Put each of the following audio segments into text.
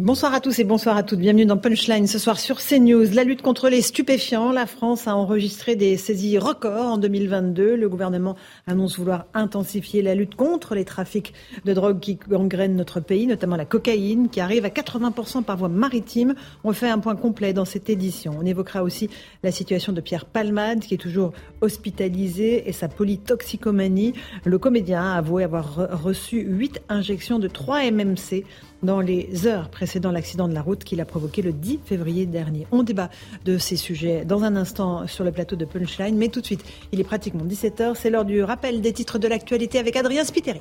Bonsoir à tous et bonsoir à toutes. Bienvenue dans Punchline ce soir sur CNews. La lutte contre les stupéfiants. La France a enregistré des saisies records en 2022. Le gouvernement annonce vouloir intensifier la lutte contre les trafics de drogue qui gangrènent notre pays, notamment la cocaïne qui arrive à 80% par voie maritime. On fait un point complet dans cette édition. On évoquera aussi la situation de Pierre Palmade qui est toujours hospitalisé et sa polytoxicomanie. Le comédien a avoué avoir reçu 8 injections de 3 MMC dans les heures précédant l'accident de la route qu'il a provoqué le 10 février dernier. On débat de ces sujets dans un instant sur le plateau de Punchline, mais tout de suite, il est pratiquement 17h, c'est l'heure du rappel des titres de l'actualité avec Adrien Spiteri.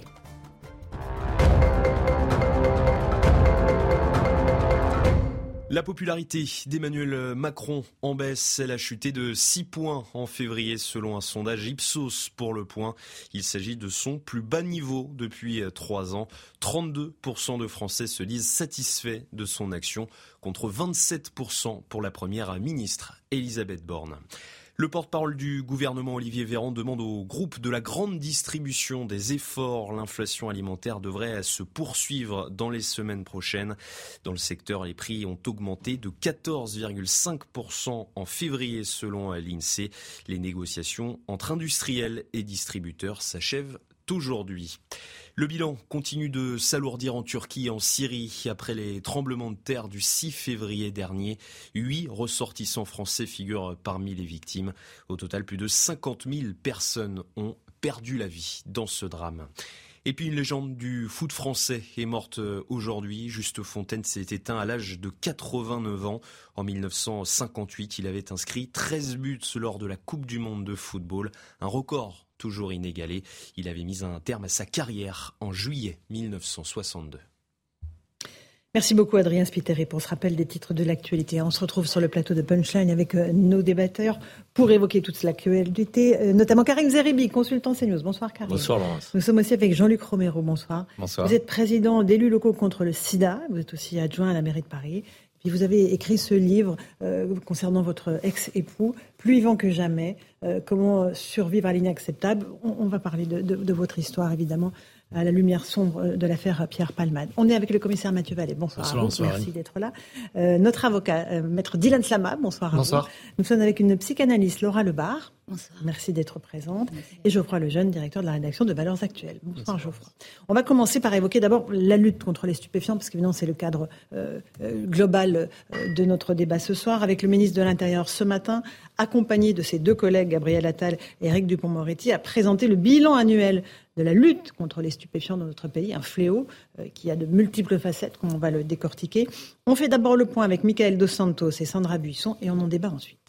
La popularité d'Emmanuel Macron en baisse, elle a chuté de 6 points en février selon un sondage Ipsos pour le point. Il s'agit de son plus bas niveau depuis 3 ans. 32% de Français se disent satisfaits de son action contre 27% pour la première ministre Elisabeth Borne. Le porte-parole du gouvernement Olivier Véran demande au groupe de la grande distribution des efforts. L'inflation alimentaire devrait se poursuivre dans les semaines prochaines. Dans le secteur, les prix ont augmenté de 14,5% en février selon l'INSEE. Les négociations entre industriels et distributeurs s'achèvent aujourd'hui. Le bilan continue de s'alourdir en Turquie et en Syrie après les tremblements de terre du 6 février dernier. Huit ressortissants français figurent parmi les victimes. Au total, plus de 50 000 personnes ont perdu la vie dans ce drame. Et puis une légende du foot français est morte aujourd'hui. Juste Fontaine s'est éteint à l'âge de 89 ans. En 1958, il avait inscrit 13 buts lors de la Coupe du Monde de football, un record toujours inégalé. Il avait mis un terme à sa carrière en juillet 1962. Merci beaucoup Adrien Spiteri pour ce rappel des titres de l'actualité. On se retrouve sur le plateau de Punchline avec euh, nos débatteurs pour évoquer toute l'actualité, euh, notamment Karim Zeribi, consultant CNews. Bonsoir Karim. Bonsoir Laurence. Nous sommes aussi avec Jean-Luc Romero. Bonsoir. Bonsoir. Vous êtes président d'élus locaux contre le sida. Vous êtes aussi adjoint à la mairie de Paris. Puis vous avez écrit ce livre euh, concernant votre ex-époux, plus vivant que jamais, euh, comment survivre à l'inacceptable. On, on, va parler de, de, de, votre histoire, évidemment, à la lumière sombre de l'affaire Pierre Palmade. On est avec le commissaire Mathieu Vallée. Bonsoir, bonsoir, à vous. bonsoir Merci d'être là. Euh, notre avocat, euh, maître Dylan Slama. Bonsoir à bonsoir. vous. Nous sommes avec une psychanalyste, Laura Lebar. Bonsoir. Merci d'être présente. Merci. Et Geoffroy Lejeune, directeur de la rédaction de Valeurs Actuelles. Bonsoir, bonsoir. Geoffroy. On va commencer par évoquer d'abord la lutte contre les stupéfiants, parce qu'évidemment c'est le cadre euh, global de notre débat ce soir, avec le ministre de l'Intérieur ce matin, accompagné de ses deux collègues, Gabriel Attal et Eric Dupont-Moretti, a présenté le bilan annuel de la lutte contre les stupéfiants dans notre pays, un fléau euh, qui a de multiples facettes, comme on va le décortiquer. On fait d'abord le point avec Michael Dos Santos et Sandra Buisson, et on en débat ensuite.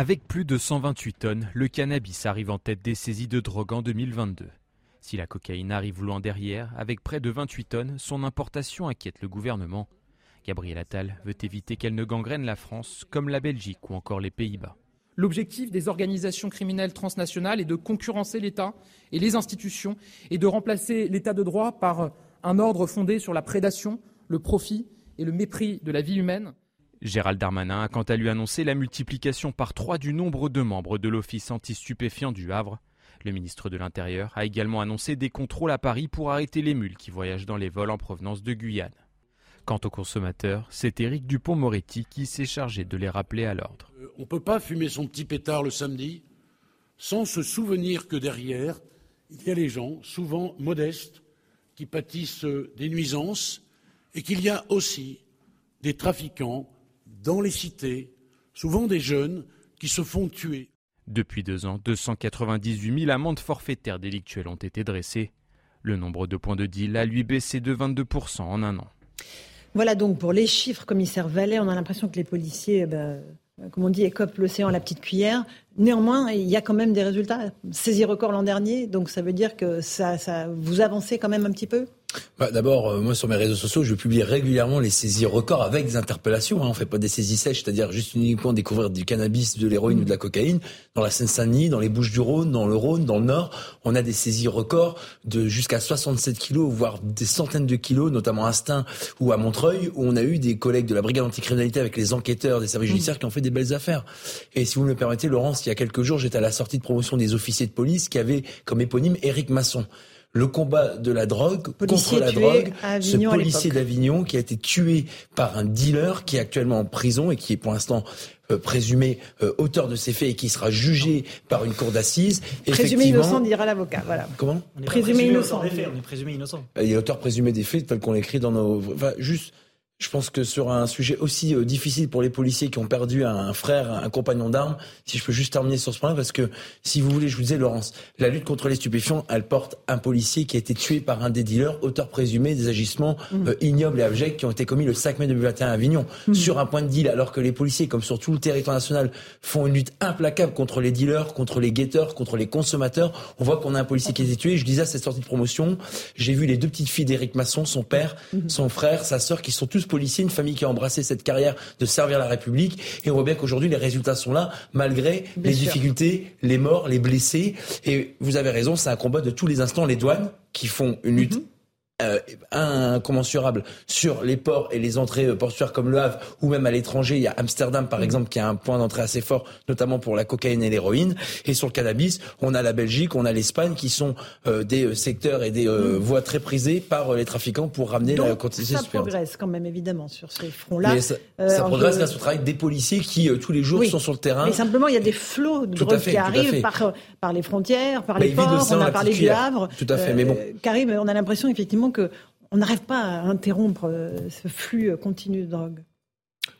Avec plus de 128 tonnes, le cannabis arrive en tête des saisies de drogue en 2022. Si la cocaïne arrive loin derrière, avec près de 28 tonnes, son importation inquiète le gouvernement. Gabriel Attal veut éviter qu'elle ne gangrène la France, comme la Belgique ou encore les Pays-Bas. L'objectif des organisations criminelles transnationales est de concurrencer l'État et les institutions et de remplacer l'État de droit par un ordre fondé sur la prédation, le profit et le mépris de la vie humaine. Gérald Darmanin a quant à lui annoncé la multiplication par trois du nombre de membres de l'Office anti-stupéfiant du Havre. Le ministre de l'Intérieur a également annoncé des contrôles à Paris pour arrêter les mules qui voyagent dans les vols en provenance de Guyane. Quant aux consommateurs, c'est Éric Dupont-Moretti qui s'est chargé de les rappeler à l'ordre. Euh, on ne peut pas fumer son petit pétard le samedi sans se souvenir que derrière, il y a les gens, souvent modestes, qui pâtissent des nuisances et qu'il y a aussi des trafiquants dans les cités, souvent des jeunes, qui se font tuer. Depuis deux ans, 298 000 amendes forfaitaires délictuelles ont été dressées. Le nombre de points de deal a lui baissé de 22% en un an. Voilà donc pour les chiffres, commissaire Vallet. On a l'impression que les policiers ben, comme on dit, écope l'océan à la petite cuillère. Néanmoins, il y a quand même des résultats. Saisie record l'an dernier, donc ça veut dire que ça, ça vous avancez quand même un petit peu? Bah, D'abord, euh, moi sur mes réseaux sociaux, je publie régulièrement les saisies records avec des interpellations. Hein. On fait pas des saisies sèches, c'est-à-dire juste uniquement découvrir du cannabis, de l'héroïne ou de la cocaïne. Dans la Seine-Saint-Denis, dans les Bouches-du-Rhône, dans le Rhône, dans le Nord, on a des saisies records de jusqu'à 67 kilos, voire des centaines de kilos, notamment à Stein ou à Montreuil, où on a eu des collègues de la brigade anticriminalité avec les enquêteurs des services judiciaires qui ont fait des belles affaires. Et si vous me le permettez, Laurence, il y a quelques jours, j'étais à la sortie de promotion des officiers de police qui avaient comme éponyme Éric Masson le combat de la drogue contre la drogue. ce policier d'Avignon qui a été tué par un dealer qui est actuellement en prison et qui est pour l'instant euh, présumé euh, auteur de ces faits et qui sera jugé par une cour d'assises. Présumé innocent, dira l'avocat. Voilà. Comment? Présumé, innocent. on est présumé innocent. Il est auteur présumé des faits, tel qu'on l'écrit dans nos. Enfin, juste je pense que sur un sujet aussi euh, difficile pour les policiers qui ont perdu un frère, un compagnon d'armes, si je peux juste terminer sur ce point-là, parce que si vous voulez, je vous disais, Laurence, la lutte contre les stupéfiants, elle porte un policier qui a été tué par un des dealers, auteur présumé des agissements mmh. euh, ignobles et abjects qui ont été commis le 5 mai 2021 à Avignon, mmh. sur un point de deal, alors que les policiers, comme sur tout le territoire national, font une lutte implacable contre les dealers, contre les guetteurs, contre les consommateurs. On voit qu'on a un policier qui a été tué. Je disais à cette sortie de promotion, j'ai vu les deux petites filles d'Éric Masson, son père, mmh. son frère, sa sœur, qui sont tous policiers, une famille qui a embrassé cette carrière de servir la République. Et on voit bien qu'aujourd'hui, les résultats sont là, malgré les difficultés, les morts, les blessés. Et vous avez raison, c'est un combat de tous les instants. Les douanes qui font une lutte mhm euh, incommensurable sur les ports et les entrées euh, portuaires comme le Havre ou même à l'étranger. Il y a Amsterdam par mm. exemple qui a un point d'entrée assez fort, notamment pour la cocaïne et l'héroïne. Et sur le cannabis, on a la Belgique, on a l'Espagne qui sont euh, des euh, secteurs et des mm. voies très prisées par les trafiquants pour ramener la quantité Ça progresse quand même évidemment sur ces fronts-là. Ça, ça progresse grâce au travail des policiers qui tous les jours sont sur le terrain. Mais simplement il y a des flots de drogue qui arrivent par, par les frontières, par les ports. On a parlé du Havre. Tout à fait. mais bon, Karim, on a l'impression effectivement que on n'arrive pas à interrompre euh, ce flux continu de drogue.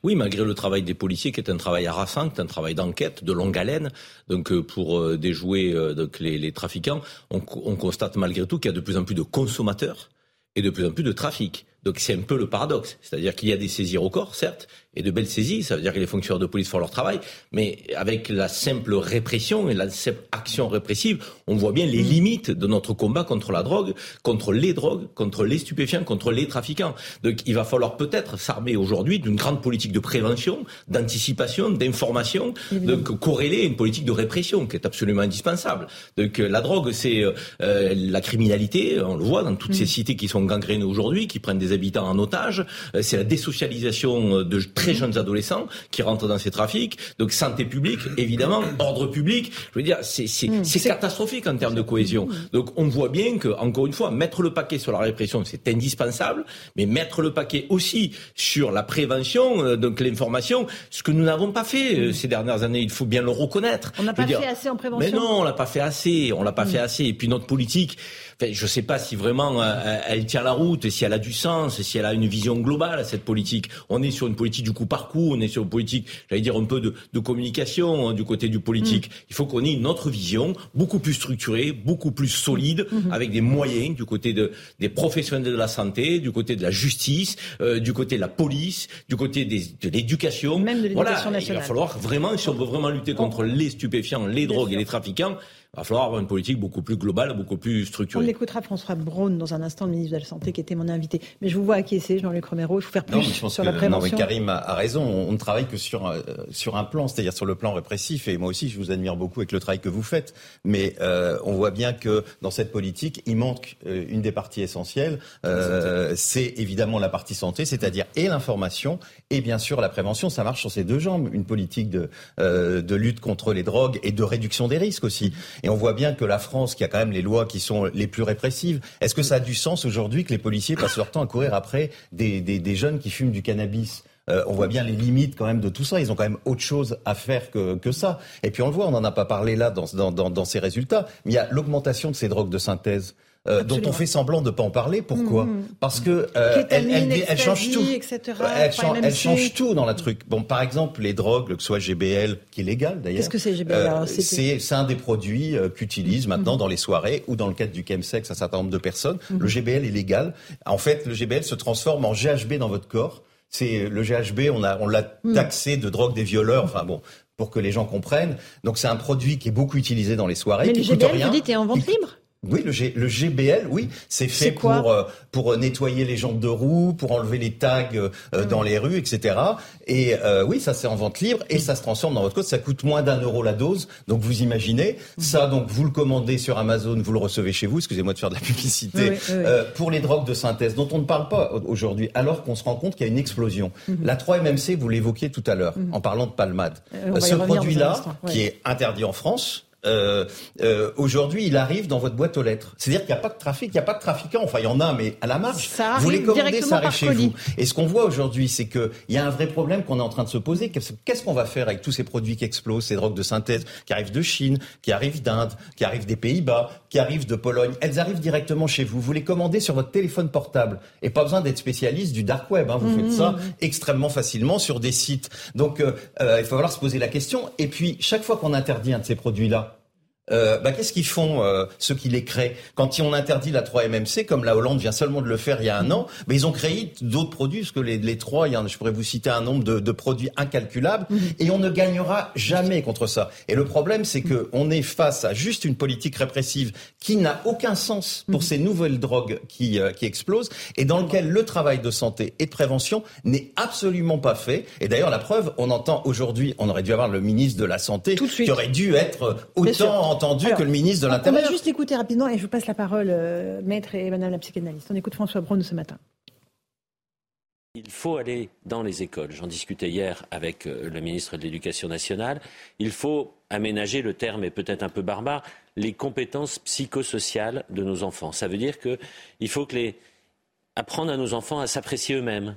Oui, malgré le travail des policiers, qui est un travail harassant, un travail d'enquête, de longue haleine, donc euh, pour euh, déjouer donc les, trafiquants, on, on, constate malgré tout qu'il y a de plus en plus de consommateurs et de plus en plus de trafic. Donc c'est un peu le paradoxe, c'est-à-dire qu'il y a des saisies records, certes, et de belles saisies. Ça veut dire que les fonctionnaires de police font leur travail, mais avec la simple répression et la simple action répressive, on voit bien les mm. limites de notre combat contre la drogue, contre les drogues, contre les stupéfiants, contre les trafiquants. Donc il va falloir peut-être s'armer aujourd'hui d'une grande politique de prévention, d'anticipation, d'information, donc corrélée à une politique de répression qui est absolument indispensable. Donc la drogue, c'est euh, la criminalité, on le voit dans toutes ces mm. cités qui sont gangrénées aujourd'hui, qui prennent des habitants en otage. Euh, c'est la désocialisation de très jeunes adolescents qui rentrent dans ces trafics. Donc santé publique, évidemment, ordre public. Je veux dire, c'est mmh, catastrophique en termes de cohésion. Mmh. Donc on voit bien que, encore une fois, mettre le paquet sur la répression, c'est indispensable, mais mettre le paquet aussi sur la prévention, euh, donc l'information, ce que nous n'avons pas fait euh, mmh. ces dernières années, il faut bien le reconnaître. On n'a pas fait assez en prévention. Mais non, on l'a pas fait assez. On l'a pas fait assez. Et puis notre politique, je ne sais pas si vraiment euh, elle tient la route, si elle a du sens, si elle a une vision globale cette politique. On est sur une politique du coup par coup, on est sur une politique, j'allais dire un peu de, de communication hein, du côté du politique. Mm. Il faut qu'on ait une autre vision, beaucoup plus structurée, beaucoup plus solide, mm-hmm. avec des moyens du côté de, des professionnels de la santé, du côté de la justice, euh, du côté de la police, du côté des, de l'éducation. Même de l'éducation nationale. Il va falloir vraiment, si on veut vraiment lutter contre les stupéfiants, les drogues et les trafiquants, va falloir avoir une politique beaucoup plus globale, beaucoup plus structurée. On écoutera François Braun dans un instant, le ministre de la Santé, qui était mon invité. Mais je vous vois acquiescer, Jean-Luc Romero. Il faut faire plus sur la prévention. Non, Karim a, raison. On ne travaille que sur, euh, sur un plan, c'est-à-dire sur le plan répressif. Et moi aussi, je vous admire beaucoup avec le travail que vous faites. Mais euh, on voit bien que dans cette politique, il manque euh, une des parties essentielles. c'est évidemment la partie santé, c'est-à-dire et l'information et bien sûr la prévention. Ça marche sur ces deux jambes. Une politique de, de lutte contre les drogues et de réduction des risques aussi. Et on voit bien que la France, qui a quand même les lois qui sont les plus répressives, est-ce que ça a du sens aujourd'hui que les policiers passent leur temps à courir après des, des, jeunes qui fument du cannabis? Euh, on voit bien les limites quand même de tout ça. Ils ont quand même autre chose à faire que, que ça. Et puis on le voit, on n'en a pas parlé là dans, dans, dans, dans ces résultats, mais il y a l'augmentation de ces drogues de synthèse. Euh, dont on fait semblant de ne pas en parler. Pourquoi mmh, mmh. Parce que euh, elle, elle, elle, change tout. Etc., elle, change, tout dans la truc. Bon, par exemple, les drogues, que ce soit GBL, qui est légal d'ailleurs. Qu'est-ce que c'est GBL euh, C'est un des produits qu'utilisent mmh. maintenant dans les soirées ou dans le cadre du chemsex un certain nombre de personnes. Le GBL est légal. En fait, le GBL se transforme en GHB dans votre corps C'est le GHB, on on l'a Hmm. taxé de drogue des violeurs. Enfin bon, pour que les gens comprennent. Donc c'est un produit qui est beaucoup utilisé dans les soirées, Mais le qui coûte GBL, rien. vous dites, est en vente libre? Oui, le, G- le GBL, oui, c'est fait pour euh, pour euh, nettoyer les jantes de roue, pour enlever les tags euh, dans les rues, etc. Et euh, oui, ça c'est en vente libre et ça se transforme dans votre code. Ça coûte moins d'un euro la dose. Donc vous imaginez ça. Donc vous le commandez sur Amazon, vous le recevez chez vous. Excusez-moi de faire de la publicité. Oui, oui, oui. Euh, pour les drogues de synthèse dont on ne parle pas aujourd'hui, alors qu'on se rend compte qu'il y a une explosion. La 3-MMC, vous l'évoquiez tout à l'heure en parlant de palmade. Ce produit-là, qui est interdit en France. Euh, euh, aujourd'hui, il arrive dans votre boîte aux lettres. C'est-à-dire qu'il n'y a pas de trafic, il n'y a pas de trafiquants. Enfin, il y en a, mais à la marge. Ça vous les arrive commandez, ça arrive chez colis. vous. Et ce qu'on voit aujourd'hui, c'est qu'il y a un vrai problème qu'on est en train de se poser. Qu'est-ce qu'on va faire avec tous ces produits qui explosent, ces drogues de synthèse qui arrivent de Chine, qui arrivent d'Inde, qui arrivent des Pays-Bas, qui arrivent de Pologne? Elles arrivent directement chez vous. Vous les commandez sur votre téléphone portable. Et pas besoin d'être spécialiste du dark web. Hein. Vous Mmh, faites ça extrêmement facilement sur des sites. Donc, euh, euh, il va falloir se poser la question. Et puis, chaque fois qu'on interdit un de ces produits-là, euh, bah, qu'est-ce qu'ils font euh, ceux qui les créent Quand on interdit la 3-MMC, comme la Hollande vient seulement de le faire il y a un an, bah, ils ont créé d'autres produits, parce que les, les trois, il y en, a- je pourrais vous citer un nombre de, de produits incalculables, et on ne gagnera jamais contre ça. Et le problème, c'est que on est face à juste une politique répressive qui n'a aucun sens pour ces nouvelles drogues qui, euh, qui explosent, et dans lequel le travail de santé et de prévention n'est absolument pas fait. Et d'ailleurs, la preuve, on entend aujourd'hui, on aurait dû avoir le ministre de la Santé, Tout de suite. qui aurait dû être autant entendu Alors, que le ministre de On va l'Intérieur. juste écouter rapidement et je vous passe la parole, euh, maître et madame la psychanalyste. On écoute François Braun ce matin. Il faut aller dans les écoles. J'en discutais hier avec euh, le ministre de l'Éducation nationale. Il faut aménager, le terme est peut-être un peu barbare, les compétences psychosociales de nos enfants. Ça veut dire qu'il faut que les... apprendre à nos enfants à s'apprécier eux-mêmes,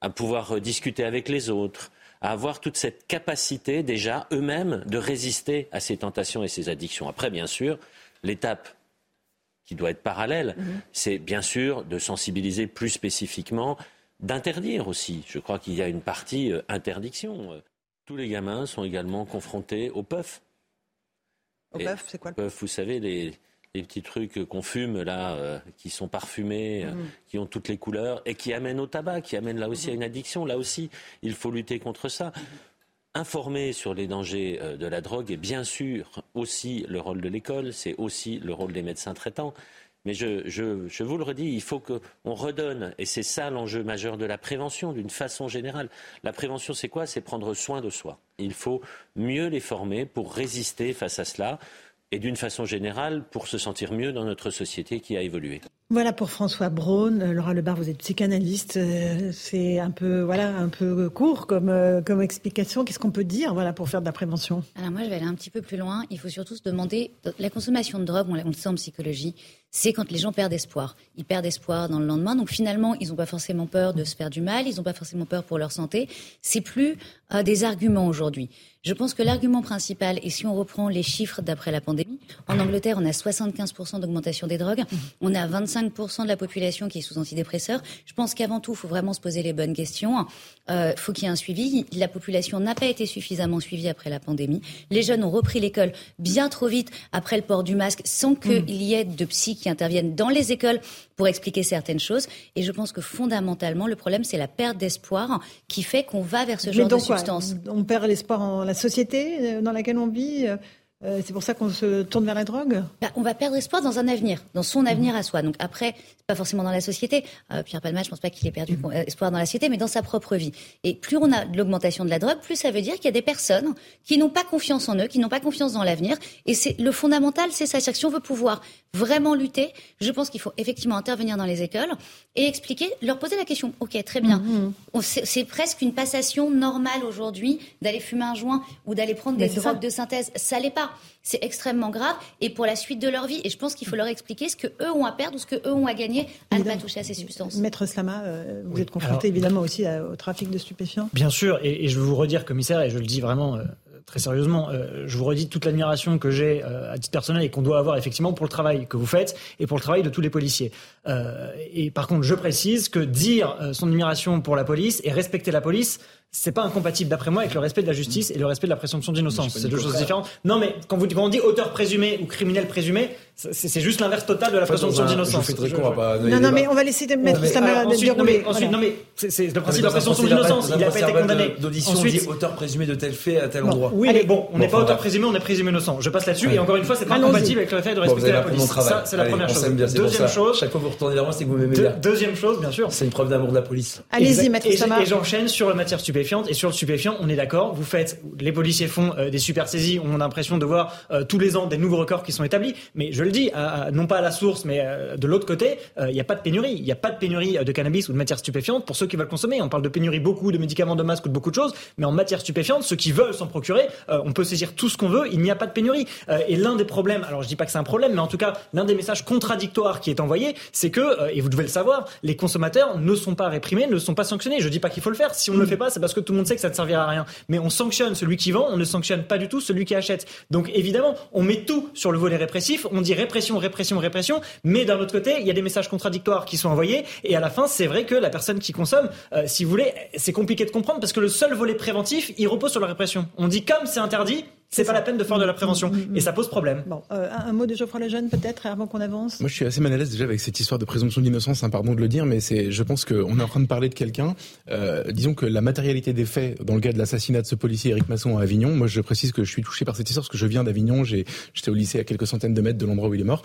à pouvoir euh, discuter avec les autres, à avoir toute cette capacité déjà eux-mêmes de résister à ces tentations et ces addictions. Après, bien sûr, l'étape qui doit être parallèle, c'est bien sûr de sensibiliser plus spécifiquement, d'interdire aussi. Je crois qu'il y a une partie euh, interdiction. Tous les gamins sont également confrontés au puff. Au PEF, c'est quoi le Puff, vous savez, les, les petits trucs qu'on fume là, euh, qui sont parfumés, euh, qui ont toutes les couleurs et qui amènent au tabac, qui amènent là aussi à une addiction. Là aussi, il faut lutter contre ça. Informer sur les dangers euh, de la drogue est bien sûr aussi le rôle de l'école, c'est aussi le rôle des médecins traitants. Mais je, je- je vous le redis, il faut qu'on redonne, et c'est ça l'enjeu majeur de la prévention d'une façon générale. La prévention, c'est quoi? C'est prendre soin de soi. Il faut mieux les former pour résister face à cela, et d'une façon générale pour se sentir mieux dans notre société qui a évolué. Voilà pour François Braun. Euh, Laura Lebar, vous êtes psychanalyste. Euh, C'est un peu, voilà, un peu court comme, euh, comme explication. Qu'est-ce qu'on peut dire, voilà, pour faire de la prévention? Alors moi, je vais aller un petit peu plus loin. Il faut surtout se demander, la consommation de drogue, on le on le sait en psychologie, c'est quand les gens perdent espoir. Ils perdent espoir dans le lendemain. Donc finalement, ils n'ont pas forcément peur de se faire du mal, ils n'ont pas forcément peur pour leur santé. C'est plus euh, des arguments aujourd'hui. Je pense que l'argument principal, et si on reprend les chiffres d'après la pandémie, en Angleterre, on a 75% d'augmentation des drogues, on a 25% de la population qui est sous antidépresseurs. Je pense qu'avant tout, il faut vraiment se poser les bonnes questions. Euh, faut qu'il y ait un suivi. La population n'a pas été suffisamment suivie après la pandémie. Les jeunes ont repris l'école bien trop vite après le port du masque, sans qu'il y ait de psy qui interviennent dans les écoles pour expliquer certaines choses. Et je pense que fondamentalement, le problème, c'est la perte d'espoir qui fait qu'on va vers ce genre de donc substance. On perd l'espoir en la société euh, dans laquelle on vit. Euh, C'est pour ça qu'on se tourne vers la drogue Bah, on va perdre espoir dans un avenir, dans son avenir à soi. Donc après, c'est pas forcément dans la société. Euh, Pierre Palmade, je pense pas qu'il ait perdu euh, espoir dans la société, mais dans sa propre vie. Et plus on a de l'augmentation de la drogue, plus ça veut dire qu'il y a des personnes qui n'ont pas confiance en eux, qui n'ont pas confiance dans l'avenir. Et c'est le fondamental, c'est ça. Si on veut pouvoir vraiment lutter, je pense qu'il faut effectivement intervenir dans les écoles et expliquer, leur poser la question. Ok, très bien. On- C'est presque une passation normale aujourd'hui d'aller fumer un joint ou d'aller prendre des drogues de synthèse. Ça l'est pas. C'est extrêmement grave et pour la suite de leur vie. Et je pense qu'il faut leur expliquer ce que eux ont à perdre ou ce que eux ont à gagner à ne pas toucher à ces substances. Maître Slama, euh, vous êtes confronté Alors- évidemment aussi à- au trafic de stupéfiants. Bien sûr, et, et je veux vous redire, commissaire, et je le dis vraiment euh, très sérieusement, euh, je vous redis toute l'admiration que j'ai euh, à titre personnel et qu'on doit avoir effectivement pour le travail que vous faites et pour le travail de tous les policiers. Euh, et par contre, je précise que dire euh, son admiration pour la police et respecter la police, c'est pas incompatible d'après moi avec le respect de la justice et le respect de la présomption d'innocence. C'est deux choses différentes. Non, mais quand, vous, quand on dit auteur présumé ou criminel présumé, c'est juste l'inverse total de la présomption d'innocence. Non, non, mais on va laisser mettre ça ensuite, non, mais, ensuite, non, mais c'est le principe de la présomption d'innocence. Il n'a pas été condamné. Dit auteur présumé de tel fait à tel endroit. Oui, mais bon, on n'est pas auteur présumé, on est présumé innocent. Je passe là-dessus et encore une fois, c'est pas incompatible avec le fait de respecter la police. Ça, c'est la première chose. Deuxième chose. Chaque fois que vous retournez vers moi, c'est que vous m'aimez bien. Deuxième chose, bien sûr. C'est une preuve d'amour de la police. Allez-y, maître Et j'enchaîne sur la matière stupéfiante et sur le stupéfiant on est d'accord. Vous faites, les policiers font euh, des super saisies. On a l'impression de voir euh, tous les ans des nouveaux records qui sont établis. Mais je le dis, non pas à la source, mais euh, de l'autre côté, il n'y a pas de pénurie. Il n'y a pas de pénurie de cannabis ou de matière stupéfiante pour ceux qui veulent consommer. On parle de pénurie beaucoup de médicaments, de masques ou de beaucoup de choses. Mais en matière stupéfiante, ceux qui veulent s'en procurer, on peut saisir tout ce qu'on veut. Il n'y a pas de pénurie. et l'un des problèmes, alors je dis pas que c'est un problème, mais en tout cas, l'un des messages contradictoires qui est envoyé, c'est que, et vous devez le savoir, les consommateurs ne sont pas réprimés, ne sont pas sanctionnés. Je dis pas qu'il faut le faire. Si on ne le fait pas, c'est parce que tout le monde sait que ça ne servira à rien. Mais on sanctionne celui qui vend, on ne sanctionne pas du tout celui qui achète. Donc évidemment, on met tout sur le volet répressif, on dit répression, répression, répression, mais d'un autre côté, il y a des messages contradictoires qui sont envoyés, et à la fin, c'est vrai que la personne qui consomme, euh, si vous voulez, c'est compliqué de comprendre parce que le seul volet préventif, il repose sur la répression. On dit comme c'est interdit, c'est pas la peine de faire de la prévention. Mm, mm, mm. Et ça pose problème. Bon, euh, un, mot de Geoffroy Lejeune, peut-être, avant qu'on avance? Moi, je suis assez mal à l'aise déjà avec cette histoire de présomption d'innocence, hein, pardon de le dire, mais c'est, je pense qu'on est en train de parler de quelqu'un. Euh, disons que la matérialité des faits, dans le cas de l'assassinat de ce policier Eric Masson à Avignon, moi, je précise que je suis touché par cette histoire parce que je viens d'Avignon, j'étais au lycée à quelques centaines de mètres de l'endroit où il est mort.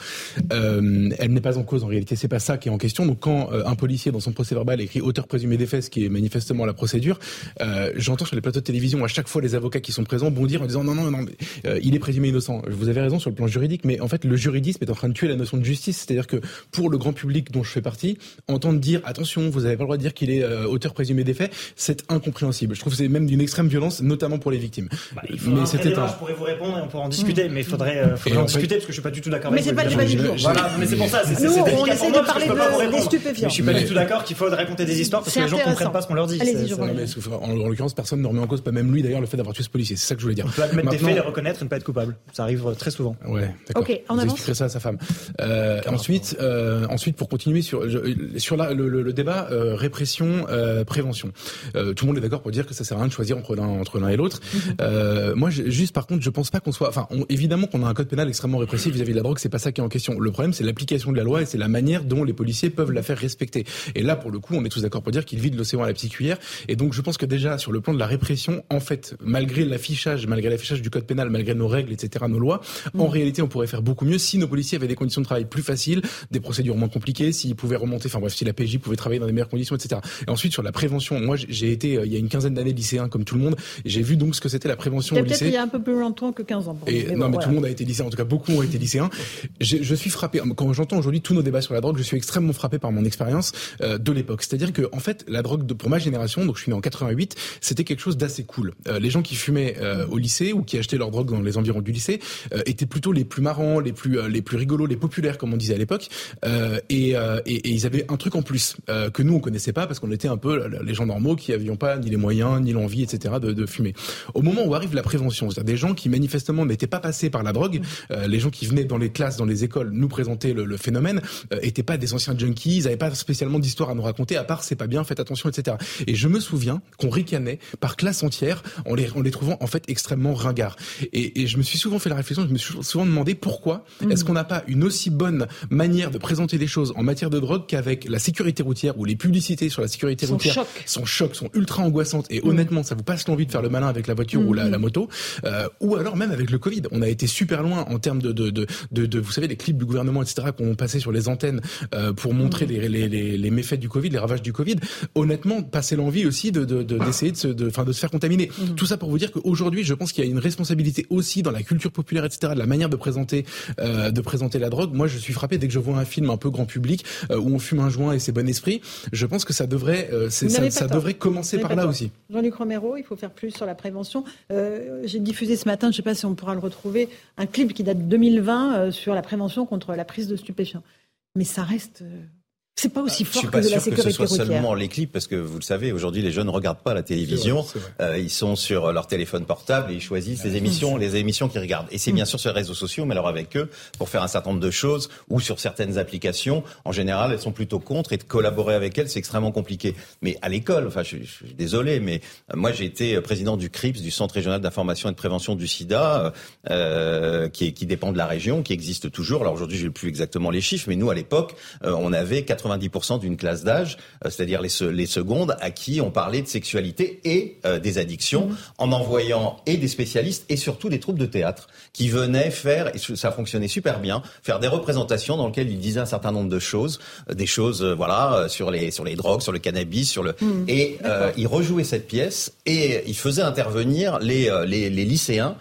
Euh, elle n'est pas en cause en réalité, c'est pas ça qui est en question. Donc, quand un policier, dans son procès verbal, écrit auteur présumé des faits, ce qui est manifestement la procédure, j'entends sur les plateaux de télévision à chaque fois les avocats qui sont présents bondir en disant non, non, non, il est présumé innocent. Vous avez raison sur le plan juridique, mais en fait, le juridisme est en train de tuer la notion de justice. C'est-à-dire que pour le grand public dont je fais partie, entendre dire attention, vous n'avez pas le droit de dire qu'il est euh, auteur présumé des faits, c'est incompréhensible. Je trouve que c'est même d'une extrême violence, notamment pour les victimes. Bah, il mais c'était un... Je pourrais vous répondre et on pourra en discuter, mais il faudrait, euh, faudrait en, discuter parce que je suis pas du tout d'accord. Mais c'est pas le débat du jour. Voilà, mais c'est pour ça. Nous, on essaie de parler de, des stupéfiants. Mais je suis pas du tout d'accord qu'il faut raconter des histoires parce que les gens comprennent pas ce qu'on leur dit. En l'occurrence, personne ne remet en cause, pas même lui d'ailleurs, le fait d'avoir tué ce policier. C'est ça que je voulais dire. On peut admettre des faits, les reconnaître et ne pas être coupable. Ça arrive très souvent. Ouais, d'accord. Ok, on avance. ça à sa femme. Euh, ensuite, euh, ensuite, pour continuer sur sur la, le, le, débat euh, répression euh, prévention. Euh, tout le monde est d'accord pour dire que ça sert à rien de choisir entre l'un entre l'un et l'autre. Mhm. moi, juste par contre, je pense pas qu'on soit. Enfin, évidemment qu'on a un code pénal extrêmement répressif vis-à-vis de la drogue. C'est pas ça qui est en question. Le problème, c'est l'application de la loi et c'est la manière dont les policiers peuvent la faire respecter. Et là, pour le coup, on est tous d'accord pour dire qu'ils vident l'océan à la petite cuillère. Et donc, je pense que déjà sur le plan de la répression, en fait, malgré l'affichage, malgré l'affichage du code pénal, malgré nos règles, etc., nos lois, en mm. réalité, on pourrait faire beaucoup mieux si nos policiers avaient des conditions de travail plus faciles, des procédures moins compliquées, s'ils pouvaient remonter, enfin bref, si la PJ pouvait travailler dans des meilleures conditions, etc. Et ensuite, sur la prévention, moi, j'ai été euh, il y a une quinzaine d'années lycéen, comme tout le monde, j'ai vu donc ce que c'était la prévention au lycée. il y a un peu plus longtemps que 15 ans. Et, non, mais tout le monde a été lycéen, en tout cas, beaucoup ont été lycéens. Je suis frappé, quand j'entends aujourd'hui tous nos débats sur la drogue, je suis extrêmement frappé par mon expérience euh, de l'époque. C'est-à-dire que, en fait, la drogue, de, pour ma génération, donc je suis né en 88, c'était quelque chose d'assez cool. Euh, les gens qui fumaient au lycée ou qui achetaient leur drogue dans les environs du lycée étaient plutôt les plus marrants, les plus euh, les plus rigolos, les populaires comme on disait à l'époque. Euh, et, euh, et, et, ils avaient un truc en plus que nous on connaissait pas parce qu'on était un peu les gens normaux qui avions pas ni les moyens ni l'envie, etc. De, de, fumer. Au moment où arrive la prévention, c'est-à-dire des gens qui manifestement n'étaient pas passés par la drogue, les gens qui venaient dans les classes, dans les écoles, nous présenter le, le phénomène, étaient pas des anciens junkies, ils avaient pas spécialement d'histoire à nous raconter à part c'est pas bien, faites attention, etc. Et je me souviens qu'on ricanait par classe entière en les, en les trouvant en fait extrêmement ringards. Et, et je me suis souvent fait la réflexion, je me suis souvent demandé pourquoi mhm. est-ce qu'on n'a pas une aussi bonne manière de présenter les choses en matière de drogue qu'avec la sécurité routière ou les publicités sur la sécurité routière choc. sont chocs, sont ultra angoissantes et mhm. honnêtement ça vous passe l'envie de faire le malin avec la voiture ou la, mhm. moto euh, ou alors même avec le Covid. On a été super loin en termes de, de, de, de, vous savez les clips du gouvernement etc qu'on passait sur les antennes euh, pour montrer les, les, les, les, méfaits du Covid, les ravages du Covid. Honnêtement, passer l'envie aussi de d'essayer de, de, de, de, de se faire contaminer. Tout ça pour vous dire qu'aujourd'hui, je pense qu'il y a une responsabilité aussi dans la culture populaire, etc., de la manière de présenter, euh, de présenter la drogue. Moi, je suis frappé dès que je vois un film un peu grand public euh, où on fume un joint et c'est bon esprit. Je pense que ça devrait, euh, ça, ça devrait commencer par là aussi. Jean-Luc Romero, il faut faire plus sur la prévention. J'ai diffusé ce matin, je ne sais pas si on pourra le retrouver, un clip qui date de 2020 sur la prévention contre la prise de stupéfiants. Mais ça reste C'est pas aussi Je fort suis que pas de la sûr que ce sécurité soit routière. seulement les clips, parce que vous le savez, aujourd'hui, les jeunes ne regardent pas la télévision. Vrai. Euh, ils sont sur leur téléphone portable et ils choisissent les émissions, les émissions qu'ils regardent. Et c'est bien sûr sur les réseaux sociaux, mais alors avec eux, pour faire un certain nombre de choses, ou sur certaines applications, en général, elles sont plutôt contre et de collaborer avec elles, c'est extrêmement compliqué. Mais à l'école, enfin, je, je suis désolé, mais euh, moi, j'ai été président du CRIPS, du Centre régional d'information et de prévention du SIDA, euh, qui, est- qui dépend de la région, qui existe toujours. Alors aujourd'hui, je n'ai plus exactement les chiffres, mais nous, à l'époque, euh, on avait 90% d'une classe d'âge, euh, c'est-à-dire les, se- les secondes, à qui on parlait de sexualité et euh, des addictions, en envoyant et des spécialistes et surtout des troupes de théâtre qui venaient faire, et ça fonctionnait super bien, faire des représentations dans lesquelles ils disaient un certain nombre de choses, euh, des choses, euh, voilà, sur les sur les drogues, sur le cannabis, sur le Mhm. et euh, ils rejouaient cette pièce et ils faisaient intervenir les les, les lycéens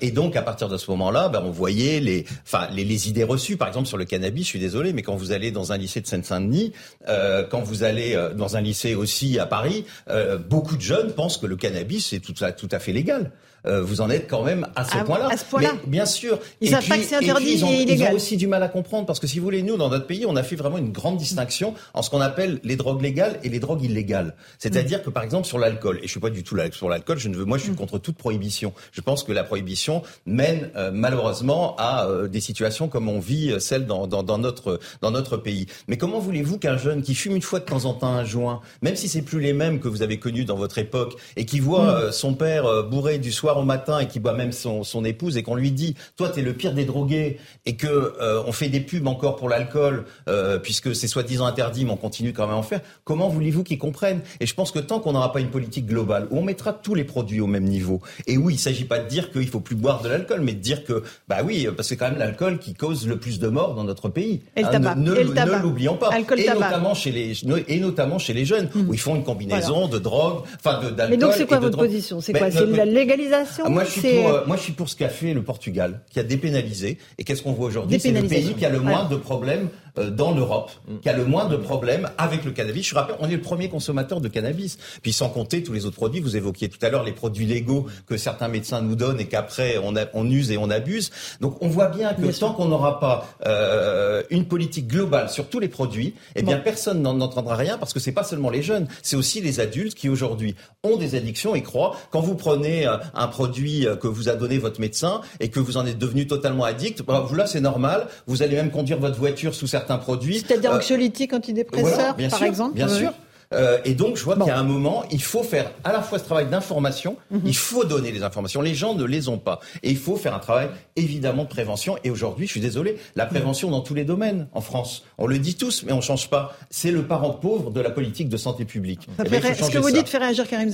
et donc à partir de ce moment-là, ben, on voyait les enfin les, les idées reçues, par exemple sur le cannabis. Je suis désolé, mais quand vous allez dans un lycée de Seine-Saint-Denis, euh, quand vous allez euh, dans un lycée aussi à Paris, euh, beaucoup de jeunes pensent que le cannabis à, tout à fait légal. Euh, vous en êtes quand même à ce Ah, point-là. à ce point-là. Mais bien sûr. Ils Et savent pas que c'est et interdit ils ont, et ils illégal. ont aussi du mal à comprendre parce que si vous voulez, nous dans notre pays, on a fait vraiment une grande distinction en ce qu'on appelle les drogues légales et les drogues illégales. C'est-à-dire que par exemple sur l'alcool, et je suis pas du tout là sur l'alcool, je ne veux, moi je suis contre toute prohibition. Je pense que la prohibition mène euh, malheureusement à euh, des situations comme on vit celle dans, dans, dans notre dans notre pays. Mais comment voulez-vous qu'un jeune qui fume une fois de temps en temps un joint, même si c'est plus les mêmes que vous avez connus dans votre époque, et qui voit euh, son père bourré du soir au matin et qui boit même son, son épouse et qu'on lui dit toi t'es le pire des drogués et que euh, on fait des pubs encore pour l'alcool euh, puisque c'est soi-disant interdit mais on continue quand même à en faire. Comment voulez-vous qu'ils comprennent? Et je pense que tant qu'on n'aura pas une politique globale où on mettra tous les produits au même niveau et oui il s'agit pas de dire qu'il faut plus boire de l'alcool mais de dire que bah oui parce que c'est quand même l'alcool qui cause le plus de morts dans notre pays. Et Hein, ne, ne- ne l'oublions pas. Alcool, et notamment chez les et notamment chez les jeunes où ils font une combinaison de drogue enfin de d'alcool Mais donc c'est quoi votre position? C'est Mais- quoi? C'est mais- la légalisation ah, moi, je suis C'est- pour, euh, moi, je suis pour ce qu'a fait le Portugal, qui a dépénalisé. Et qu'est-ce qu'on voit aujourd'hui? C'est le pays qui a le moins Ouais. de problèmes dans l'Europe, qui a le moins de problèmes avec le cannabis. Je rappelle, on est le premier consommateur de cannabis. Puis sans compter tous les autres produits. Vous évoquiez tout à l'heure les produits légaux que certains médecins nous donnent et qu'après on, a- on use et on abuse. Donc on voit bien que Bien tant qu'on n'aura pas euh, une politique globale sur tous les produits, eh bien personne n'en entendra rien parce que c'est pas seulement les jeunes, c'est aussi les adultes qui aujourd'hui ont des addictions et croient. Quand vous prenez euh, un produit euh, que vous a donné votre médecin et que vous en êtes devenu totalement addict, bah, vous là c'est normal. Vous allez même conduire votre voiture sous certains produits. C'est-à-dire Euh, anxiolytique, antidépresseur, voilà, bien par sûr, exemple Bien sûr. Euh, et donc, je vois qu'à un moment, il faut faire à la fois ce travail d'information, Mhm. il faut donner les informations. Les gens ne les ont pas. Et il faut faire un travail, évidemment, de prévention. Et aujourd'hui, je suis désolé, la prévention dans tous les domaines en France. On le dit tous, mais on change pas. C'est le parent pauvre de la politique de santé publique. Ça Eh ben, que vous ça. dites fait réagir Karim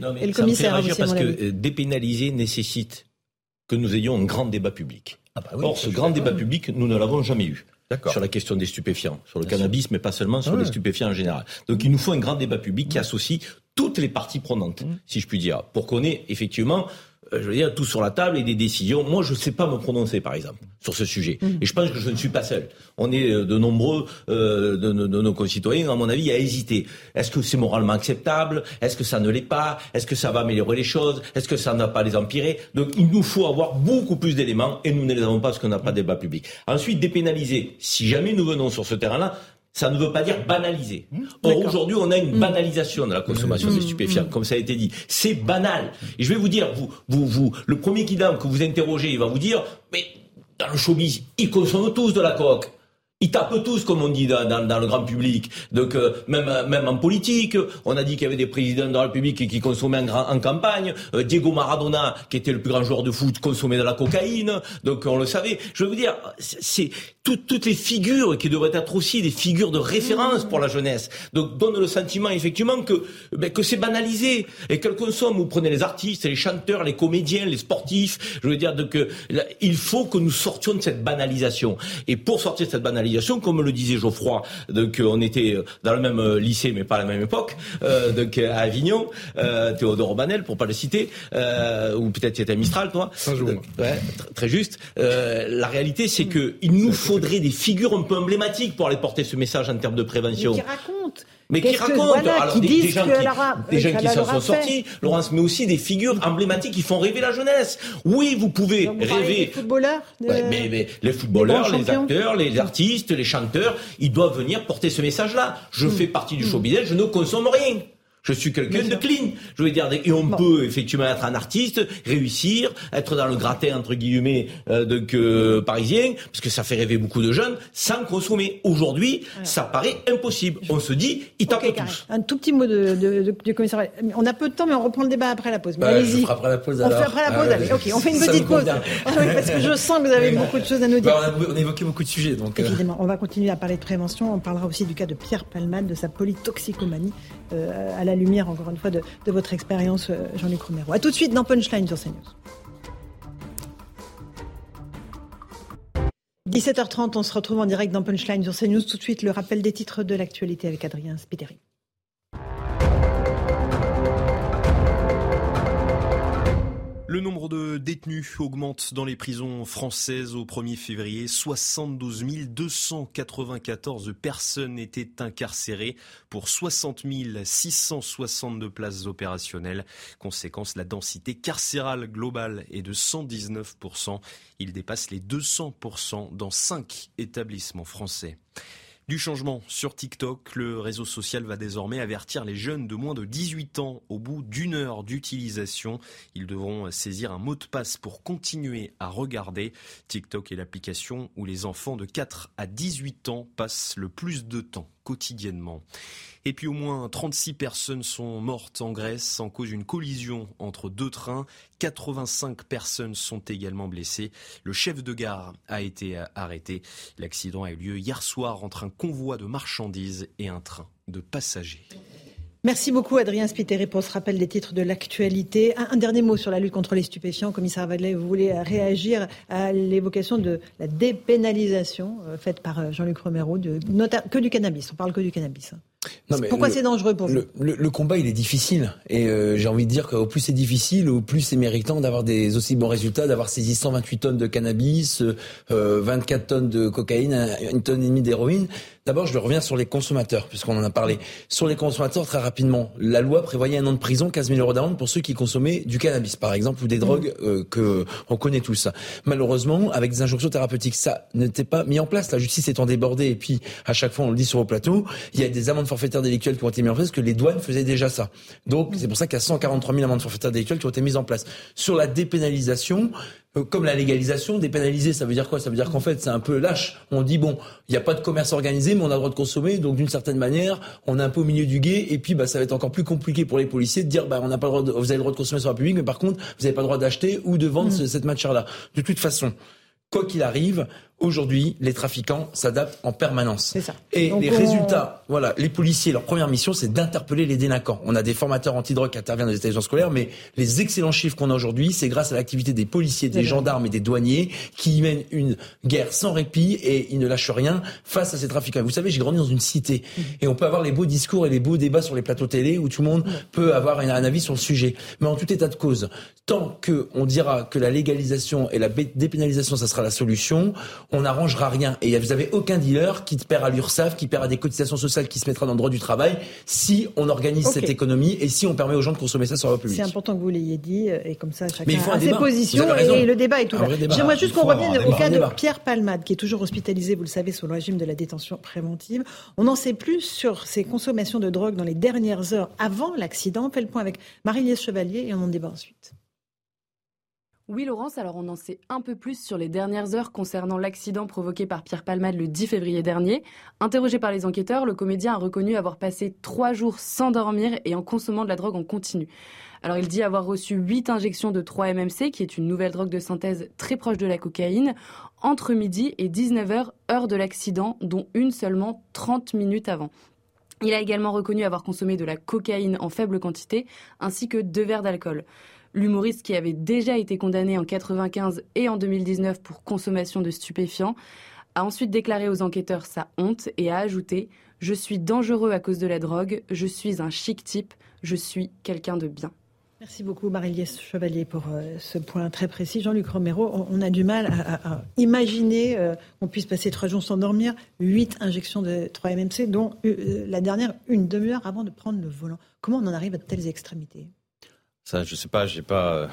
Non, mais et le ça me fait commissaire réagir parce que euh, dépénaliser nécessite que nous ayons un grand débat public. Ah bah oui, Or, ce grand débat public, nous ne l'avons jamais eu. Sur la question des stupéfiants, sur le cannabis, mais pas seulement sur Ah les stupéfiants en général. Donc il nous faut un grand débat public qui associe toutes les parties prenantes, si je puis dire, pour qu'on ait effectivement, je veux dire, tout sur la table et des décisions. Moi, je ne sais pas me prononcer, par exemple, sur ce sujet. Et je pense que je ne suis pas seul. On est euh, de nombreux euh, de, de- de nos concitoyens, à mon avis, à hésiter. Est-ce que c'est moralement acceptable? Est-ce que ça ne l'est pas? Est-ce que ça va améliorer les choses? Est-ce que ça ne va pas les empirer? Donc, il nous faut avoir beaucoup plus d'éléments et nous ne les avons pas parce qu'on n'a pas de débat public. Ensuite, dépénaliser. Si jamais nous venons sur ce terrain-là, ça ne veut pas dire banaliser. Or, D'accord. aujourd'hui, on a une banalisation de la consommation des stupéfiants, comme ça a été dit. C'est banal. Et je vais vous dire, vous, vous, vous, le premier kidam que vous interrogez, il va vous dire, mais dans le showbiz, ils consomment tous de la coque. Ils tapent tous, comme on dit dans, le grand public. Donc euh, même même en politique, on a dit qu'il y avait des présidents de la République qui consommaient en, campagne. Euh, Diego Maradona, qui était le plus grand joueur de foot, consommait de la cocaïne. Donc on le savait. Je veux dire, c'est- toutes les figures qui devraient être aussi des figures de référence pour la jeunesse. Donc donne le sentiment effectivement que ben, que c'est banalisé et qu'elle consomme. Vous prenez les artistes, les chanteurs, les comédiens, les sportifs. Je veux dire donc euh, il faut que nous sortions de cette banalisation. Et pour sortir de cette banalisation, comme le disait Geoffroy, donc euh, on était euh, dans le même euh, lycée mais pas à la même époque, euh, donc à Avignon, euh, Théodore Robanel pour pas le citer, euh, ou peut-être c'était à Mistral toi. Saint-Jean. Donc, ouais, tr- très juste. Euh, la réalité c'est que il nous faudrait des figures un peu emblématiques pour aller porter ce message en termes de Mais prévention. qui raconte mais qui racontent, alors, des, des, gens qui, des gens qui s'en sont sortis, Laurence, mais aussi des figures emblématiques qui font rêver la jeunesse. Oui, vous pouvez rêver. Les footballeurs mais, mais, les footballeurs, les acteurs, les artistes, les chanteurs, ils doivent venir porter ce message-là. Je hmm. fais partie du show business, je ne consomme rien. Je suis quelqu'un de clean. Je veux dire, et on peut effectivement être un artiste, réussir, être dans le gratin entre guillemets euh, de que parisien, parce que ça fait rêver beaucoup de jeunes, sans consommer. Aujourd'hui, ça paraît impossible. On se dit, ils tapent tous. Un tout petit mot de, de, du commissaire. On a peu de temps, mais on reprend le débat après la pause. Bah, allez-y. après la pause. On fait après la pause. allez, ok, on fait une petite pause. parce que je sens que vous avez beaucoup de choses à nous dire. Bah, on, a, évoqué beaucoup de sujets, donc. Euh. Évidemment, on va continuer à parler de prévention. On parlera aussi du cas de Pierre Palmade, de sa polytoxicomanie euh, à la lumière, encore une fois, de, votre expérience, euh, Jean-Luc Romero. A tout de suite dans Punchline sur CNews. 17h30, on se retrouve en direct dans Punchline sur CNews. Tout de suite, le rappel des titres de l'actualité avec Adrien Spiteri. Le nombre de détenus augmente dans les prisons françaises au 1er février. 72 294 personnes étaient incarcérées pour 60 662 places opérationnelles. Conséquence, la densité carcérale globale est de 119%. Il dépasse les 200% dans 5 établissements français. Du changement sur TikTok, le réseau social va désormais avertir les jeunes de moins de 18 ans au bout d'une heure d'utilisation. Ils devront saisir un mot de passe pour continuer à regarder. TikTok est l'application où les enfants de 4 à 18 ans passent le plus de temps quotidiennement. Et puis au moins 36 personnes sont mortes en Grèce en cause d'une collision entre deux trains. 85 personnes sont également blessées. Le chef de gare a été arrêté. L'accident a eu lieu hier soir entre un convoi de marchandises et un train de passagers. Merci beaucoup Adrien Spiteri pour ce rappel des titres de l'actualité. Un, dernier mot sur la lutte contre les stupéfiants. Commissaire Vadlet, vous voulez réagir à l'évocation de la dépénalisation euh, faite par euh, Jean-Luc Romero de, que du cannabis. On parle que du cannabis. Hein. Pourquoi c'est dangereux pour vous? le, combat, il est difficile. Et euh, j'ai envie de dire qu'au plus c'est difficile, au plus c'est méritant d'avoir des aussi bons résultats, d'avoir saisi 128 tonnes de cannabis, 24 tonnes de cocaïne, une tonne et demie d'héroïne. D'abord, je reviens sur les consommateurs, puisqu'on en a parlé. Sur les consommateurs, très rapidement, la loi prévoyait un an de prison, 15 000 euros d'amende pour ceux qui consommaient du cannabis, par exemple, ou des mmh. drogues euh, que on connaît tous. Malheureusement, avec des injonctions thérapeutiques, ça n'était pas mis en place. La justice étant débordée, et puis à chaque fois on le dit sur vos plateaux, il y a des amendes forfaitaires délictuelles qui ont été mises en place, que les douanes faisaient déjà ça. Donc c'est pour ça qu'il y a 143 000 amendes forfaitaires délictuelles qui ont été mises en place. Sur la dépénalisation, comme la légalisation, dépénaliser, ça veut dire quoi? Ça veut dire qu'en fait, c'est un peu lâche. On dit bon, il n'y a pas de commerce organisé, mais on a le droit de consommer, donc d'une certaine manière, on est un peu au milieu du guet, et puis bah ça va être encore plus compliqué pour les policiers de dire bah on n'a pas le droit, de, vous avez le droit de consommer sur la public, mais par contre, vous n'avez pas le droit d'acheter ou de vendre mm. cette matière-là. De toute façon, quoi qu'il arrive, Aujourd'hui, les trafiquants s'adaptent en permanence. Ça. Et les résultats, voilà, les policiers, leur première mission, c'est d'interpeller les délinquants. On a des formateurs antidrogue qui interviennent dans les établissements scolaires, mais les excellents chiffres qu'on a aujourd'hui, c'est grâce à l'activité des policiers, des gendarmes et des douaniers qui mènent une guerre sans répit et ils ne lâchent rien face à ces trafiquants. Vous savez, j'ai grandi dans une cité mmh. et on peut avoir les beaux discours et les beaux débats sur les plateaux télé où tout le monde mmh. peut avoir un, avis sur le sujet. Mais en tout état de cause, tant que on dira que la légalisation et la dépénalisation, ça sera la solution, on n'arrangera rien. Et vous avez aucun dealer qui perd à l'URSSAF, qui perd à des cotisations sociales, qui se mettra dans le droit du travail, si on organise cette économie et si on permet aux gens de consommer ça sur la public. C'est important que vous l'ayez dit, euh, et comme ça, chacun a ses positions, et le débat est ouvert. J'aimerais juste qu'on revienne au cas de Pierre Palmade, qui est toujours hospitalisé, vous le savez, sous le régime de la détention préventive. On en sait plus sur ses consommations de drogue dans les dernières heures avant l'accident. On fait le point avec Marie-Liesse Chevalier et on en débat ensuite. Oui, Laurence, alors on en sait un peu plus sur les dernières heures concernant l'accident provoqué par Pierre Palmade le 10 février dernier. Interrogé par les enquêteurs, le comédien a reconnu avoir passé trois jours sans dormir et en consommant de la drogue en continu. Alors il dit avoir reçu huit injections de 3-MMC, qui est une nouvelle drogue de synthèse très proche de la cocaïne, entre midi et 19h, heure de l'accident, dont une seulement 30 minutes avant. Il a également reconnu avoir consommé de la cocaïne en faible quantité, ainsi que deux verres d'alcool. L'humoriste qui avait déjà été condamné en 95 et en 2019 pour consommation de stupéfiants a ensuite déclaré aux enquêteurs sa honte et a ajouté Je suis dangereux à cause de la drogue, je suis un chic type, je suis quelqu'un de bien. Merci beaucoup Marie-Liesse Chevalier pour euh, ce point très précis. Jean-Luc Romero, on, a du mal à, imaginer euh, qu'on puisse passer trois jours sans dormir, huit injections de 3-MMC, dont euh, la dernière une demi-heure avant de prendre le volant. Comment on en arrive à de telles extrémités? Ça, je sais pas, j'ai pas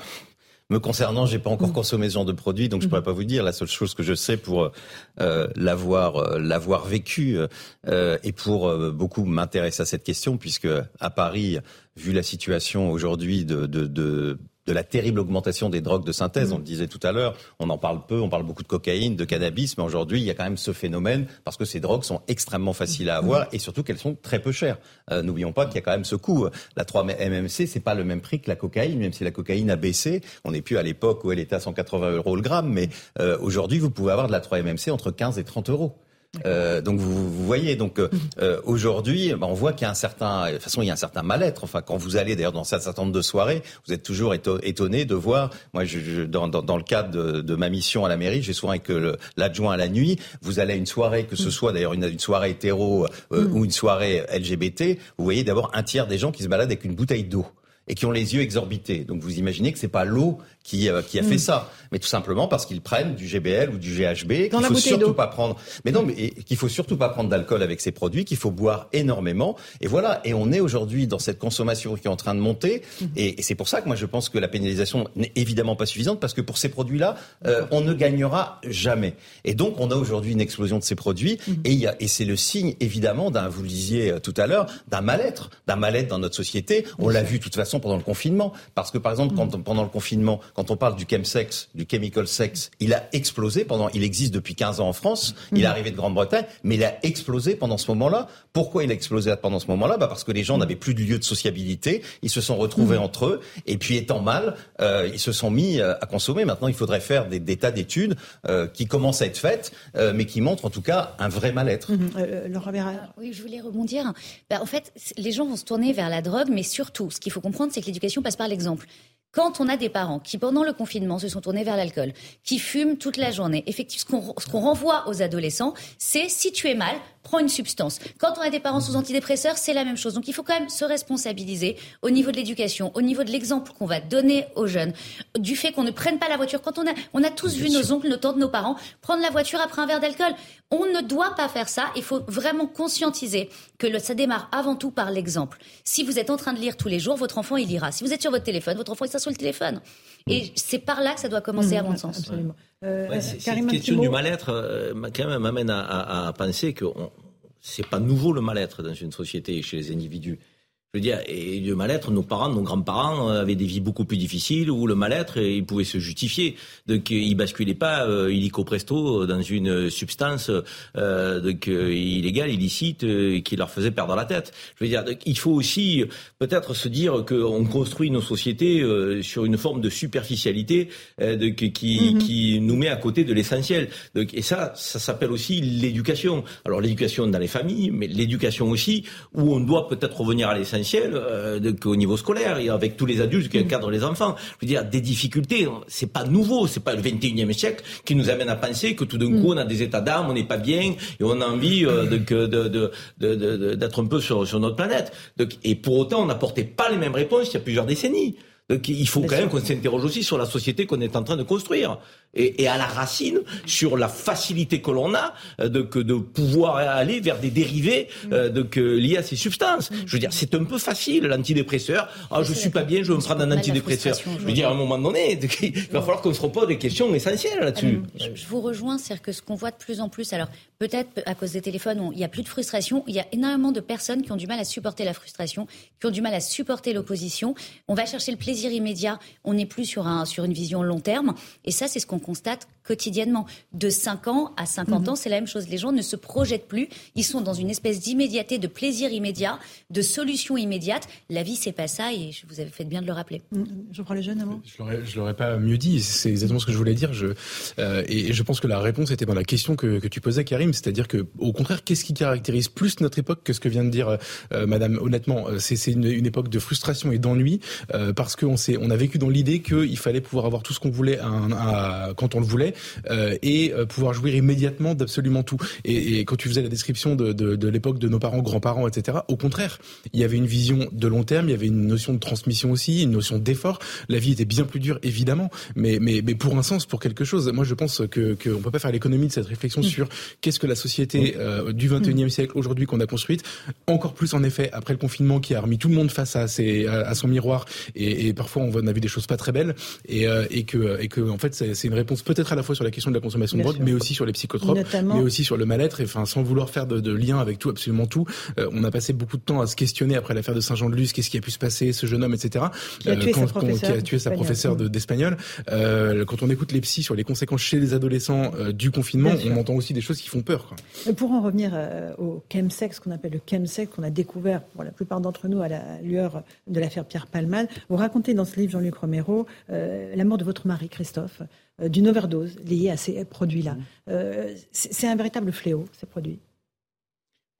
me concernant, j'ai pas encore mm. consommé ce genre de produit, donc je pourrais mm. pas vous dire. La seule chose que je sais pour euh, l'avoir euh, l'avoir vécu euh, et pour beaucoup m'intéresser à cette question, puisque à Paris, vu la situation aujourd'hui de, de, de de la terrible augmentation des drogues de synthèse. Mm. On le disait tout à l'heure, on en parle peu, on parle beaucoup de cocaïne, de cannabis, mais aujourd'hui, il y a quand même ce phénomène parce que ces drogues sont extrêmement faciles à avoir et surtout qu'elles sont très peu chères. Euh, n'oublions pas qu'il y a quand même ce coût. La 3-MMC, c'est pas le même prix que la cocaïne, même si la cocaïne a baissé. On n'est plus à l'époque où elle était à 180 euros le gramme, mais euh, aujourd'hui, vous pouvez avoir de la 3-MMC entre 15 et 30 euros. Euh, donc vous, vous, voyez, donc euh, euh, aujourd'hui, bah, on voit qu'il y a un certain, de toute façon, il y a un certain mal-être. Enfin, quand vous allez d'ailleurs dans un certain nombre de soirées, vous êtes toujours étonné de voir. Moi, je, dans, dans, dans, le cadre de, de, ma mission à la mairie, j'ai souvent avec l'adjoint à la nuit. Vous allez à une soirée, que ce mm. soit d'ailleurs une, une, soirée hétéro mm. ou une soirée LGBT, vous voyez d'abord un tiers des gens qui se baladent avec une bouteille d'eau et qui ont les yeux exorbités. Donc vous imaginez que c'est pas l'eau qui, euh, qui a fait mm. ça, mais tout simplement parce qu'ils prennent du GBL ou du GHB, qu'il faut surtout pas prendre. Mais non, mais qu'il faut surtout pas prendre d'alcool avec ces produits, qu'il faut boire énormément. Et voilà. Et on est aujourd'hui dans cette consommation qui est en train de monter. Mm. Et, et c'est pour ça que moi je pense que la pénalisation n'est évidemment pas suffisante parce que pour ces produits-là, euh, on ne gagnera jamais. Et donc on a aujourd'hui une explosion de ces produits. Mm. Et, il y a, et c'est le signe évidemment d'un, vous le disiez euh, tout à l'heure, d'un mal-être, d'un mal-être dans notre société. On l'a vu de toute façon pendant le confinement, parce que par exemple quand pendant le confinement quand on parle du chemsex, du chemical sex, il a explosé pendant, il existe depuis 15 ans en France, il est mhm. arrivé de Grande-Bretagne, mais il a explosé pendant ce moment-là. Pourquoi il a explosé pendant ce moment-là? Bah Parce que les gens n'avaient plus de lieu de sociabilité, ils se sont retrouvés mhm. entre eux, et puis étant mal, euh, ils se sont mis euh, à consommer. Maintenant, il faudrait faire des, des tas d'études euh, qui commencent à être faites, euh, mais qui montrent en tout cas un vrai mal-être. Mhm. Laura Oui, je voulais rebondir. Bah, en fait, les gens vont se tourner vers la drogue, mais surtout, ce qu'il faut comprendre, c'est que l'éducation passe par l'exemple. Quand on a des parents qui, pendant le confinement, se sont tournés vers l'alcool, qui fument toute la journée, effectivement, ce qu'on renvoie aux adolescents, c'est si tu es mal, prends une substance. Quand on a des parents sous antidépresseurs, c'est la même chose. Donc il faut quand même se responsabiliser au niveau de l'éducation, au niveau de l'exemple qu'on va donner aux jeunes, du fait qu'on ne prenne pas la voiture. Quand on a, on a tous vu nos oncles, nos tantes, nos parents prendre la voiture après un verre d'alcool. On ne doit pas faire ça. Il faut vraiment conscientiser que ça démarre avant tout par l'exemple. Si vous êtes en train de lire tous les jours, votre enfant il lira. Si vous êtes sur votre téléphone, votre enfant il sur le téléphone. Et c'est par là que ça doit commencer, à mon sens. Absolument. Euh, cette question du mal-être, euh, quand même, m'amène à, à, penser que c'est pas nouveau le mal-être dans une société et chez les individus. Je veux dire, et le mal-être, nos parents, nos grands-parents avaient des vies beaucoup plus difficiles où le mal-être, il pouvait se justifier. Donc, ils basculaient pas euh, illico presto dans une substance euh, donc, euh, illégale, illicite, euh, qui leur faisait perdre la tête. Je veux dire, il faut aussi peut-être se dire qu'on construit nos sociétés euh, sur une forme de superficialité qui, mhm. qui nous met à côté de l'essentiel. Et ça, ça s'appelle aussi l'éducation. Alors, l'éducation dans les familles, mais l'éducation aussi où on doit peut-être revenir à l'essentiel euh, au niveau scolaire, et avec tous les adultes qui mm. encadrent les enfants. Je veux dire, des difficultés, c'est pas nouveau, c'est pas le 21e siècle qui nous amène à penser que tout d'un coup mm. on a des états d'âme, on n'est pas bien et on a envie euh, de, d'être un peu sur, sur notre planète. Donc, et pour autant, on n'apportait pas les mêmes réponses il y a plusieurs décennies. Donc, il faut quand même qu'on s'interroge aussi sur la société qu'on est en train de construire et, et, à la racine sur la facilité que l'on a euh, de, que de pouvoir aller vers des dérivés mm. euh, de, que, liés à ces substances. Mm. Je veux dire, c'est un peu facile l'antidépresseur. Ah, je suis pas bien, je vais me prendre un antidépresseur. Je veux dire, à un moment donné, il va falloir qu'on se repose des questions essentielles là-dessus. Je vous rejoins, c'est-à-dire que ce qu'on voit de plus en plus, alors peut-être à cause des téléphones, il n'y a plus de frustration. Il y a énormément de personnes qui ont du mal à supporter la frustration, qui ont du mal à supporter l'opposition. On va chercher le plaisir immédiat. On n'est plus sur un sur une vision long terme. Et ça, c'est ce qu'on constate quotidiennement. De 5 ans à 50 mhm. ans, c'est la même chose. Les gens ne se projettent plus. Ils sont dans une espèce d'immédiateté, de plaisir immédiat, de solution immédiate. La vie, c'est pas ça et vous avez fait bien de le rappeler. Mm, mm. Je prends les jeunes avant. Je l'aurais pas mieux dit. C'est exactement ce que je voulais dire. Je, euh, et, je pense que la réponse était dans la question que, que tu posais, Karim. C'est-à-dire que, au contraire, qu'est-ce qui caractérise plus notre époque que ce que vient de dire euh, Madame Honnêtement, euh, c'est une, une, époque de frustration et d'ennui parce qu'on on s'est, on a vécu dans l'idée qu'il fallait pouvoir avoir tout ce qu'on voulait quand on le voulait euh, et euh, pouvoir jouir immédiatement d'absolument tout. Et, et, quand tu faisais la description de, de, de l'époque de nos parents, grands-parents, etc., au contraire, il y avait une vision de long terme, il y avait une notion de transmission aussi, une notion d'effort. La vie était bien plus dure, évidemment, mais, mais, mais pour un sens, pour quelque chose. Moi, je pense que qu'on peut pas faire l'économie de cette réflexion mm. sur qu'est-ce que la société euh, du 21e mm. siècle aujourd'hui qu'on a construite. Encore plus, en effet, après le confinement qui a remis tout le monde face à, ses, à son miroir et, et parfois on a vu des choses pas très belles et, euh, et que et que en fait c'est une réponse peut-être à la fois sur la question de la consommation de drogue, mais aussi sur les psychotropes, mais aussi sur le mal-être. Et enfin, sans vouloir faire de, de lien avec tout, absolument tout, euh, on a passé beaucoup de temps à se questionner après l'affaire de Saint-Jean-de-Luz, qu'est-ce qui a pu se passer, ce jeune homme, etc. Qui a tué, qui a tué sa professeure d'espagnol. Euh, quand on écoute les psys sur les conséquences chez les adolescents du confinement, on entend aussi des choses qui font peur. Quoi. Pour en revenir au chemsex, qu'on appelle le chemsex, qu'on a découvert pour la plupart d'entre nous à la lueur de l'affaire Pierre Palmade, vous racontez dans ce livre, Jean-Luc Romero, la mort de votre mari, Christophe, d'une overdose liée à ces produits-là. Mmh. c'est un véritable fléau, ces produits.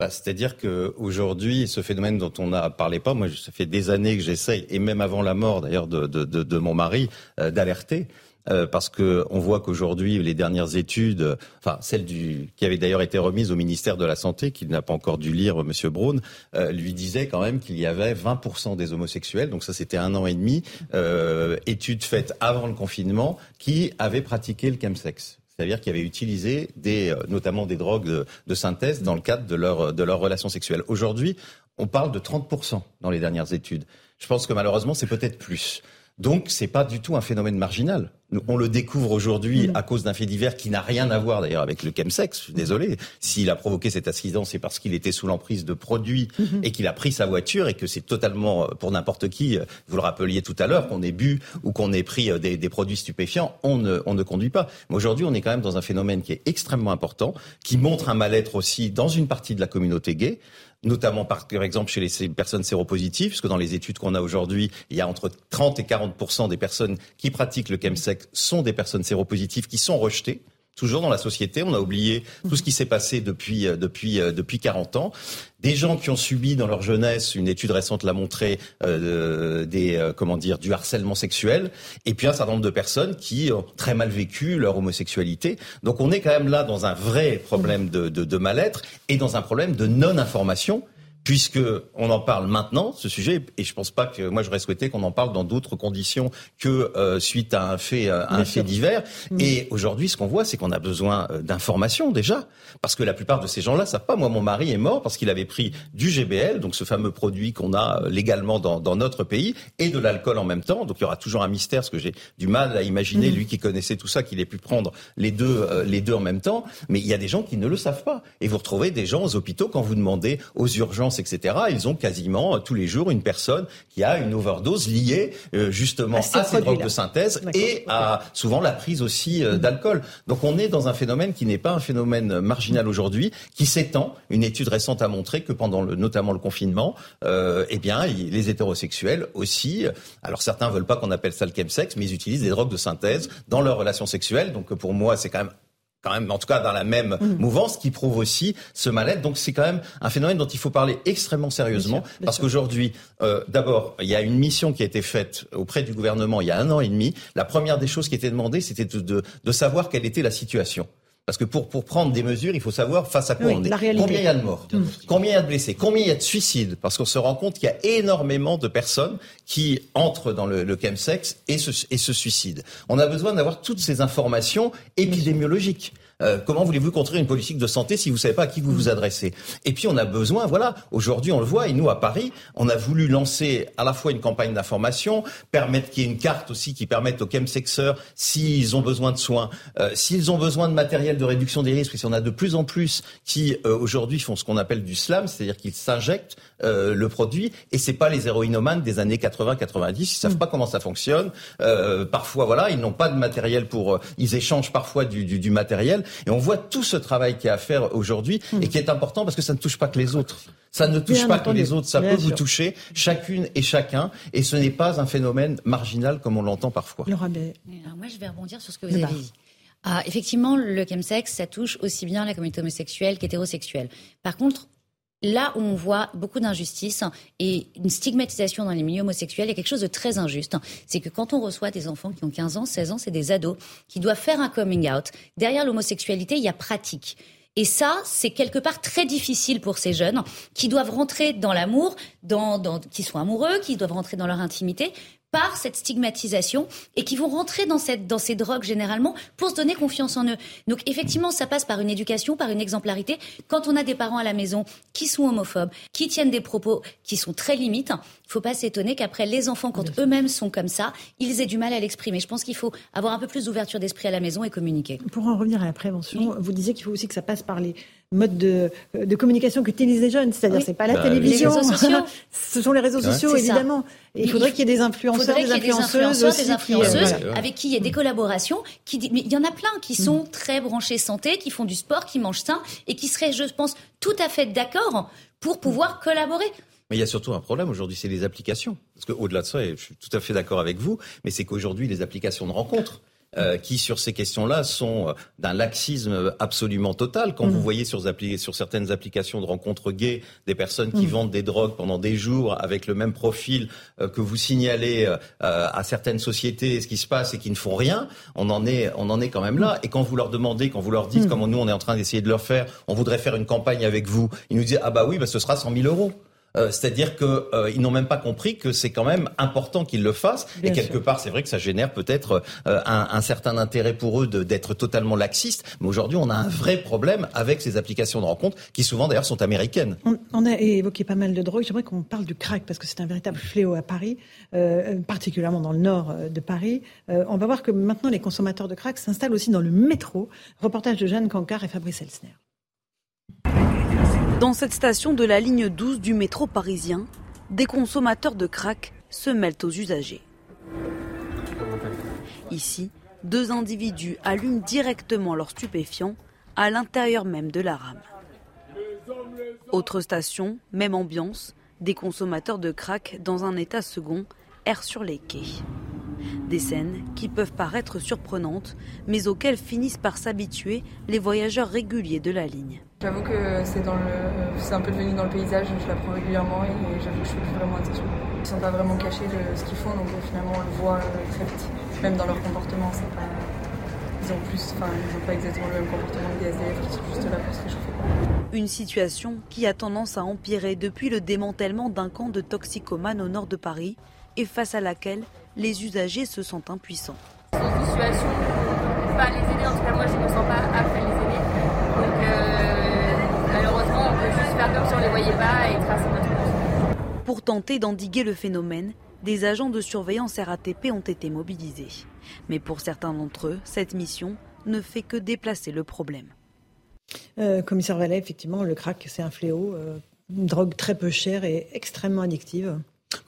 Bah, c'est-à-dire qu'aujourd'hui, ce phénomène dont on n'a parlé pas, moi, ça fait des années que j'essaye, et même avant la mort d'ailleurs de, de, de, mon mari, euh, d'alerter. Euh, parce que on voit qu'aujourd'hui les dernières études, enfin celle du qui avait d'ailleurs été remise au ministère de la santé, qu'il n'a pas encore dû lire, Monsieur Braun, euh, lui disait quand même qu'il y avait 20% des homosexuels, donc ça c'était un an et demi, euh, études faites avant le confinement, qui avaient pratiqué le chemsex c'est-à-dire qu'ils avaient utilisé des, euh, notamment des drogues de, synthèse dans le cadre de leur, de leur relation sexuelle. Aujourd'hui, on parle de 30% dans les dernières études. Je pense que malheureusement, c'est peut-être plus. Donc, c'est pas du tout un phénomène marginal. On le découvre aujourd'hui mm. à cause d'un fait divers qui n'a rien à voir d'ailleurs avec le chemsex. Désolé. S'il a provoqué cet accident, c'est parce qu'il était sous l'emprise de produits mm-hmm. et qu'il a pris sa voiture et que c'est totalement euh, pour n'importe qui. Euh, vous le rappeliez tout à l'heure, qu'on ait bu ou qu'on ait pris euh, des, des, produits stupéfiants, on ne, on ne conduit pas. Mais aujourd'hui, on est quand même dans un phénomène qui est extrêmement important, qui montre un mal-être aussi dans une partie de la communauté gay notamment par exemple chez les personnes séropositives, puisque dans les études qu'on a aujourd'hui, il y a entre 30 et 40 des personnes qui pratiquent le chemsex sont des personnes séropositives qui sont rejetées toujours dans la société. On a oublié tout ce qui s'est passé depuis euh, depuis euh, depuis 40 ans. Des gens qui ont subi dans leur jeunesse, une étude récente l'a montré, euh, des comment dire du harcèlement sexuel, et puis un certain nombre de personnes qui ont très mal vécu leur homosexualité. Donc on est quand même là dans un vrai problème de, de, de mal-être et dans un problème de non-information puisque on en parle maintenant, ce sujet, et je pense pas que moi j'aurais souhaité qu'on en parle dans d'autres conditions que euh, suite à un fait, euh, un fait divers. Mm. Et aujourd'hui, ce qu'on voit, c'est qu'on a besoin euh, d'informations déjà, parce que la plupart de ces gens-là savent pas. Moi, mon mari est mort parce qu'il avait pris du GBL, donc ce fameux produit qu'on a légalement dans, dans, notre pays, et de l'alcool en même temps. Donc il y aura toujours un mystère, parce que j'ai du mal à imaginer mm. lui qui connaissait tout ça, qu'il ait pu prendre les deux, les deux en même temps. Mais il y a des gens qui ne le savent pas, et vous retrouvez des gens aux hôpitaux quand vous demandez aux urgences etc., ils ont quasiment euh, tous les jours une personne qui a une overdose liée euh, justement à, ces, drogues de synthèse et à souvent la prise aussi euh, d'alcool. Donc on est dans un phénomène qui n'est pas un phénomène marginal aujourd'hui, qui s'étend. Une étude récente a montré que pendant le, notamment le confinement, euh, eh bien les hétérosexuels aussi. Alors certains veulent pas qu'on appelle ça le chemsex, mais ils utilisent des drogues de synthèse dans leurs relations sexuelles. Donc pour moi, c'est quand même quand même, en tout cas dans la même mm. mouvance, qui prouve aussi ce mal-être. Donc c'est quand même un phénomène dont il faut parler extrêmement sérieusement, parce qu'aujourd'hui, euh, d'abord, il y a une mission qui a été faite auprès du gouvernement il y a un an et demi. La première des choses qui était demandée, c'était de, de savoir quelle était la situation. Parce que pour, pour prendre des mesures, il faut savoir face à quoi on est. Combien il y a de morts. Combien il y a de blessés Combien il y a de suicides Parce qu'on se rend compte qu'il y a énormément de personnes qui entrent dans le, le chemsex et se, et se suicident. On a besoin d'avoir toutes ces informations épidémiologiques. Euh, comment voulez-vous construire une politique de santé si vous savez pas à qui vous vous adressez? Et puis on a besoin, voilà, aujourd'hui on le voit, et nous à Paris, on a voulu lancer à la fois une campagne d'information, permettre qu'il y ait une carte aussi qui permette aux chemsexeurs, s'ils ont besoin de soins, euh, s'ils ont besoin de matériel de réduction des risques, parce qu'on a de plus en plus qui euh, aujourd'hui font ce qu'on appelle du slam, c'est-à-dire qu'ils s'injectent le produit, et c'est pas les héroïnomanes des années 80-90, ils savent mm. pas comment ça fonctionne. parfois, voilà, ils n'ont pas de matériel pour, ils échangent parfois du, du, du matériel. Et on voit tout ce travail qu'il y a à faire aujourd'hui et qui est important parce que ça ne touche pas que les autres. Ça ne touche pas que les autres, ça peut vous toucher chacune et chacun. Et ce n'est pas un phénomène marginal comme on l'entend parfois. Alors, moi, je vais rebondir sur ce que vous avez dit. Ah, effectivement, le chemsex, ça touche aussi bien la communauté homosexuelle qu'hétérosexuelle. Par contre, là où on voit beaucoup d'injustice et une stigmatisation dans les milieux homosexuels, il y a quelque chose de très injuste. C'est que quand on reçoit des enfants qui ont 15 ans, 16 ans, c'est des ados qui doivent faire un coming out. Derrière l'homosexualité, il y a pratique. Et ça, c'est quelque part très difficile pour ces jeunes qui doivent rentrer dans l'amour, dans, dans, qui sont amoureux, qui doivent rentrer dans leur intimité, par cette stigmatisation et qui vont rentrer dans, cette, dans ces drogues généralement pour se donner confiance en eux. Donc effectivement, ça passe par une éducation, par une exemplarité. Quand on a des parents à la maison qui sont homophobes, qui tiennent des propos qui sont très limites, il faut pas s'étonner qu'après les enfants, quand eux-mêmes sont comme ça, ils aient du mal à l'exprimer. Je pense qu'il faut avoir un peu plus d'ouverture d'esprit à la maison et communiquer. Pour en revenir à la prévention, vous disiez qu'il faut aussi que ça passe par les modes de, de communication qu'utilisent les jeunes, c'est-à-dire c'est pas la Bah, télévision, les réseaux sociaux. ce sont les réseaux Ouais. sociaux évidemment. Et il faudrait qu'il y ait des influenceurs, faudrait des qu'il y ait des influenceuses influenceurs, aussi des qui, euh, influenceuses avec qui il y a des collaborations. Qui, mais il y en a plein qui sont très branchés santé, qui font du sport, qui mangent sain et qui seraient, je pense, tout à fait d'accord pour pouvoir collaborer. Mais il y a surtout un problème aujourd'hui, c'est les applications. Parce qu'au-delà de ça, et je suis tout à fait d'accord avec vous, mais c'est qu'aujourd'hui, les applications de rencontres, euh, qui sur ces questions-là sont euh, d'un laxisme absolument total. Quand Mm. vous voyez sur, sur certaines applications de rencontres gays des personnes qui Mm. vendent des drogues pendant des jours avec le même profil euh, que vous signalez euh, à certaines sociétés ce qui se passe et qui ne font rien, on en est, on en est quand même là. Et quand vous leur demandez, quand vous leur dites, Mm. comme nous on est en train d'essayer de leur faire, on voudrait faire une campagne avec vous, ils nous disent ah bah oui, bah ce sera 100 000 euros. Euh, C'est-à-dire que euh, ils n'ont même pas compris que c'est quand même important qu'ils le fassent. Bien et quelque sûr. part, c'est vrai que ça génère peut-être euh, un, un certain intérêt pour eux d'être totalement laxistes. Mais aujourd'hui, on a un vrai problème avec ces applications de rencontres qui souvent d'ailleurs sont américaines. On, on a évoqué pas mal de drogues. J'aimerais qu'on parle du crack parce que c'est un véritable fléau à Paris, particulièrement dans le nord de Paris. On va voir que maintenant les consommateurs de crack s'installent aussi dans le métro. Reportage de Jeanne Cancard et Fabrice Elsner. Dans cette station de la ligne 12 du métro parisien, des consommateurs de crack se mêlent aux usagers. Ici, deux individus allument directement leurs stupéfiants à l'intérieur même de la rame. Autre station, même ambiance, des consommateurs de crack dans un état second errent sur les quais. Des scènes qui peuvent paraître surprenantes, mais auxquelles finissent par s'habituer les voyageurs réguliers de la ligne. J'avoue que c'est dans le, c'est un peu devenu dans le paysage, je l'apprends régulièrement et j'avoue que je fais plus vraiment attention. Ils sont pas vraiment cachés de ce qu'ils font, donc euh, finalement on le voit euh, très vite. Même dans leur comportement, c'est pas, ils ont plus, enfin ils ont pas exactement le même comportement que des SDF qui sont juste là pour se réchauffer. Une situation qui a tendance à empirer depuis le démantèlement d'un camp de toxicomanes au nord de Paris et face à laquelle les usagers se sentent impuissants. Une situation où on peut pas les aider, en tout cas moi je ne me sens pas apte à les aider. Donc euh, malheureusement on peut les voyait pas et notre. Pour tenter d'endiguer le phénomène, des agents de surveillance RATP ont été mobilisés. Mais pour certains d'entre eux, cette mission ne fait que déplacer le problème. Euh, commissaire Vallet, effectivement, le crack, c'est un fléau, euh, une drogue très peu chère et extrêmement addictive.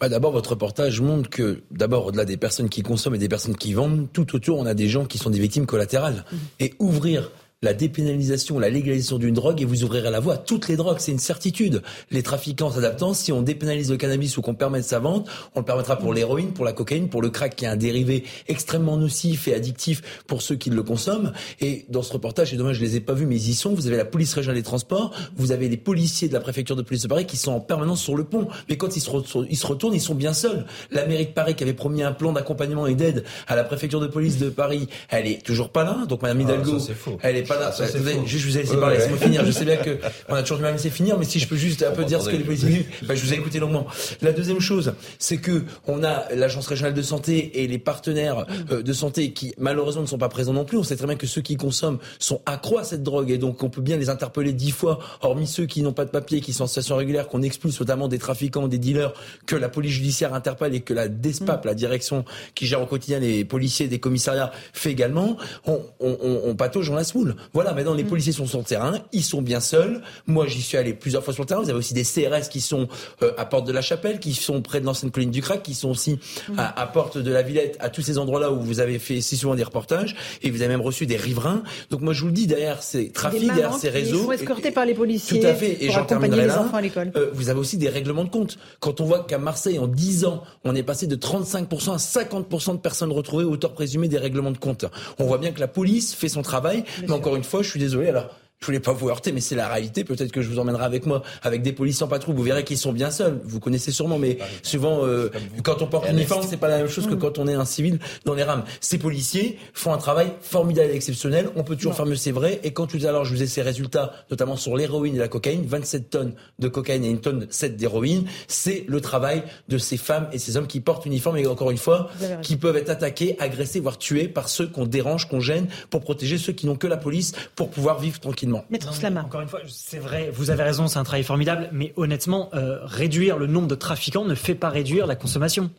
Bah, d'abord, votre reportage montre que, d'abord, au-delà des personnes qui consomment et des personnes qui vendent, tout autour, on a des gens qui sont des victimes collatérales. Et ouvrir la dépénalisation, la légalisation d'une drogue et vous ouvrirez la voie à toutes les drogues, c'est une certitude. Les trafiquants s'adaptant, si on dépénalise le cannabis ou qu'on permet de sa vente, on le permettra pour l'héroïne, pour la cocaïne, pour le crack qui est un dérivé extrêmement nocif et addictif pour ceux qui le consomment. Et dans ce reportage, c'est dommage, je les ai pas vus, mais ils y sont. Vous avez la police régionale des transports, vous avez les policiers de la préfecture de police de Paris qui sont en permanence sur le pont. Mais quand ils se, re- ils se retournent, ils sont bien seuls. La mairie de Paris qui avait promis un plan d'accompagnement et d'aide à la préfecture de police de Paris, elle est toujours pas là. Donc Madame Hidalgo, Ah, ça, c'est faux. elle est pas là. Ah, ça, juste je vous ai laissé Ouais, parler, ouais. laissez-moi finir. Je sais bien que on a toujours du mal à me laisser finir, mais si je peux juste un peu dire ce que les policiers, bah, je vous ai écouté longuement. La deuxième chose, c'est que on a l'agence régionale de santé et les partenaires euh, de santé qui malheureusement ne sont pas présents non plus. On sait très bien que ceux qui consomment sont accros à cette drogue et donc on peut bien les interpeller dix fois, hormis ceux qui n'ont pas de papier, qui sont en situation régulière, qu'on expulse notamment des trafiquants, des dealers, que la police judiciaire interpelle et que la DESPAP, la direction qui gère au quotidien les policiers des commissariats, fait également. On, on, on, on patauge dans la semoule. Voilà, maintenant les policiers sont sur le terrain, ils sont bien seuls. Moi, j'y suis allé plusieurs fois sur le terrain. Vous avez aussi des CRS qui sont euh, à Porte de la Chapelle, qui sont près de l'ancienne colline du Crac, qui sont aussi à, à Porte de la Villette, à tous ces endroits-là où vous avez fait si souvent des reportages, et vous avez même reçu des riverains. Donc moi, je vous le dis, derrière ces trafics, derrière ces réseaux, sont escortées par les policiers tout à fait. Et j'en terminerai les là. enfants à l'école. Euh, vous avez aussi des règlements de compte. Quand on voit qu'à Marseille, en 10 ans, on est passé de 35% à 50% de personnes retrouvées auteurs présumés des règlements de compte. On voit bien que la police fait son travail, mais encore une fois, je suis désolé. Alors, Je voulais pas vous heurter, mais c'est la réalité. Peut-être que je vous emmènerai avec moi, avec des policiers en patrouille. Vous verrez qu'ils sont bien seuls. Vous connaissez sûrement, mais souvent, euh, quand on porte l'uniforme, c'est pas la même chose que quand on est un civil dans les rames. Ces policiers font un travail formidable et exceptionnel. On peut toujours faire mieux, c'est vrai. Et quand tout à l'heure, je vous ai ces résultats, notamment sur l'héroïne et la cocaïne, 27 tonnes de cocaïne et une tonne 7 d'héroïne, c'est le travail de ces femmes et ces hommes qui portent uniforme et encore une fois, qui peuvent être attaqués, agressés, voire tués par ceux qu'on dérange, qu'on gêne, pour protéger ceux qui n'ont que la police, pour pouvoir vivre tranquillement. Maître Slama. Encore une fois, c'est vrai, vous avez raison, c'est un travail formidable, mais honnêtement, euh, réduire le nombre de trafiquants ne fait pas réduire la consommation.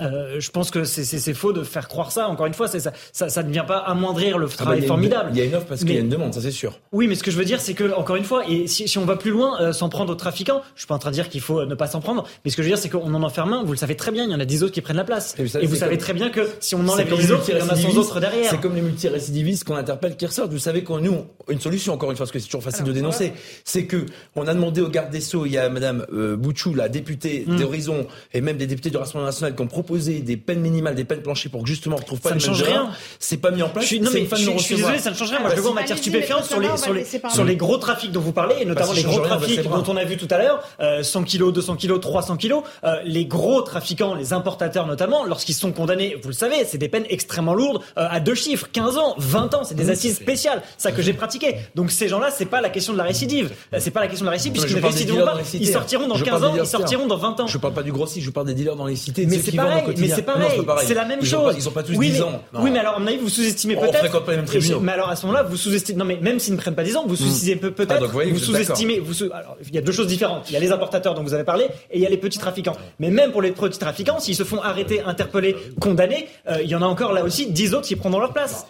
Euh, je pense que c'est faux de faire croire ça. Encore une fois, ça, ça, ça, ne vient pas amoindrir le Ah bah, travail une- formidable. Il y a une offre parce qu'il y a une demande, ça c'est sûr. Oui, mais ce que je veux dire, c'est que encore une fois, et si, si on va plus loin, euh, s'en prendre aux trafiquants, je suis pas en train de dire qu'il faut euh, ne pas s'en prendre, mais ce que je veux dire, c'est qu'on en enferme un. Vous le savez très bien, il y en a 10 autres qui prennent la place. Et vous savez, très comme- bien que si on enlève les autres, il y en a 100 multirécidivistes. autres derrière. C'est comme les multirécidivistes qu'on interpelle qui ressortent. Vous savez qu'on nous une solution encore une fois parce que c'est toujours facile de dénoncer. C'est que on a demandé au garde des sceaux, il y a Madame euh, Bouchou, la députée Mm. d'Horizon et même des députés du Rassemblement national qui ont proposé des peines minimales, des peines planchées pour que justement on retrouve pas Ça les ne change rien. C'est pas mis en place. Je suis, non, mais une je, suis- je suis désolé, ça ne change rien. Moi, je le vois en matière stupéfiante sur les, sur, les, sur les gros trafics dont vous parlez, et notamment ça les gros va trafics dont on a vu tout à l'heure, euh, 100 kilos, 200 kilos, 300 kilos. euh, les gros trafiquants, les importateurs notamment, lorsqu'ils sont condamnés, vous le savez, c'est des peines extrêmement lourdes, euh, à deux chiffres, 15 ans, 20 ans, c'est des assises spéciales, ça que j'ai pratiqué. Donc ces gens-là, c'est pas la question de la récidive, Euh, c'est pas la question de la récidive, puisqu'ils je ne récidiveront pas, ils hein. sortiront dans Je 15 parle des ans, ils sortiront dans 20 ans. Je parle pas du grossiste, je parle des dealers dans les cités. Mais c'est pareil, mais c'est pareil, c'est la même Ils ont chose. pas- Ils ont pas tous oui, 10 mais, ans. Non. Oui, mais alors, à mon avis, vous sous-estimez peut-être. pas les mêmes tribunaux. Mais alors, à ce moment-là, vous sous-estimez. Non, mais même s'ils ne prennent pas 10 ans, vous sous-estimez peut- Ah, peut-être. vous sous-estimez. Vous sous- alors, il y a deux choses différentes. Il y a les importateurs dont vous avez parlé et il y a les petits trafiquants. Mais même pour les petits trafiquants, s'ils se font arrêter, interpeller, condamner, euh, il y en a encore là aussi 10 autres qui prendront leur place.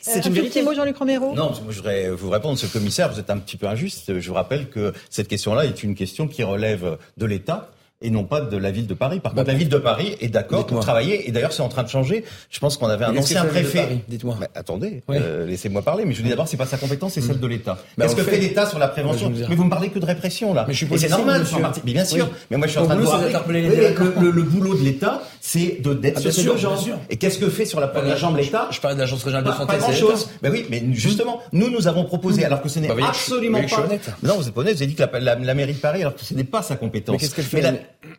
C'est Euh, une un vérité. mot, Jean-Luc Romero. Non, je voudrais vous répondre, ce commissaire, vous êtes un petit peu injuste. Je vous rappelle que cette question-là est une question qui relève de l'État et non pas de la ville de Paris. Par contre, la ville de Paris est d'accord pour travailler, et d'ailleurs, c'est en train de changer. Je pense qu'on avait un Mais ancien préfet. Dites-moi. Mais attendez, Oui. euh, laissez-moi parler. Mais je vous dis d'abord, c'est pas sa compétence, c'est celle de l'État. Bah, Qu'est-ce que fait fait. l'État sur la Bah, prévention dire. Mais vous me parlez que de répression là. Mais je suis c'est normal, monsieur. partie- Mais bien sûr. Oui. Mais moi, je suis en train de mais délinquants. le, boulot de l'État, c'est de d'être Ah, sur sûr. Et qu'est-ce que fait sur la première jambe l'État Je parlais de l'agence régionale de santé. pas grand c'est chose. l'État. Ben oui, mais justement, nous nous avons proposé, alors que ce n'est Bah, absolument pas. Non, vous êtes honnête. Vous avez dit que la mairie de Paris, alors que ce n'est pas sa compétence.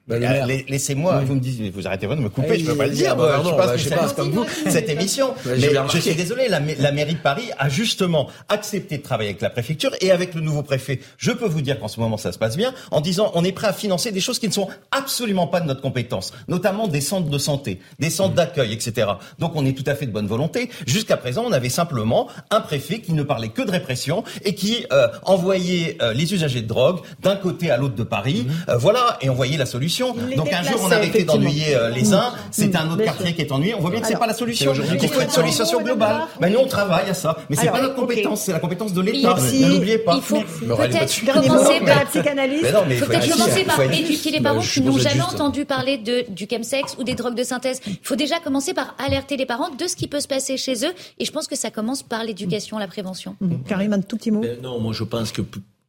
Bah, Ah, la- Laissez-moi. Oui. Vous me dites, vous arrêtez pas de me couper. Ah, je peux pas le dire. ah, bah, je suis pardon, pas bah, je pas. comme vous. Cette émission. Bah, mais je suis désolé. La, la mairie de Paris a justement accepté de travailler avec la préfecture et avec le nouveau préfet. Je peux vous dire qu'en ce moment ça se passe bien, en disant on est prêt à financer des choses qui ne sont absolument pas de notre compétence, notamment des centres de santé, des centres d'accueil, etc. Donc on est tout à fait de bonne volonté. Jusqu'à présent, on avait simplement un préfet qui ne parlait que de répression et qui euh, envoyait euh, les usagers de drogue d'un côté à l'autre de Paris. Euh, voilà, et on voyait la solution. Les Donc un jour, on déplaçait, arrêtait d'ennuyer euh, les uns, Mmh. c'était un autre quartier sûr. qui est ennuyé. On voit bien que c'est pas la solution. Il faut une solution globale. Ben nous, on travaille à ça, mais c'est Alors, pas notre compétence, c'est la compétence de l'État. L'oubliez pas. Il faut peut-être commencer la par non, mais Il faut peut-être être commencer par éduquer les parents je qui n'ont jamais entendu parler de, du chemsex ou des drogues de synthèse. Il faut déjà commencer par alerter les parents de ce qui peut se passer chez eux. Et je pense que ça commence par l'éducation, la prévention. Mmh. Karim, un tout petit mot. Ben non, moi je pense que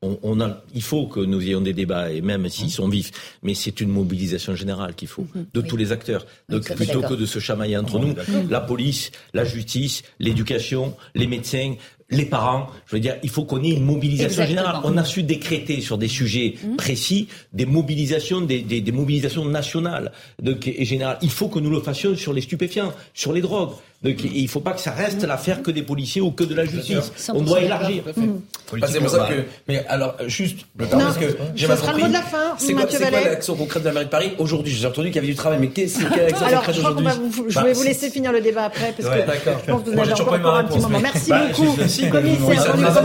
on, on a, il faut que nous ayons des débats, et même s'ils sont vifs, mais c'est une mobilisation générale qu'il faut, de Oui. tous les acteurs. Donc plutôt que de se chamailler entre nous, la police, la justice, l'éducation, les médecins, les parents, je veux dire, il faut qu'on ait une mobilisation Exactement. générale. On a su décréter sur des sujets précis des mobilisations, des, des, des mobilisations nationales et générales. Il faut que nous le fassions sur les stupéfiants, sur les drogues. Donc, il ne faut pas que ça reste l'affaire que des policiers ou que de la justice. 100% On doit élargir. Bah, c'est pour ça que. Mais alors, juste, le temps, Non, parce que j'ai le compris. mot de la fin, C'est quoi, quoi l'action concrète de la mairie de Paris aujourd'hui J'ai entendu qu'il y avait du travail, mais qu'est-ce quelle action Alors, concrète je crois qu'on aujourd'hui va vous, je Bah, vais vous laisser finir le débat après, parce que d'accord. je pense que vous avez j'ai toujours encore ma un petit moment. Merci Bah, beaucoup, commissaire va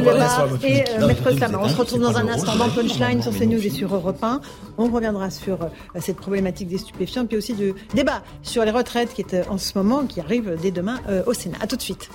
débat et euh, Maître Slama. On se retrouve dans un instant dans Punchline sur CNews et sur Europe 1. On reviendra sur euh, cette problématique des stupéfiants, puis aussi du débat sur les retraites qui est en ce moment, qui arrive dès demain euh, au Sénat. À tout de suite.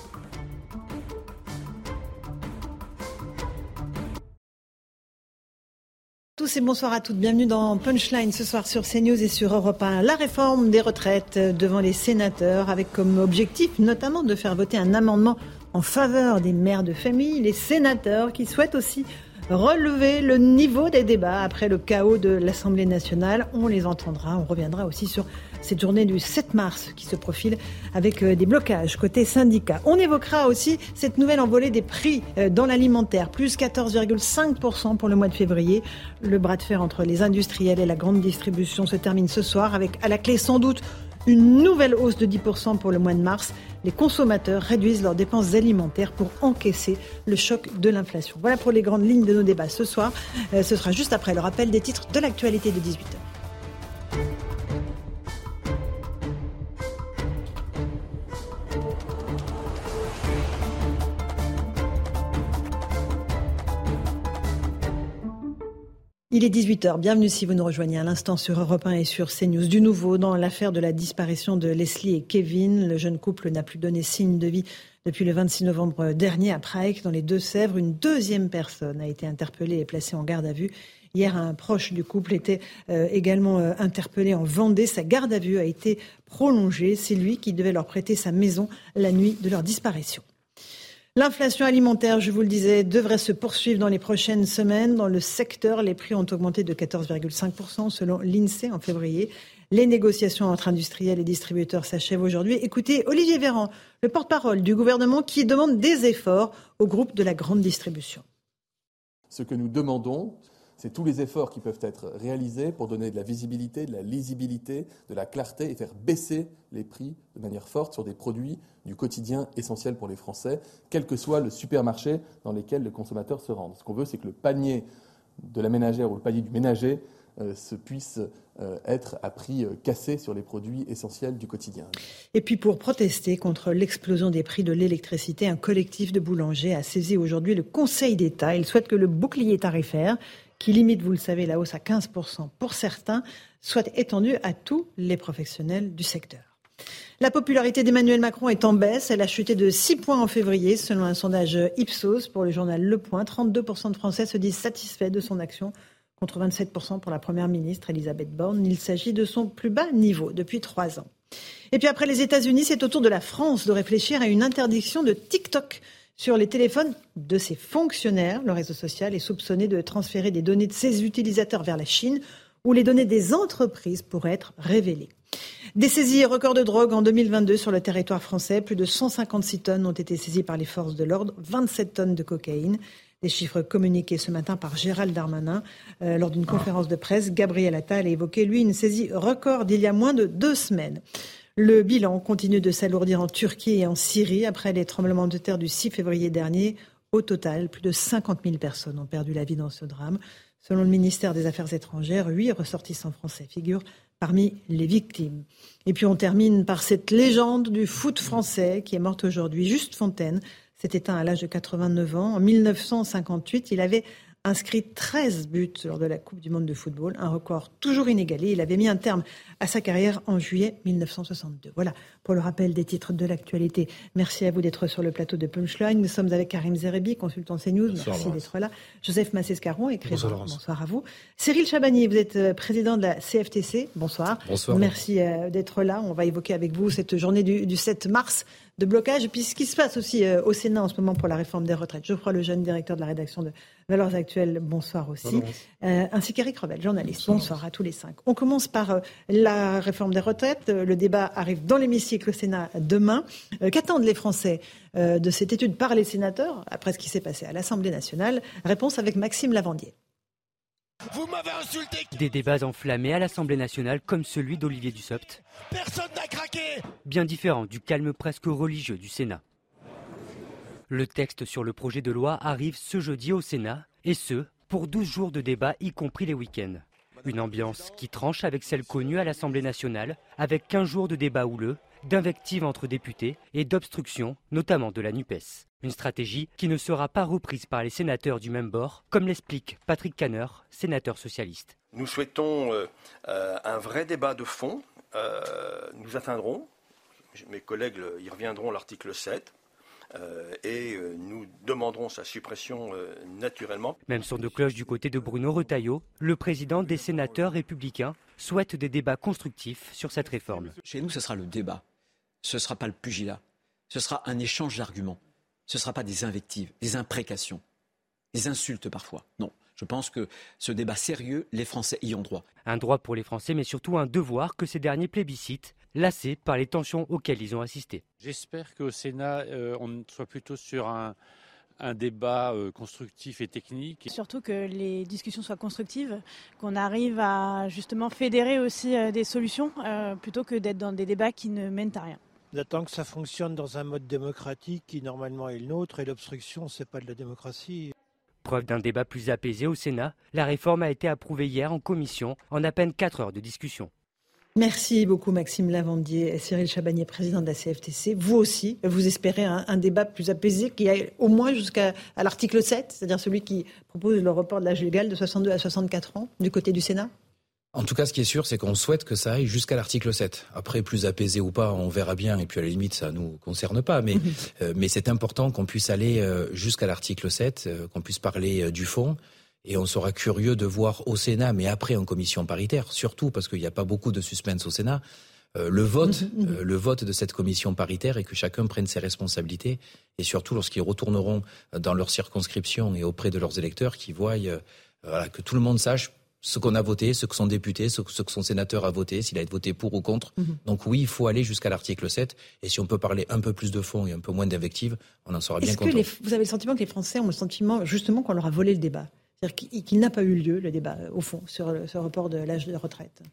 tous et bonsoir à toutes. Bienvenue dans Punchline ce soir sur CNews et sur Europe 1. La réforme des retraites devant les sénateurs avec comme objectif notamment de faire voter un amendement en faveur des mères de famille, les sénateurs qui souhaitent aussi relever le niveau des débats après le chaos de l'Assemblée nationale. On les entendra. On reviendra aussi sur cette journée du 7 mars qui se profile avec euh, des blocages côté syndicat. On évoquera aussi cette nouvelle envolée des prix euh, dans l'alimentaire, plus 14,5% pour le mois de février. Le bras de fer entre les industriels et la grande distribution se termine ce soir avec à la clé sans doute une nouvelle hausse de 10% pour le mois de mars. Les consommateurs réduisent leurs dépenses alimentaires pour encaisser le choc de l'inflation. Voilà pour les grandes lignes de nos débats ce soir. Euh, ce sera juste après le rappel des titres de l'actualité de 18h. Il est 18h. Bienvenue si vous nous rejoignez à l'instant sur Europe 1 et sur CNews. Du nouveau, dans l'affaire de la disparition de Leslie et Kevin, le jeune couple n'a plus donné signe de vie depuis le 26 novembre dernier à Prague, dans les Deux-Sèvres. Une deuxième personne a été interpellée et placée en garde à vue. Hier, un proche du couple était euh, également euh, interpellé en Vendée. Sa garde à vue a été prolongée. C'est lui qui devait leur prêter sa maison la nuit de leur disparition. L'inflation alimentaire, je vous le disais, devrait se poursuivre dans les prochaines semaines. Dans le secteur, les prix ont augmenté de 14,5% selon l'INSEE en février. Les négociations entre industriels et distributeurs s'achèvent aujourd'hui. Écoutez Olivier Véran, le porte-parole du gouvernement, qui demande des efforts au groupe de la grande distribution. Ce que nous demandons, c'est tous les efforts qui peuvent être réalisés pour donner de la visibilité, de la lisibilité, de la clarté et faire baisser les prix de manière forte sur des produits du quotidien essentiels pour les Français, quel que soit le supermarché dans lequel le consommateur se rende. Ce qu'on veut, c'est que le panier de la ménagère ou le panier du ménager euh, se puisse euh, être à prix euh, cassé sur les produits essentiels du quotidien. Et puis pour protester contre l'explosion des prix de l'électricité, un collectif de boulangers a saisi aujourd'hui le Conseil d'État. Il souhaite que le bouclier tarifaire qui limite, vous le savez, la hausse à 15% pour certains, soit étendue à tous les professionnels du secteur. La popularité d'Emmanuel Macron est en baisse. Elle a chuté de 6 points en février, selon un sondage Ipsos pour le journal Le Point. 32% de Français se disent satisfaits de son action, contre 27% pour la Première ministre Elisabeth Borne. Il s'agit de son plus bas niveau depuis trois ans. Et puis après les États-Unis, c'est au tour de la France de réfléchir à une interdiction de TikTok sur les téléphones de ses fonctionnaires. Le réseau social est soupçonné de transférer des données de ses utilisateurs vers la Chine, où les données des entreprises pourraient être révélées. Des saisies records de drogue en 2022 sur le territoire français. Plus de 156 tonnes ont été saisies par les forces de l'ordre, 27 tonnes de cocaïne. Des chiffres communiqués ce matin par Gérald Darmanin euh, lors d'une conférence de presse. Gabriel Attal a évoqué, lui, une saisie record d'il y a moins de deux semaines. Le bilan continue de s'alourdir en Turquie et en Syrie après les tremblements de terre du 6 février dernier. Au total, plus de 50 000 personnes ont perdu la vie dans ce drame. Selon le ministère des Affaires étrangères, huit ressortissants français figurent parmi les victimes. Et puis on termine par cette légende du foot français qui est morte aujourd'hui, Juste Fontaine. s'est éteint à l'âge de 89 ans. En 1958, il avait inscrit 13 buts lors de la Coupe du Monde de football, un record toujours inégalé. Il avait mis un terme à sa carrière en juillet 1962. Voilà pour le rappel des titres de l'actualité. Merci à vous d'être sur le plateau de Punchline. Nous sommes avec Karim Zerebi, consultant CNews. Merci d'être là. Joseph Massescaron, écrivain. Bonsoir, Bonsoir, à vous. Cyril Chabagnier, vous êtes euh, président de la CFTC. Bonsoir. Bonsoir. Merci euh, d'être là. On va évoquer avec vous cette journée du, du 7 mars de blocage. Et puis ce qui se passe aussi euh, au Sénat en ce moment pour la réforme des retraites. Geoffroy Lejeune, directeur de la rédaction de Valeurs Actuelles, bonsoir aussi. Euh, ainsi qu'Éric Revel, journaliste. Bonsoir. à tous les cinq. On commence par euh, la réforme des retraites. Le débat arrive dans l'hémicycle au Sénat demain. Qu'attendent les Français de cette étude par les sénateurs après ce qui s'est passé à l'Assemblée nationale? Réponse avec Maxime Lavandier. Vous m'avez insulté Des débats enflammés à l'Assemblée nationale comme celui d'Olivier Dussopt. Personne n'a craqué Bien différent du calme presque religieux du Sénat. Le texte sur le projet de loi arrive ce jeudi au Sénat, et ce, pour 12 jours de débat, y compris les week-ends. Une ambiance qui tranche avec celle connue à l'Assemblée nationale, avec 15 jours de débat houleux, d'invectives entre députés et d'obstruction, notamment de la NUPES. Une stratégie qui ne sera pas reprise par les sénateurs du même bord, comme l'explique Patrick Canner, sénateur socialiste. Nous souhaitons euh, euh, un vrai débat de fond. Euh, nous atteindrons, mes collègues y reviendront, l'article 7. et nous demanderons sa suppression naturellement. Même son de cloche du côté de Bruno Retailleau, le président des sénateurs républicains souhaite des débats constructifs sur cette réforme. Chez nous, ce sera le débat ce ne sera pas le pugilat, ce sera un échange d'arguments, ce ne sera pas des invectives, des imprécations. des insultes parfois. Non. Je pense que ce débat sérieux, les Français y ont droit. Un droit pour les Français, mais surtout un devoir que ces derniers plébiscitent, lassés par les tensions auxquelles ils ont assisté. J'espère qu'au Sénat, euh, on soit plutôt sur un, un débat euh, constructif et technique. Surtout que les discussions soient constructives, qu'on arrive à justement fédérer aussi euh, des solutions plutôt que d'être dans des débats qui ne mènent à rien. D'attendre que ça fonctionne dans un mode démocratique qui normalement est le nôtre et l'obstruction c'est pas de la démocratie. Preuve d'un débat plus apaisé au Sénat, la réforme a été approuvée hier en commission en à peine 4 heures de discussion. Merci beaucoup Maxime Lavandier et Cyril Chabagnier, président de la CFTC. Vous aussi, vous espérez un, débat plus apaisé qui aille au moins jusqu'à l'article 7, c'est-à-dire celui qui propose le report de l'âge légal de 62 à 64 ans du côté du Sénat? En tout cas, ce qui est sûr, c'est qu'on souhaite que ça aille jusqu'à l'article 7. Après, plus apaisé ou pas, on verra bien. Et puis, à la limite, ça nous concerne pas. Mais, euh, mais c'est important qu'on puisse aller euh, jusqu'à l'article 7, euh, qu'on puisse parler du fond. Et on sera curieux de voir au Sénat, mais après en commission paritaire, surtout parce qu'il n'y a pas beaucoup de suspense au Sénat, le vote, le vote de cette commission paritaire et que chacun prenne ses responsabilités. Et surtout lorsqu'ils retourneront dans leur circonscription et auprès de leurs électeurs, qui voient voilà, que tout le monde sache ce qu'on a voté, ce que son député, ce que son sénateur a voté, s'il a été voté pour ou contre. Mhm. Donc oui, il faut aller jusqu'à l'article 7. Et si on peut parler un peu plus de fond et un peu moins d'invectives, on en sera bien content. Que vous avez le sentiment que les Français ont le sentiment justement qu'on leur a volé le débat? C'est-à-dire qu'il n'a pas eu lieu, le débat, au fond, sur ce report de l'âge de retraite?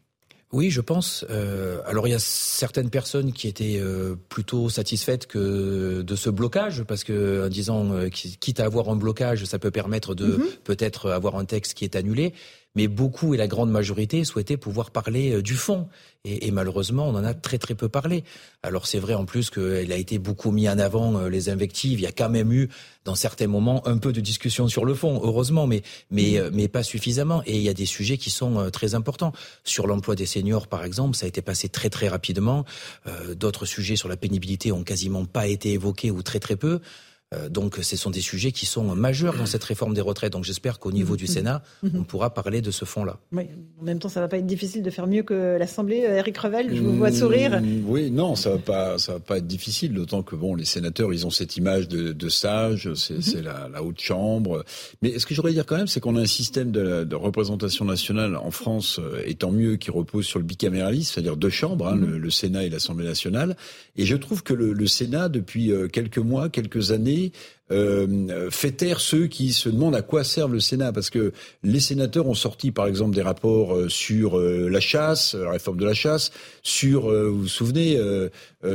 Oui, je pense. Euh, alors il y a certaines personnes qui étaient euh, plutôt satisfaites que de ce blocage, parce que en disant euh, quitte à avoir un blocage, ça peut permettre de mhm. peut-être avoir un texte qui est annulé mais beaucoup et la grande majorité souhaitaient pouvoir parler euh, du fond. Et, malheureusement, on en a très très peu parlé. Alors c'est vrai en plus qu'il a été beaucoup mis en avant euh, les invectives. Il y a quand même eu, dans certains moments, un peu de discussion sur le fond, heureusement, mais mais euh, mais pas suffisamment. Et il y a des sujets qui sont très importants. Sur l'emploi des seniors, par exemple, ça a été passé très très rapidement. D'autres sujets sur la pénibilité ont quasiment pas été évoqués ou très très peu. Euh, donc ce sont des sujets qui sont majeurs dans cette réforme des retraites. Donc j'espère qu'au niveau du Sénat, on pourra parler de ce fonds-là. Oui, en même temps, ça ne va pas être difficile de faire mieux que l'Assemblée. Eric euh, Revel, je vous vois sourire. Mmh, oui, non, ça ne va, pas, ça va pas être difficile, d'autant que bon, les sénateurs, ils ont cette image de, de sage, c'est mhm. la, haute chambre. Mais ce que je voudrais dire quand même, c'est qu'on a un système de, représentation nationale en France, euh, étant mieux, qui repose sur le bicaméralisme, c'est-à-dire deux chambres, hein, le, Sénat et l'Assemblée nationale. Et je trouve que le, le Sénat, depuis quelques mois, quelques années, oui euh, fait taire ceux qui se demandent à quoi servent le Sénat, parce que les sénateurs ont sorti par exemple des rapports euh, sur euh, la chasse, la réforme de la chasse, sur, vous vous souvenez,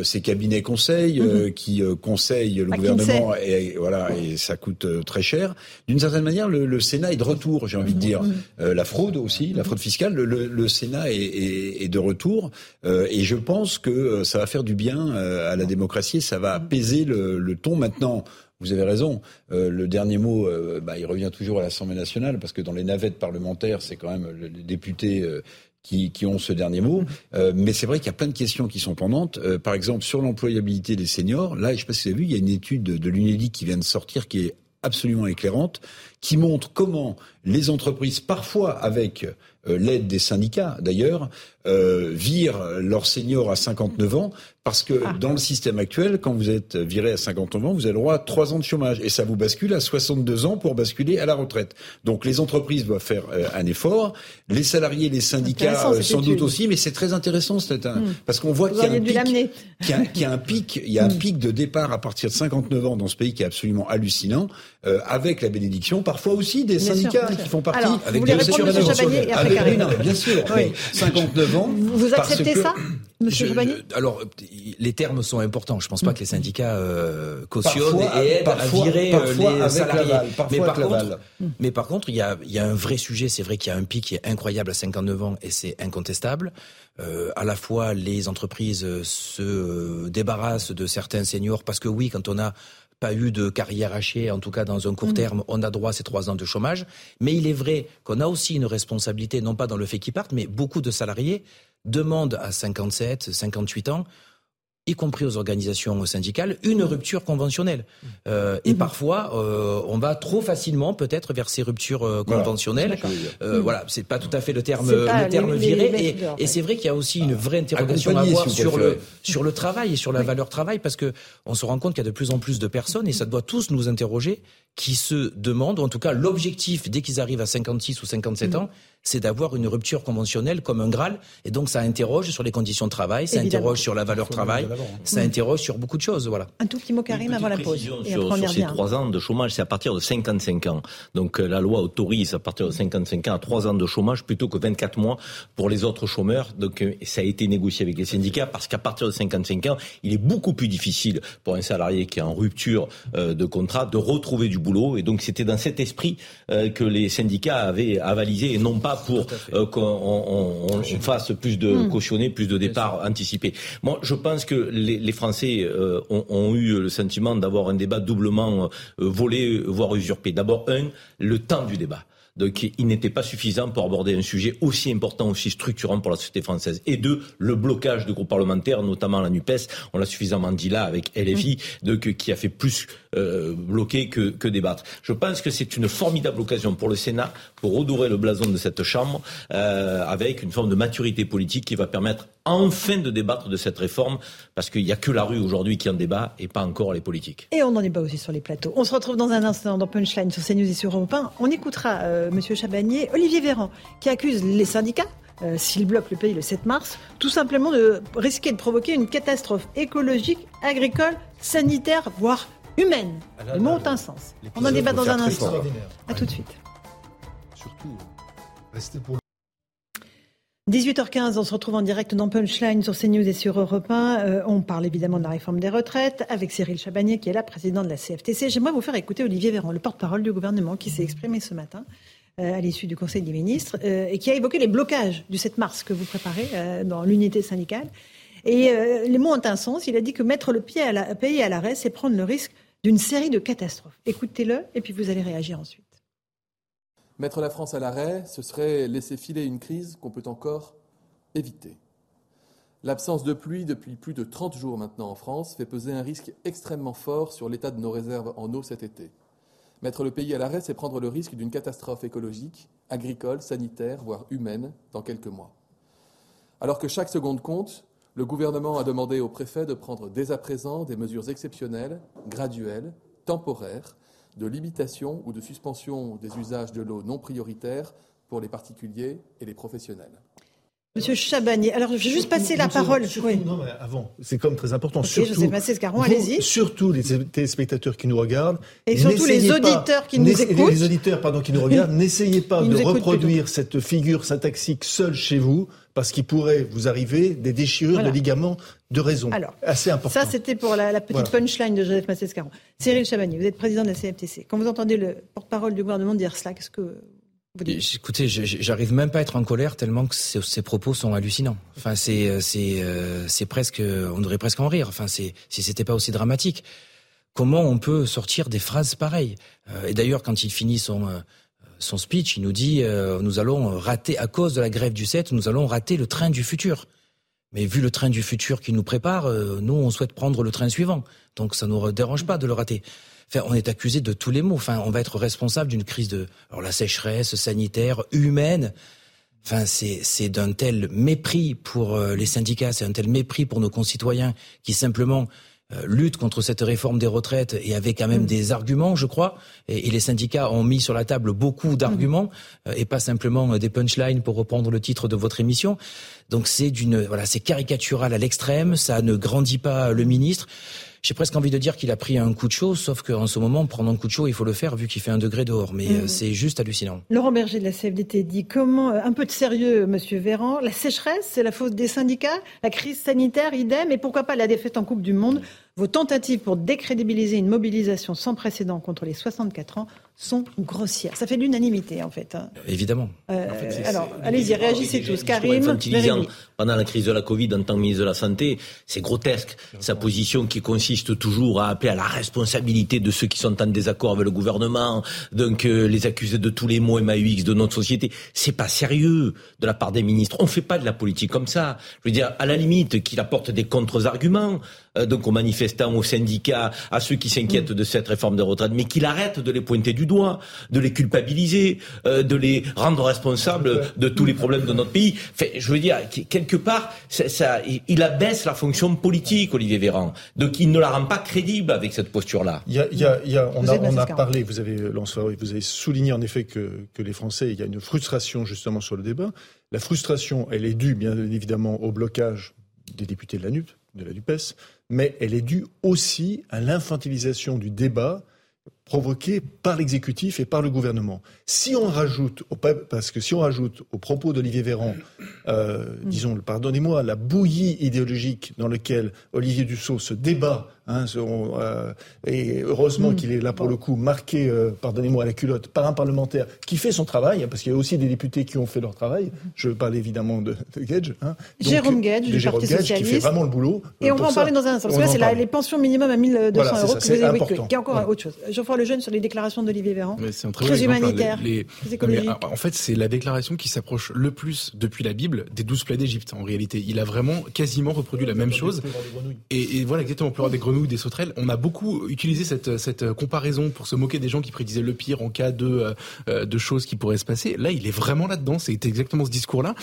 ces cabinets conseils mhm. qui conseillent le gouvernement, et voilà, et ça coûte très cher. D'une certaine manière, le, Sénat est de retour, j'ai envie de dire. Mhm. la fraude aussi, la fraude fiscale, le, Sénat est, est, de retour, et je pense que ça va faire du bien à la démocratie, ça va apaiser le, le ton maintenant. Vous avez raison. Euh, le dernier mot, euh, bah, il revient toujours à l'Assemblée nationale, parce que dans les navettes parlementaires, c'est quand même les députés euh, qui, qui, ont ce dernier mot. mais c'est vrai qu'il y a plein de questions qui sont pendantes. par exemple, sur l'employabilité des seniors, là, je ne sais pas si vous avez vu, il y a une étude de, l'UNEDIC qui vient de sortir qui est absolument éclairante, qui montre comment les entreprises, parfois avec l'aide des syndicats d'ailleurs, virent leurs seniors à 59 ans parce que ah. dans le système actuel, quand vous êtes viré à 59 ans, vous avez le droit à 3 ans de chômage et ça vous bascule à 62 ans pour basculer à la retraite. Donc les entreprises doivent faire euh, un effort, les salariés, les syndicats euh, sans doute aussi, mais c'est très intéressant hmm. parce qu'on voit qu'il y, a un pic, qu'il y, a un pic, il y a un hmm. pic de départ à partir de 59 ans dans ce pays qui est absolument hallucinant, euh, avec la bénédiction parfois aussi des syndicats qui font partie Alors, avec des et après bien sûr, oui. 59 ans. Vous acceptez ça? Monsieur alors, les termes sont importants. Je pense pas que les syndicats euh, cautionnent et aident à virer euh, les salariés. mais, par contre, mais par contre, il y a, y a un vrai sujet. C'est vrai qu'il y a un pic qui est incroyable à 59 ans et c'est incontestable. Euh, à la fois, les entreprises se euh, débarrassent de certains seniors parce que oui, quand on a pas eu de carrière hachée, en tout cas dans un court mm. terme, on a droit à ces trois ans de chômage. Mais il est vrai qu'on a aussi une responsabilité, non pas dans le fait qu'ils partent, mais beaucoup de salariés demandent à 57, 58 ans y compris aux organisations syndicales, une rupture conventionnelle. Euh, et mhm. parfois, euh, on va trop facilement peut-être vers ces ruptures euh, conventionnelles. Euh, Voilà, c'est pas tout à fait le terme, le terme viré. et, et c'est vrai qu'il y a aussi une vraie interrogation à avoir sur le, sur le travail et sur la valeur travail, parce que on se rend compte qu'il y a de plus en plus de personnes, et ça doit tous nous interroger, qui se demandent, ou en tout cas l'objectif dès qu'ils arrivent à 56 ou 57 ans, c'est d'avoir une rupture conventionnelle comme un Graal. Et donc ça interroge sur les conditions de travail, ça Évidemment. interroge sur la valeur travail, ça interroge sur beaucoup de choses. Voilà. Un tout petit mot, Karim, avant la pause. Et sur, ces trois ans de chômage, c'est à partir de 55 ans. Donc euh, la loi autorise à partir de 55 ans à trois ans de chômage plutôt que 24 mois pour les autres chômeurs. Donc euh, ça a été négocié avec les syndicats parce qu'à partir de 55 ans, il est beaucoup plus difficile pour un salarié qui est en rupture euh, de contrat de retrouver du boulot. Et donc c'était dans cet esprit euh, que les syndicats avaient avalisé et non pas pour euh, qu'on on- on- on fasse plus de Mm. cautionner, plus de départs anticipés. Moi, je pense que les, les Français euh, ont, ont eu le sentiment d'avoir un débat doublement euh, volé, voire usurpé. D'abord, un, le temps du débat. Donc, il n'était pas suffisant pour aborder un sujet aussi important, aussi structurant pour la société française. Et deux, le blocage de groupes parlementaires, notamment la NUPES, on l'a suffisamment dit là avec LFI, donc, qui a fait plus euh, bloquer que, que débattre. Je pense que c'est une formidable occasion pour le Sénat pour redorer le blason de cette Chambre euh, avec une forme de maturité politique qui va permettre enfin de débattre de cette réforme, parce qu'il n'y a que la rue aujourd'hui qui en débat et pas encore les politiques. Et on est pas aussi sur les plateaux. On se retrouve dans un instant dans Punchline sur CNews et sur Europe 1. On écoutera euh, Monsieur Chabagnier, Olivier Véran, qui accuse les syndicats, euh, s'ils bloquent le pays le 7 mars, tout simplement de risquer de provoquer une catastrophe écologique, agricole, sanitaire, voire humaine. Les mots ont un sens. On en débat dans un instant. À tout de suite. Surtout, restez pour 18h15, on se retrouve en direct dans Punchline sur CNews et sur Europe 1. Euh, on parle évidemment de la réforme des retraites avec Cyril Chabagnier qui est là, président de la CFTC. J'aimerais vous faire écouter Olivier Véran, le porte-parole du gouvernement qui s'est exprimé ce matin euh, à l'issue du Conseil des ministres euh, et qui a évoqué les blocages du 7 mars que vous préparez euh, dans l'unité syndicale. Et euh, les mots ont un sens. Il a dit que mettre le pied à la, pays à l'arrêt, c'est prendre le risque d'une série de catastrophes. Écoutez-le et puis vous allez réagir ensuite. Mettre la France à l'arrêt, ce serait laisser filer une crise qu'on peut encore éviter. L'absence de pluie depuis plus de 30 jours maintenant en France fait peser un risque extrêmement fort sur l'état de nos réserves en eau cet été. Mettre le pays à l'arrêt, c'est prendre le risque d'une catastrophe écologique, agricole, sanitaire, voire humaine dans quelques mois. Alors que chaque seconde compte, le gouvernement a demandé au préfet de prendre dès à présent des mesures exceptionnelles, graduelles, temporaires, de limitation ou de suspension des usages de l'eau non prioritaires pour les particuliers et les professionnels. Monsieur Chabagnier, alors je vais juste passer la parole. surtout- Oui. non, mais avant, c'est comme très important. Surtout, vous- allez-y. Surtout les téléspectateurs qui nous regardent. Et surtout les pas- auditeurs qui nous écoutent. Les auditeurs, pardon, qui nous regardent. N'essayez pas Ils de reproduire cette figure syntaxique seule chez vous, parce qu'il pourrait vous arriver des déchirures Voilà. de ligaments de raison. Alors, Assez important. Ça, c'était pour la, la petite Voilà. punchline de Joseph Massescaron. Cyril Chabagnier, vous êtes président de la CFTC. Quand vous entendez le porte-parole du gouvernement dire cela, qu'est-ce que Écoutez, j'arrive même pas à être en colère tellement que ces, propos sont hallucinants. Enfin, c'est euh, c'est euh, c'est presque, on devrait presque en rire. Enfin, c'est si c'était pas aussi dramatique. Comment on peut sortir des phrases pareilles? Euh, Et d'ailleurs, quand il finit son son speech, il nous dit euh, nous allons rater à cause de la grève du 7, nous allons rater le train du futur. Mais vu le train du futur qui nous prépare, euh, nous on souhaite prendre le train suivant. Donc ça nous dérange pas de le rater. Enfin, on est accusé de tous les maux. Enfin, on va être responsable d'une crise de alors la sécheresse sanitaire, humaine. Enfin, c'est d'un tel mépris pour euh, les syndicats, c'est un tel mépris pour nos concitoyens qui simplement euh, luttent contre cette réforme des retraites et avec quand même des arguments, je crois. Et, et les syndicats ont mis sur la table beaucoup d'arguments euh, et pas simplement des punchlines pour reprendre le titre de votre émission. Donc c'est d'une voilà, c'est caricatural à l'extrême. Ça ne grandit pas le ministre. J'ai presque envie de dire qu'il a pris un coup de chaud, sauf qu'en ce moment, prendre un coup de chaud, il faut le faire vu qu'il fait un degré dehors. Mais euh, Mhm. c'est juste hallucinant. Laurent Berger de la CFDT dit comment, euh, un peu de sérieux, monsieur Véran, la sécheresse, c'est la faute des syndicats, la crise sanitaire, idem, et pourquoi pas la défaite en Coupe du Monde Vos tentatives pour décrédibiliser une mobilisation sans précédent contre les 64 ans sont grossières. Ça fait l'unanimité, en fait. hein. Évidemment. Euh, alors, allez-y, réagissez tous. Karim, pendant la crise de la Covid en tant que ministre de la Santé, c'est grotesque. Sa position qui consiste toujours à appeler à la responsabilité de ceux qui sont en désaccord avec le gouvernement, donc euh, les accuser de tous les maux MAUX de notre société, c'est pas sérieux de la part des ministres. On fait pas de la politique comme ça. Je veux dire, à la limite, qu'il apporte des contre-arguments, donc aux manifestants, aux syndicats, à ceux qui s'inquiètent de cette réforme des retraites, mais qu'il arrête de les pointer du doigt, de les culpabiliser, euh, de les rendre responsables de tous les problèmes de notre pays. Je veux dire, quelque part, ça, ça, il abaisse la fonction politique, Olivier Véran. Donc il ne la rend pas crédible avec cette posture-là. Il y a, il y a, il y a, on, a, on a parlé, vous avez, vous avez souligné en effet que, que les Français, il y a une frustration justement sur le débat. La frustration, elle est due bien évidemment au blocage des députés de la NUP, de la NUPES, mais elle est due aussi à l'infantilisation du débat provoqué par l'exécutif et par le gouvernement. Si on rajoute, parce que si on rajoute aux propos d'Olivier Véran, euh, disons, pardonnez-moi, la bouillie idéologique dans laquelle Olivier Dussault se débat Hein, euh, et heureusement mm. qu'il est là pour le coup marqué, euh, pardonnez-moi, à la culotte par un parlementaire qui fait son travail, hein, parce qu'il y a aussi des députés qui ont fait leur travail. Je parle évidemment de, de Gage. Hein. Jérôme Gage, du Parti Socialiste. qui fait vraiment le boulot. Et on va en parler dans un instant. Parce que c'est les pensions minimum à 1200 voilà, euros ça, que vous évoquez, qui est encore autre chose. Geoffroy Lejeune sur les déclarations d'Olivier Véran. C'est un très, très humanitaire. Les, les... en fait, c'est la déclaration qui s'approche le plus depuis la Bible des douze plaies d'Égypte. En réalité, il a vraiment quasiment reproduit la même chose. Et, voilà, exactement, pleurer des grenouilles, des sauterelles. On a beaucoup utilisé cette, cette comparaison pour se moquer des gens qui prédisaient le pire en cas de, euh, de choses qui pourraient se passer. Là, il est vraiment là-dedans. C'est exactement ce discours-là.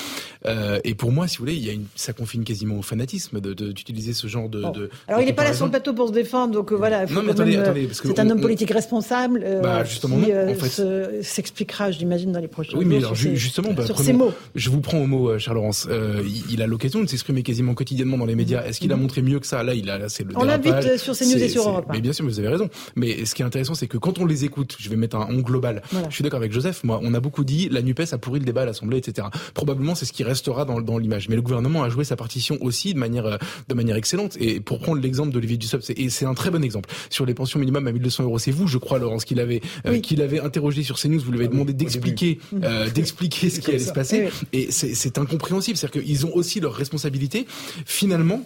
Euh, et pour moi, si vous voulez, il y a une, ça confine quasiment au fanatisme d'utiliser de, ce genre de. de Alors, il n'est pas là sur le plateau pour se défendre, donc euh, voilà. Non, mais attendez, attendez, c'est un homme politique responsable bah, justement, qui en fait... s'expliquera, j'imagine, dans les prochains oui, mais alors, justement, bah, sur ces mots. Je vous prends au mot, cher Laurence. il, il, a l'occasion de s'exprimer quasiment quotidiennement dans les médias. Est-ce qu'il a montré mieux que ça? Là, il a, c'est le. On l'invite sur CNews et sur mais bien sûr, vous avez raison. Mais ce qui est intéressant, c'est que quand on les écoute, je vais mettre un on global. Je suis d'accord avec Joseph. Moi, on a beaucoup dit la Nupes a pourri le débat à l'Assemblée, etc. Probablement, c'est ce qui restera dans, dans l'image. Mais le gouvernement a joué sa partition aussi de manière euh, de manière excellente. Et pour prendre l'exemple d'Olivier Dussopt, et c'est un très bon exemple sur les pensions minimum à 1200 euros. C'est vous, je crois, Laurence, qui l'avez euh, qui l'avait interrogé sur CNews. Vous lui avez ah demandé d'expliquer euh, d'expliquer ce qui allait se passer. Et c'est incompréhensible. C'est-à-dire qu'ils ont aussi leurs responsabilités. Finalement,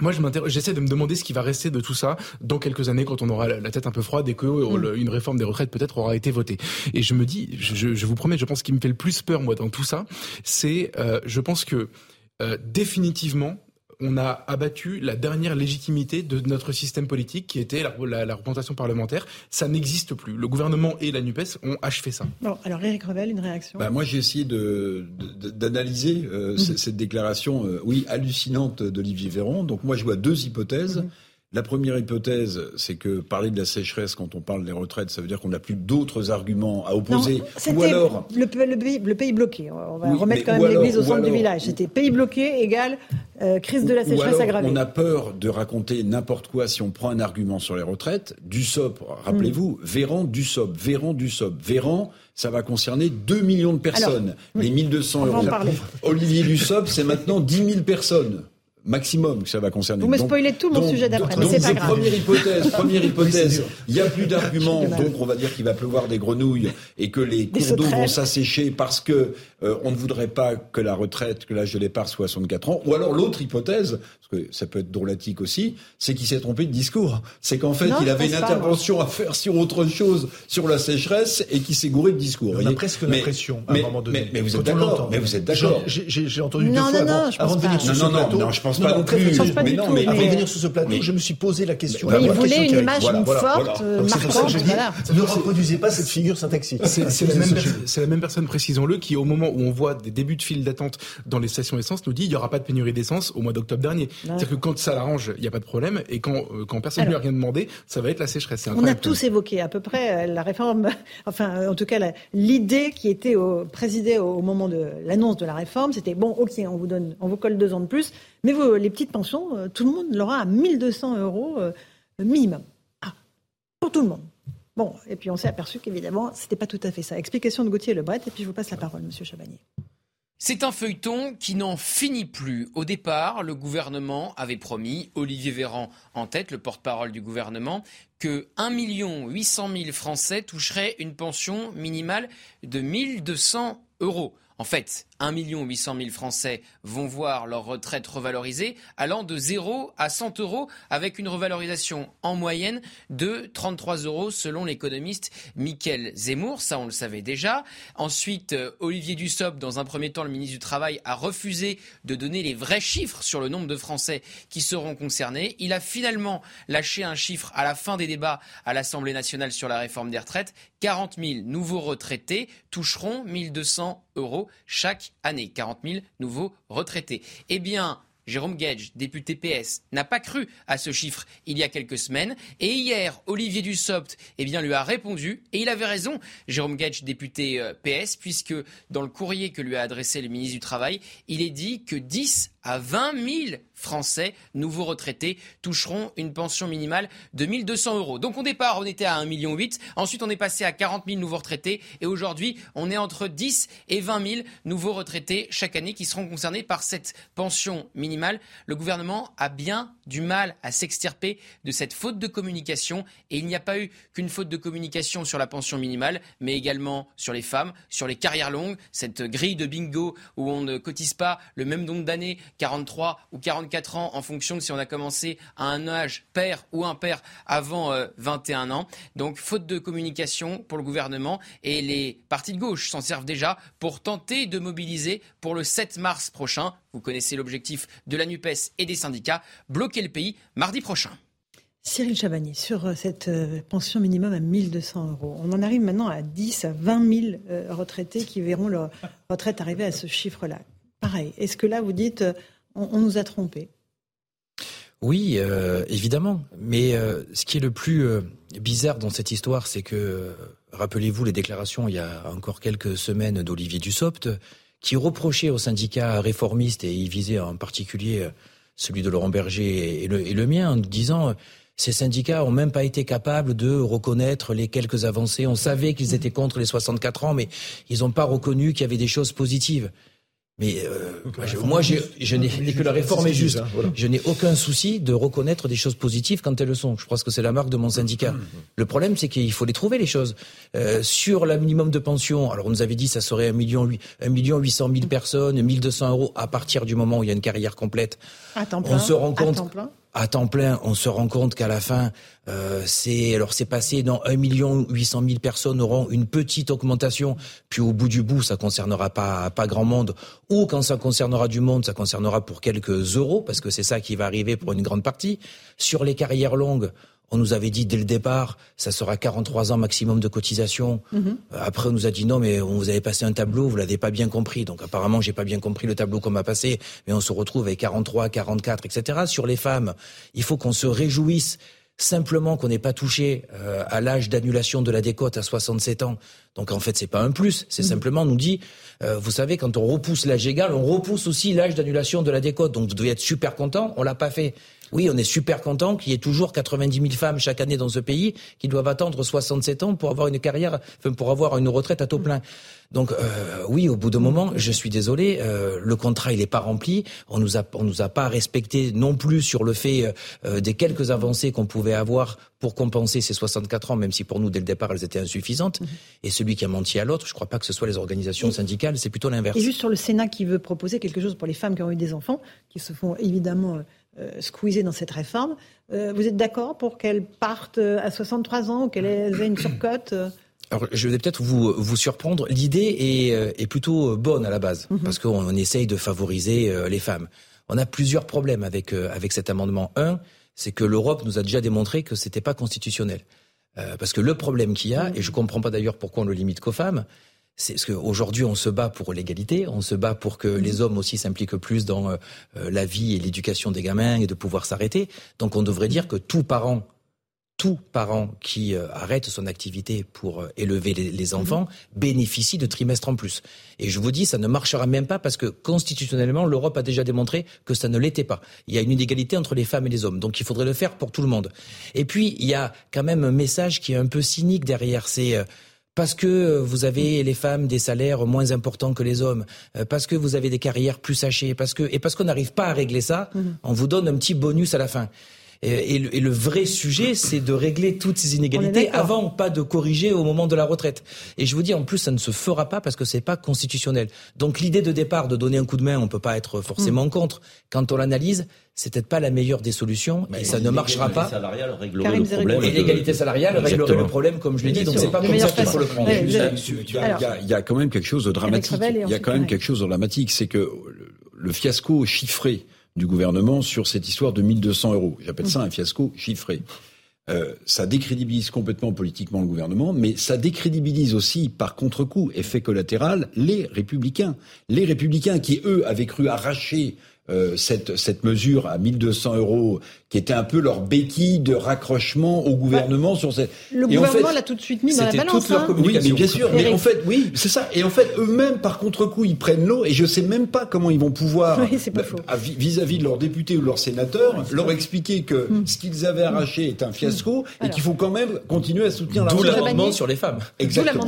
moi, je j'essaie de me demander ce qui va rester de tout ça dans quelques années quand on aura la tête un peu froide et que mm. une réforme des retraites peut-être aura été votée. Et je me dis, je, je, vous promets, je pense qu'il me fait le plus peur moi dans tout ça, c'est, euh, je pense que euh, définitivement, on a abattu la dernière légitimité de notre système politique qui était la, représentation parlementaire. Ça n'existe plus. Le gouvernement et la NUPES ont achevé ça. Bon, alors Eric Revel, une réaction? Bah, Moi, j'ai essayé d'analyser de, euh, mhm. cette déclaration, euh, oui, hallucinante d'Olivier Véran. Donc moi, je vois deux hypothèses. Mhm. La première hypothèse, c'est que parler de la sécheresse quand on parle des retraites, ça veut dire qu'on n'a plus d'autres arguments à opposer. ou alors le, le, pays, bloqué. On va remettre quand même l'église au centre du village. C'était pays bloqué égale euh, crise de la sécheresse aggravée. On a peur de raconter n'importe quoi si on prend un argument sur les retraites. Du SOP, rappelez-vous, mm. Véran, du SOP, Véran, du SOP, Véran. Ça va concerner 2 millions de personnes. Les 1200 euros. Olivier Dussopt, c'est maintenant 10 000 personnes maximum que ça va concerner. Vous me spoilez tout mon sujet d'après, mais c'est pas grave. Première hypothèse, première hypothèse. il n'y a plus d'arguments, donc on va dire qu'il va pleuvoir des grenouilles et que les cours d'eau vont s'assécher parce que euh, on ne voudrait pas que la retraite, que l'âge de départ soit 64 ans. Ou alors l'autre hypothèse, parce que ça peut être drôlatique aussi, c'est qu'il s'est trompé de discours. C'est qu'en fait, il avait une intervention à faire sur autre chose, sur la sécheresse, et qu'il s'est gouré de discours. On a presque l'impression, à un moment donné. Mais, vous êtes d'accord. Mais vous êtes d'accord. J'ai entendu deux fois avant, de venir sur ce plateau. Non, je pense pas non plus. Mais non, mais avant de venir sur ce plateau, je me suis posé la question. Mais il voulait une image forte, marquante. Ne reproduisez pas cette figure syntaxique. C'est la même personne, précisons-le, qui au moment où on voit des débuts de file d'attente dans les stations essence nous dit il n'y aura pas de pénurie d'essence au mois d'octobre dernier. C'est-à-dire que quand ça l'arrange, il n'y a pas de problème, et quand, euh, quand personne ne lui a rien demandé, ça va être la sécheresse. On a tous évoqué à peu près euh, la réforme, enfin en tout cas l'idée qui était au, présidée au moment de l'annonce de la réforme, c'était bon, ok, on vous donne, on vous colle deux ans de plus, mais vous, les petites pensions, euh, tout le monde l'aura à 1200 euros minimum. Ah, pour tout le monde. Bon, et puis on s'est aperçu qu'évidemment, ce n'était pas tout à fait ça. Explication de Gauthier Lebret, et puis je vous passe la parole, Monsieur Chabanier. C'est un feuilleton qui n'en finit plus. Au départ, le gouvernement avait promis, Olivier Véran en tête, le porte-parole du gouvernement, que 1 800 000 Français toucheraient une pension minimale de 1200 euros. En fait, 1 800 000 Français vont voir leur retraite revalorisée, allant de 0 à 100 euros, avec une revalorisation en moyenne de 33 euros selon l'économiste Michael Zemmour. Ça, on le savait déjà. Ensuite, euh, Olivier Dussopt, dans un premier temps, le ministre du Travail, a refusé de donner les vrais chiffres sur le nombre de Français qui seront concernés. Il a finalement lâché un chiffre à la fin des débats à l'Assemblée nationale sur la réforme des retraites. 40 000 nouveaux retraités toucheront 1200 euros chaque année. 40 000 nouveaux retraités. Eh bien, Jérôme Gage, député PS, n'a pas cru à ce chiffre il y a quelques semaines. Et hier, Olivier Dussopt eh lui a répondu. Et il avait raison, Jérôme Gage, député euh, PS, puisque dans le courrier que lui a adressé le ministre du Travail, il est dit que 10 à 20 000 Français, nouveaux retraités, toucheront une pension minimale de 1200 euros. Donc au départ, on était à 1,8 million. Ensuite, on est passé à 40 000 nouveaux retraités. Et aujourd'hui, on est entre 10 et 20 000 nouveaux retraités chaque année qui seront concernés par cette pension minimale. Le gouvernement a bien du mal à s'extirper de cette faute de communication. Et il n'y a pas eu qu'une faute de communication sur la pension minimale, mais également sur les femmes, sur les carrières longues, cette grille de bingo où on ne cotise pas le même nombre d'années 43 ou 44 ans en fonction de si on a commencé à un âge père ou impair avant 21 euh, ans. Donc faute de communication pour le gouvernement et les partis de gauche s'en servent déjà pour tenter de mobiliser pour le 7 mars prochain. Vous connaissez l'objectif de la NUPES et des syndicats, bloquer le pays mardi prochain. Cyril Chabagnier, sur euh, cette euh, pension minimum à 1200 euros, on en arrive maintenant à 10 à 20 000 retraités qui verront leur retraite arriver à ce chiffre-là. Pareil, est-ce que là vous dites euh, on, nous a trompés? Oui, euh, évidemment. Mais euh, ce qui est le plus bizarre dans cette histoire, c'est que, rappelez-vous les déclarations il y a encore quelques semaines d'Olivier Dussopt, qui reprochait aux syndicats réformistes, et il visait en particulier celui de Laurent Berger et le, mien, en disant ces syndicats ont même pas été capables de reconnaître les quelques avancées. On savait qu'ils étaient contre les 64 ans, mais ils n'ont pas reconnu qu'il y avait des choses positives. Mais euh, moi, je, je n'ai que la réforme est juste. Hein, je n'ai aucun souci de reconnaître des choses positives quand elles le sont. Je pense que c'est la marque de mon syndicat. Le problème, c'est qu'il faut les trouver les choses. Euh, sur le minimum de pension, alors on nous avait dit ça serait un million, un million huit cent mille personnes, 1200 euros à partir du moment où il y a une carrière complète. À temps plein. On se rend compte. À temps plein à temps plein, on se rend compte qu'à la fin, euh, c'est alors c'est passé dans 1 million 800 000 personnes auront une petite augmentation, puis au bout du bout, ça concernera pas pas grand monde, ou quand ça concernera du monde, ça concernera pour quelques euros, parce que c'est ça qui va arriver pour une grande partie. Sur les carrières longues, on nous avait dit dès le départ, ça sera 43 ans maximum de cotisation. Mhm. Après, on nous a dit non, mais on vous avez passé un tableau, vous l'avez pas bien compris. Donc apparemment, j'ai pas bien compris le tableau qu'on m'a passé, mais on se retrouve avec 43, 44, etc. Sur les femmes, il faut qu'on se réjouisse simplement qu'on n'ait pas touché euh, à l'âge d'annulation de la décote à 67 ans. Donc en fait, c'est pas un plus, c'est mhm. simplement on nous dit, euh, vous savez, quand on repousse l'âge égal, on repousse aussi l'âge d'annulation de la décote. Donc vous devez être super content, on l'a pas fait. Oui, on est super content qu'il y ait toujours 90 000 femmes chaque année dans ce pays qui doivent attendre 67 ans pour avoir une carrière, enfin, pour avoir une retraite à taux plein. Donc euh, oui, au bout d'un moment, je suis désolé, euh, le contrat il n'est pas rempli. On nous a on nous a pas respecté non plus sur le fait euh, des quelques avancées qu'on pouvait avoir pour compenser ces 64 ans, même si pour nous dès le départ elles étaient insuffisantes. Mhm. Et celui qui a menti à l'autre, je ne crois pas que ce soit les organisations syndicales, c'est plutôt l'inverse. Et juste sur le Sénat qui veut proposer quelque chose pour les femmes qui ont eu des enfants, qui se font évidemment euh, squeezées dans cette réforme. Euh, vous êtes d'accord pour qu'elles partent euh, à 63 ans ou qu'elles aient une surcote alors, je vais peut-être vous, vous surprendre. L'idée est, est plutôt bonne à la base, mhm. parce qu'on essaye de favoriser les femmes. On a plusieurs problèmes avec, avec cet amendement. Un, c'est que l'Europe nous a déjà démontré que c'était pas constitutionnel. parce que le problème qu'il y a, mhm. et je comprends pas d'ailleurs pourquoi on le limite qu'aux femmes, c'est ce qu'aujourd'hui on se bat pour l'égalité, on se bat pour que les mm. hommes aussi s'impliquent plus dans euh, euh, la vie et l'éducation des gamins et de pouvoir s'arrêter. Donc on devrait dire que tout parent, tout parent qui euh, arrête son activité pour élever les, les enfants bénéficie de trimestres en plus. Et je vous dis, ça ne marchera même pas parce que constitutionnellement, l'Europe a déjà démontré que ça ne l'était pas. Il y a une inégalité entre les femmes et les hommes. Donc il faudrait le faire pour tout le monde. Et puis, il y a quand même un message qui est un peu cynique derrière. C'est parce que euh, vous avez les femmes des salaires moins importants que les hommes, euh, parce que vous avez des carrières plus sachées, parce que et parce qu'on n'arrive pas à régler ça, mhm. on vous donne un petit bonus à la fin. Et, le, vrai sujet, c'est de régler toutes ces inégalités avant, pas de corriger au moment de la retraite. Et je vous dis, en plus, ça ne se fera pas parce que c'est pas constitutionnel. Donc l'idée de départ de donner un coup de main, on peut pas être forcément mm. contre. Quand on l'analyse, c'est peut-être pas la meilleure des solutions et ça ne marchera pas. Salariale réglerait le problème. Et l'égalité salariale réglerait le problème, comme je l'ai dit. Donc c'est pas comme ça qu'il faut le prendre. Il y a quand même quelque chose de dramatique. Il y a quand même quelque chose de dramatique, c'est que le fiasco chiffré du gouvernement sur cette histoire de 1200 euros. J'appelle ça un fiasco chiffré. Euh, ça décrédibilise complètement politiquement le gouvernement, mais ça décrédibilise aussi, par contre-coup, effet collatéral, les républicains. Les républicains qui, eux, avaient cru arracher euh, cette, cette mesure à 1200 euros qui était un peu leur béquille de raccrochement au gouvernement sur cette. Le gouvernement l'a tout de suite mis dans la balance. Toute leur hein. communication. Oui, mais bien sûr. Mais en fait, oui, c'est ça. Et en fait, eux-mêmes, par contre-coup, ils prennent l'eau et je sais même pas comment ils vont pouvoir, vis-à-vis de leurs députés ou de leurs sénateurs, leur expliquer que hmm. ce qu'ils avaient arraché est un fiasco hmm. et qu'il faut quand même continuer à soutenir la D'où l'amendement sur les femmes. Exactement.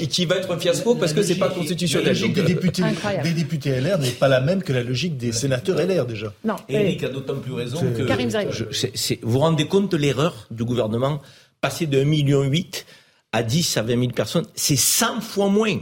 Et qui va être un fiasco parce que c'est pas constitutionnel. La des députés, des députés LR n'est pas la même que la logique des sénateurs LR déjà. Non. Eric a d'autant plus raison que. vous vous rendez compte de l'erreur du gouvernement? Passer de 1,8 million à 10 à 20 000 personnes, c'est 100 fois moins.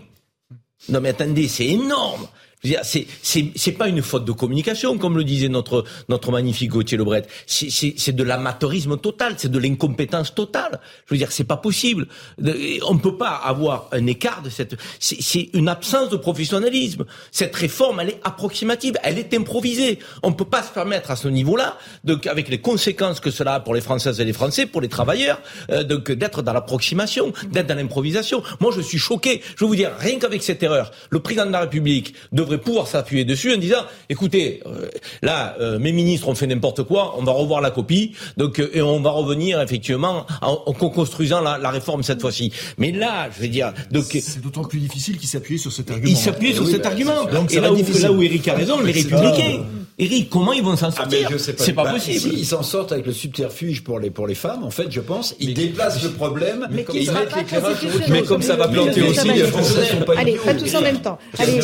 Non mais attendez, c'est énorme. C'est pas une faute de communication, comme le disait notre notre magnifique Gauthier Lebret. C'est de l'amateurisme total, c'est de l'incompétence totale. Je veux dire, c'est pas possible. On ne peut pas avoir un écart de cette. C'est une absence de professionnalisme. Cette réforme, elle est approximative, elle est improvisée. On ne peut pas se permettre à ce niveau-là, avec les conséquences que cela a pour les Françaises et les Français, pour les travailleurs, euh, d'être dans l'approximation, d'être dans l'improvisation. Moi, je suis choqué. Je veux vous dire, rien qu'avec cette erreur, le président de la République devrait pouvoir s'appuyer dessus en disant, écoutez, euh, là, euh, mes ministres ont fait n'importe quoi, on va revoir la copie, donc euh, et on va revenir effectivement en, en construisant la, la, réforme cette fois-ci. Mais là, je veux dire, donc c'est d'autant plus difficile qu'il s'appuie sur cet argument. Il s'appuie sur cet argument. Donc, et là où, là où Eric a raison, les républicains. Eric, comment ils vont s'en ah, sortir C'est pas, pas bah, possible. ils s'en sortent avec le subterfuge pour les pour les femmes, en fait, je pense, ils déplacent le problème mais et ils mettent l'éclairage Mais comme ça va planter aussi, les Français sont pas Allez, pas tous en même temps. Allez,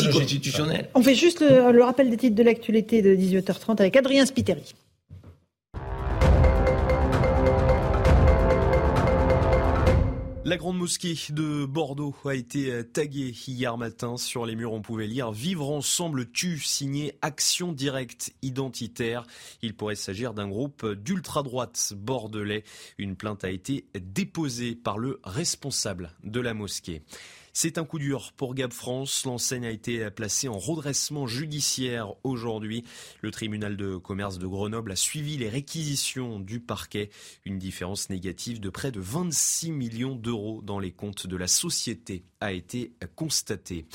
on fait juste le, rappel des titres de l'actualité de 18h30 avec Adrien Spiteri. La grande mosquée de Bordeaux a été taguée hier matin. Sur les murs, on pouvait lire Vivre ensemble tue, signé Action directe identitaire. Il pourrait s'agir d'un groupe d'ultra-droite bordelais. Une plainte a été déposée par le responsable de la mosquée. C'est un coup dur pour Gab France. L'enseigne a été placée en redressement judiciaire aujourd'hui. Le tribunal de commerce de Grenoble a suivi les réquisitions du parquet. Une différence négative de près de 26 millions d'euros dans les comptes de la société a été constatée.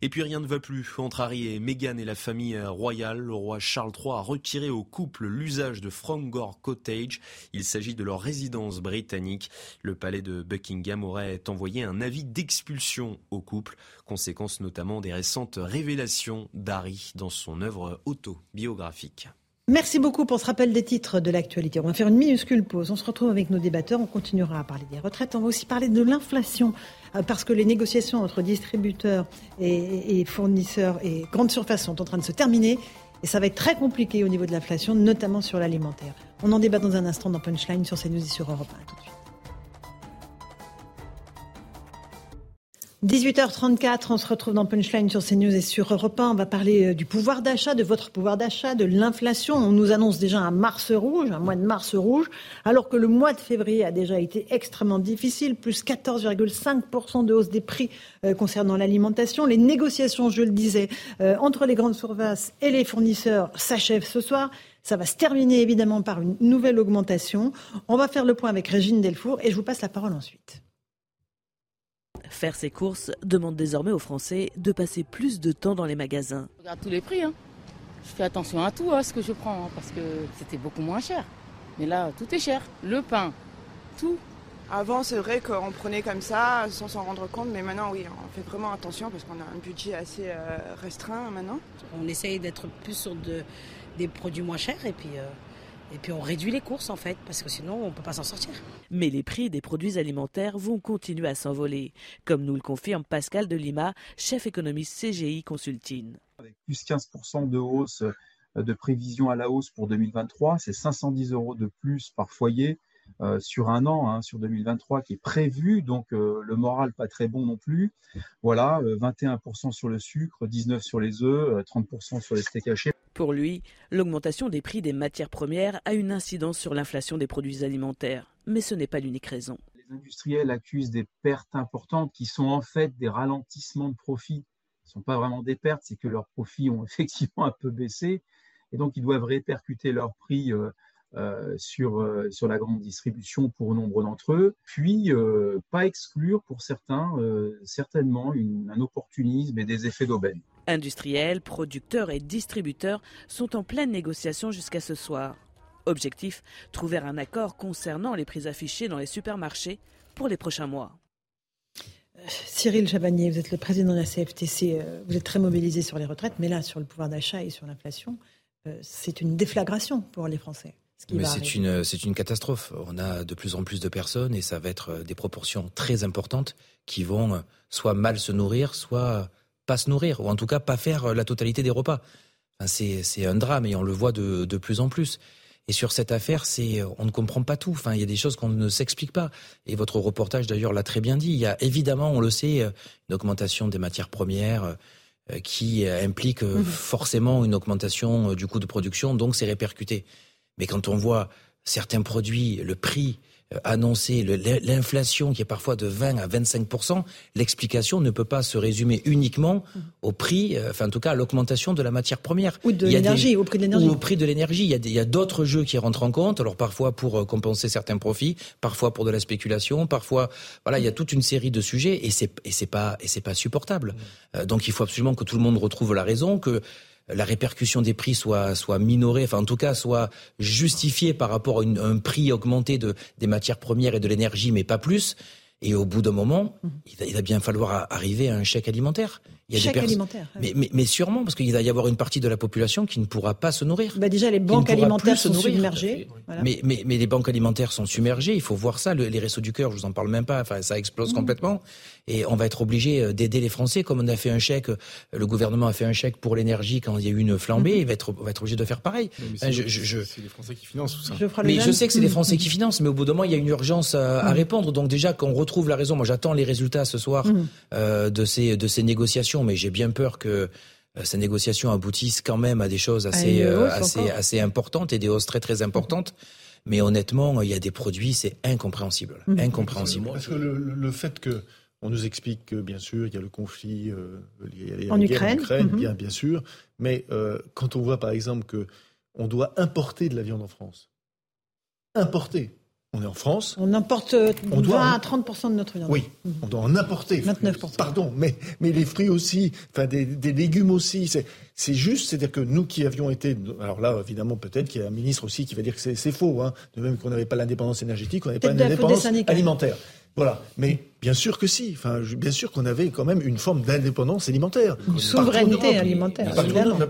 Et puis rien ne va plus entre Harry et Meghan et la famille royale. Le roi Charles III a retiré au couple l'usage de Fromgore Cottage. Il s'agit de leur résidence britannique. Le palais de Buckingham aurait envoyé un avis d'expulsion au couple, conséquence notamment des récentes révélations d'Harry dans son œuvre autobiographique. Merci beaucoup pour ce rappel des titres de l'actualité. On va faire une minuscule pause. On se retrouve avec nos débatteurs. On continuera à parler des retraites. On va aussi parler de l'inflation euh, parce que les négociations entre distributeurs et, fournisseurs et grandes surfaces sont en train de se terminer. Et ça va être très compliqué au niveau de l'inflation, notamment sur l'alimentaire. On en débat dans un instant dans Punchline sur CNews et sur Europe 1. tout de suite. 18h34, on se retrouve dans Punchline sur CNews et sur Europe 1. On va parler euh, du pouvoir d'achat, de votre pouvoir d'achat, de l'inflation. On nous annonce déjà un mars rouge, un mois de mars rouge, alors que le mois de février a déjà été extrêmement difficile, plus 14,5% de hausse des prix euh, concernant l'alimentation. Les négociations, je le disais, euh, entre les grandes surfaces et les fournisseurs s'achèvent ce soir. Ça va se terminer évidemment par une nouvelle augmentation. On va faire le point avec Régine Delfour et je vous passe la parole ensuite. Faire ses courses demande désormais aux Français de passer plus de temps dans les magasins. Je regarde tous les prix. Hein. Je fais attention à tout, à ce que je prends, hein, parce que c'était beaucoup moins cher. Mais là, tout est cher. Le pain, tout. Avant, c'est vrai qu'on prenait comme ça sans s'en rendre compte, mais maintenant, oui, on fait vraiment attention parce qu'on a un budget assez euh, restreint maintenant. On essaye d'être plus sur des produits moins chers et puis euh, et puis on réduit les courses en fait, parce que sinon on ne peut pas s'en sortir. Mais les prix des produits alimentaires vont continuer à s'envoler, comme nous le confirme Pascal de Lima, chef économiste CGI Consulting. Avec plus 15% de hausse de prévision à la hausse pour 2023. C'est 510 euros de plus par foyer euh, sur un an, hein, sur 2023, qui est prévu. Donc euh, le moral pas très bon non plus. Voilà, 21% sur le sucre, 19% sur les œufs, 30% sur les steaks hachés. Pour lui, l'augmentation des prix des matières premières a une incidence sur l'inflation des produits alimentaires. Mais ce n'est pas l'unique raison. Les industriels accusent des pertes importantes qui sont en fait des ralentissements de profits. Ce ne sont pas vraiment des pertes, c'est que leurs profits ont effectivement un peu baissé. Et donc, ils doivent répercuter leurs prix euh, euh, sur, euh, sur la grande distribution pour nombre d'entre eux. Puis, pas exclure pour certains, certainement, un opportunisme et des effets d'aubaine. Industriels, producteurs et distributeurs sont en pleine négociation jusqu'à ce soir. Objectif, trouver un accord concernant les prix affichés dans les supermarchés pour les prochains mois. Cyril Chabagnier, vous êtes le président de la CFTC, vous êtes très mobilisé sur les retraites, mais là, sur le pouvoir d'achat et sur l'inflation, c'est une déflagration pour les Français. Mais c'est une, c'est une catastrophe. On a de plus en plus de personnes et ça va être des proportions très importantes qui vont soit mal se nourrir, soit pas se nourrir, ou en tout cas pas faire la totalité des repas. Enfin, c'est, c'est un drame et on le voit de, de plus en plus. Et sur cette affaire, c'est, on ne comprend pas tout. Enfin, il y a des choses qu'on ne s'explique pas. Et votre reportage d'ailleurs l'a très bien dit. Il y a évidemment, on le sait, une augmentation des matières premières qui implique mmh forcément une augmentation du coût de production, donc c'est répercuté. Mais quand on voit certains produits, le prix euh, annoncé, l'inflation qui est parfois de 20 à 25 l'explication ne peut pas se résumer uniquement au prix, euh, enfin en tout cas à l'augmentation de la matière première. Ou de l'énergie, au prix de l'énergie. Ou au prix de l'énergie. Il y a d'autres jeux qui rentrent en compte, alors parfois pour euh, compenser certains profits, parfois pour de la spéculation, parfois, voilà, il y a toute une série de sujets et c'est et c'est pas et c'est pas supportable. donc il faut absolument que tout le monde retrouve la raison, que la répercussion des prix soit, soit minorée, enfin en tout cas soit justifiée par rapport à, un prix augmenté de, des matières premières et de l'énergie, mais pas plus. Et au bout d'un moment, mmh. il va, bien falloir arriver à un chèque alimentaire. Il y a chèque alimentaire. Mais, mais, mais, sûrement, parce qu'il va y avoir une partie de la population qui ne pourra pas se nourrir. Bah déjà, les banques alimentaires sont submergées. Mais, mais, mais, les banques alimentaires sont submergées. Il faut voir ça. les réseaux du cœur, je vous en parle même pas. Enfin, ça explose mmh. complètement. Et on va être obligé euh, d'aider les Français, comme on a fait un chèque. Le gouvernement a fait un chèque pour l'énergie quand il y a eu une flambée. Mmh. Il va être, va être obligé de faire pareil. C'est les Français qui financent tout ça. Je mais je sais que c'est les Français qui financent, mais au bout d'un moment, il y a une urgence à, à répondre. Donc déjà, qu'on retrouve la raison. Moi, j'attends les résultats ce soir euh, de ces de ces négociations, mais j'ai bien peur que euh, ces négociations aboutissent quand même à des choses assez, euh, assez, assez importantes et des hausses très très importantes. Mais honnêtement, il y a des produits, c'est incompréhensible. Mmh. Incompréhensible. Parce que le, fait que on nous explique que, bien sûr, il y a le conflit en, Ukraine. Mmh. bien, bien sûr. Mais quand on voit, par exemple, que on doit importer de la viande en France, importer, on est en France. On importe on 20 à 30% de notre viande. Oui, on doit en importer. 29% Pardon, mais, mais les fruits aussi, enfin des, des légumes aussi. C'est juste, c'est-à-dire que nous qui avions été. Alors là, évidemment, peut-être qu'il y a un ministre aussi qui va dire que c'est faux. Hein, de même qu'on n'avait pas l'indépendance énergétique, on n'avait pas l'indépendance alimentaire. Voilà. Mais bien sûr que si. Enfin, bien sûr qu'on avait quand même une forme d'indépendance alimentaire. Une souveraineté alimentaire.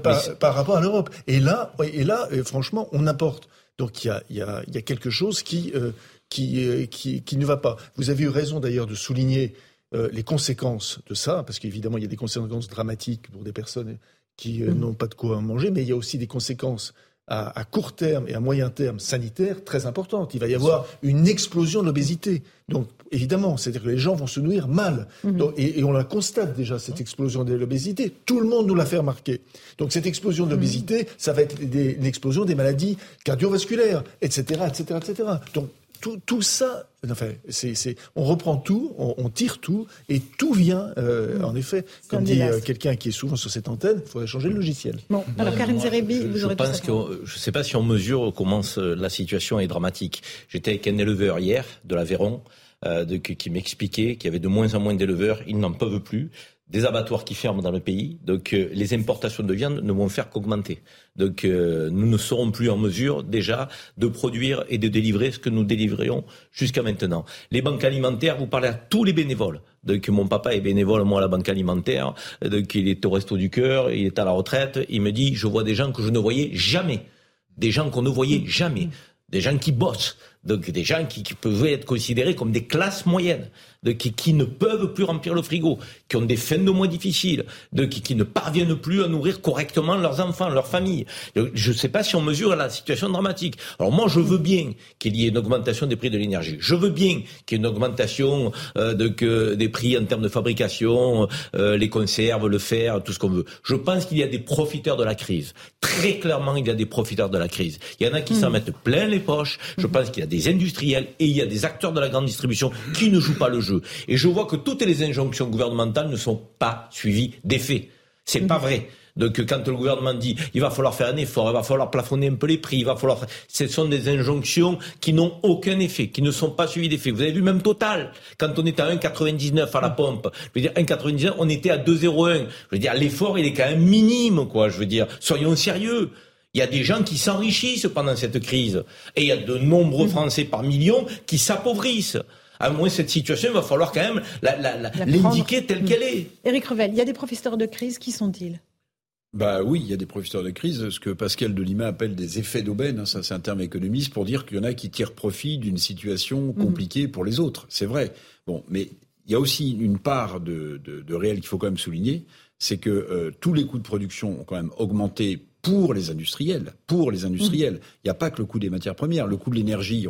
Par, par, rapport à l'Europe. Et là, et là, franchement, on importe. Donc il y a, y, a, y a, quelque chose qui, euh, qui, euh, qui, qui, ne va pas. Vous avez eu raison d'ailleurs de souligner euh, les conséquences de ça, parce qu'évidemment il y a des conséquences dramatiques pour des personnes qui mmh. n'ont pas de quoi manger, mais il y a aussi des conséquences à, à, court terme et à moyen terme sanitaires très importantes. Il va y avoir une explosion de l'obésité. Donc évidemment, c'est-à-dire que les gens vont se nourrir mal. Mmh. et, et, on la constate déjà, cette explosion de l'obésité. Tout le monde nous l'a fait remarquer. Donc cette explosion de l'obésité, mmh. ça va être des, une explosion des maladies cardiovasculaires, etc., etc., etc. Donc tout, tout, ça, enfin, c'est, c'est, on reprend tout, on, on, tire tout, et tout vient, euh, mmh. en effet, comme dit euh, quelqu'un qui est souvent sur cette antenne, il faudrait changer le logiciel. Bon, alors Karine Zerebi, vous aurez Je pense que, je ne sais pas si on mesure comment la situation est dramatique. J'étais avec un éleveur hier, de l'Aveyron, euh, de, qui m'expliquait qu'il y avait de moins en moins d'éleveurs, ils n'en peuvent plus des abattoirs qui ferment dans le pays, donc euh, les importations de viande ne vont faire qu'augmenter. Donc euh, nous ne serons plus en mesure déjà de produire et de délivrer ce que nous délivrions jusqu'à maintenant. Les banques alimentaires, vous parlez à tous les bénévoles. Donc mon papa est bénévole, moi à la banque alimentaire, donc il est au resto du cœur, il est à la retraite, il me dit je vois des gens que je ne voyais jamais, des gens qu'on ne voyait jamais, des gens qui bossent Donc des gens qui, pouvaient être considérés comme des classes moyennes de, qui, qui, ne peuvent plus remplir le frigo, qui ont des fins de mois difficiles, de, qui, qui ne parviennent plus à nourrir correctement leurs enfants, leurs familles. Je ne sais pas si on mesure la situation dramatique. Alors moi, je veux bien qu'il y ait une augmentation des prix de l'énergie. Je veux bien qu'il y ait une augmentation euh, de, que, des prix en termes de fabrication, euh, les conserves, le fer, tout ce qu'on veut. Je pense qu'il y a des profiteurs de la crise. Très clairement, il y a des profiteurs de la crise. Il y en a qui s'en mmh. mettent plein les poches. Je mmh. pense qu'il y a des industriels et il y a des acteurs de la grande distribution qui ne jouent pas le jeu et je vois que toutes les injonctions gouvernementales ne sont pas suivies d'effet. C'est pas vrai. Donc quand le gouvernement dit il va falloir faire un effort, il va falloir plafonner un peu les prix, il va falloir, ce sont des injonctions qui n'ont aucun effet, qui ne sont pas suivies d'effet. Vous avez vu même Total, quand on est à 1,99 à la pompe, je veux dire 1,99, on était à 2,01. Je veux dire l'effort il est quand même minime quoi. Je veux dire soyons sérieux. Il y a des gens qui s'enrichissent pendant cette crise et il y a de nombreux Français par millions qui s'appauvrissent à moins cette situation, il va falloir quand même l'indiquer telle qu'elle est. Éric Revel, il y a des professeurs de crise, qui sont-ils? Bah oui, il y a des professeurs de crise, ce que Pascal Delima appelle des effets d'aubaine, hein, ça c'est un terme économiste pour dire qu'il y en a qui tirent profit d'une situation mhm. compliquée pour les autres. C'est vrai. Bon, mais il y a aussi une part de, réel qu'il faut quand même souligner, c'est que euh, tous les coûts de production ont quand même augmenté pour les industriels. Pour les industriels. Mhm. Il n'y a pas que le coût des matières premières. Le coût de l'énergie,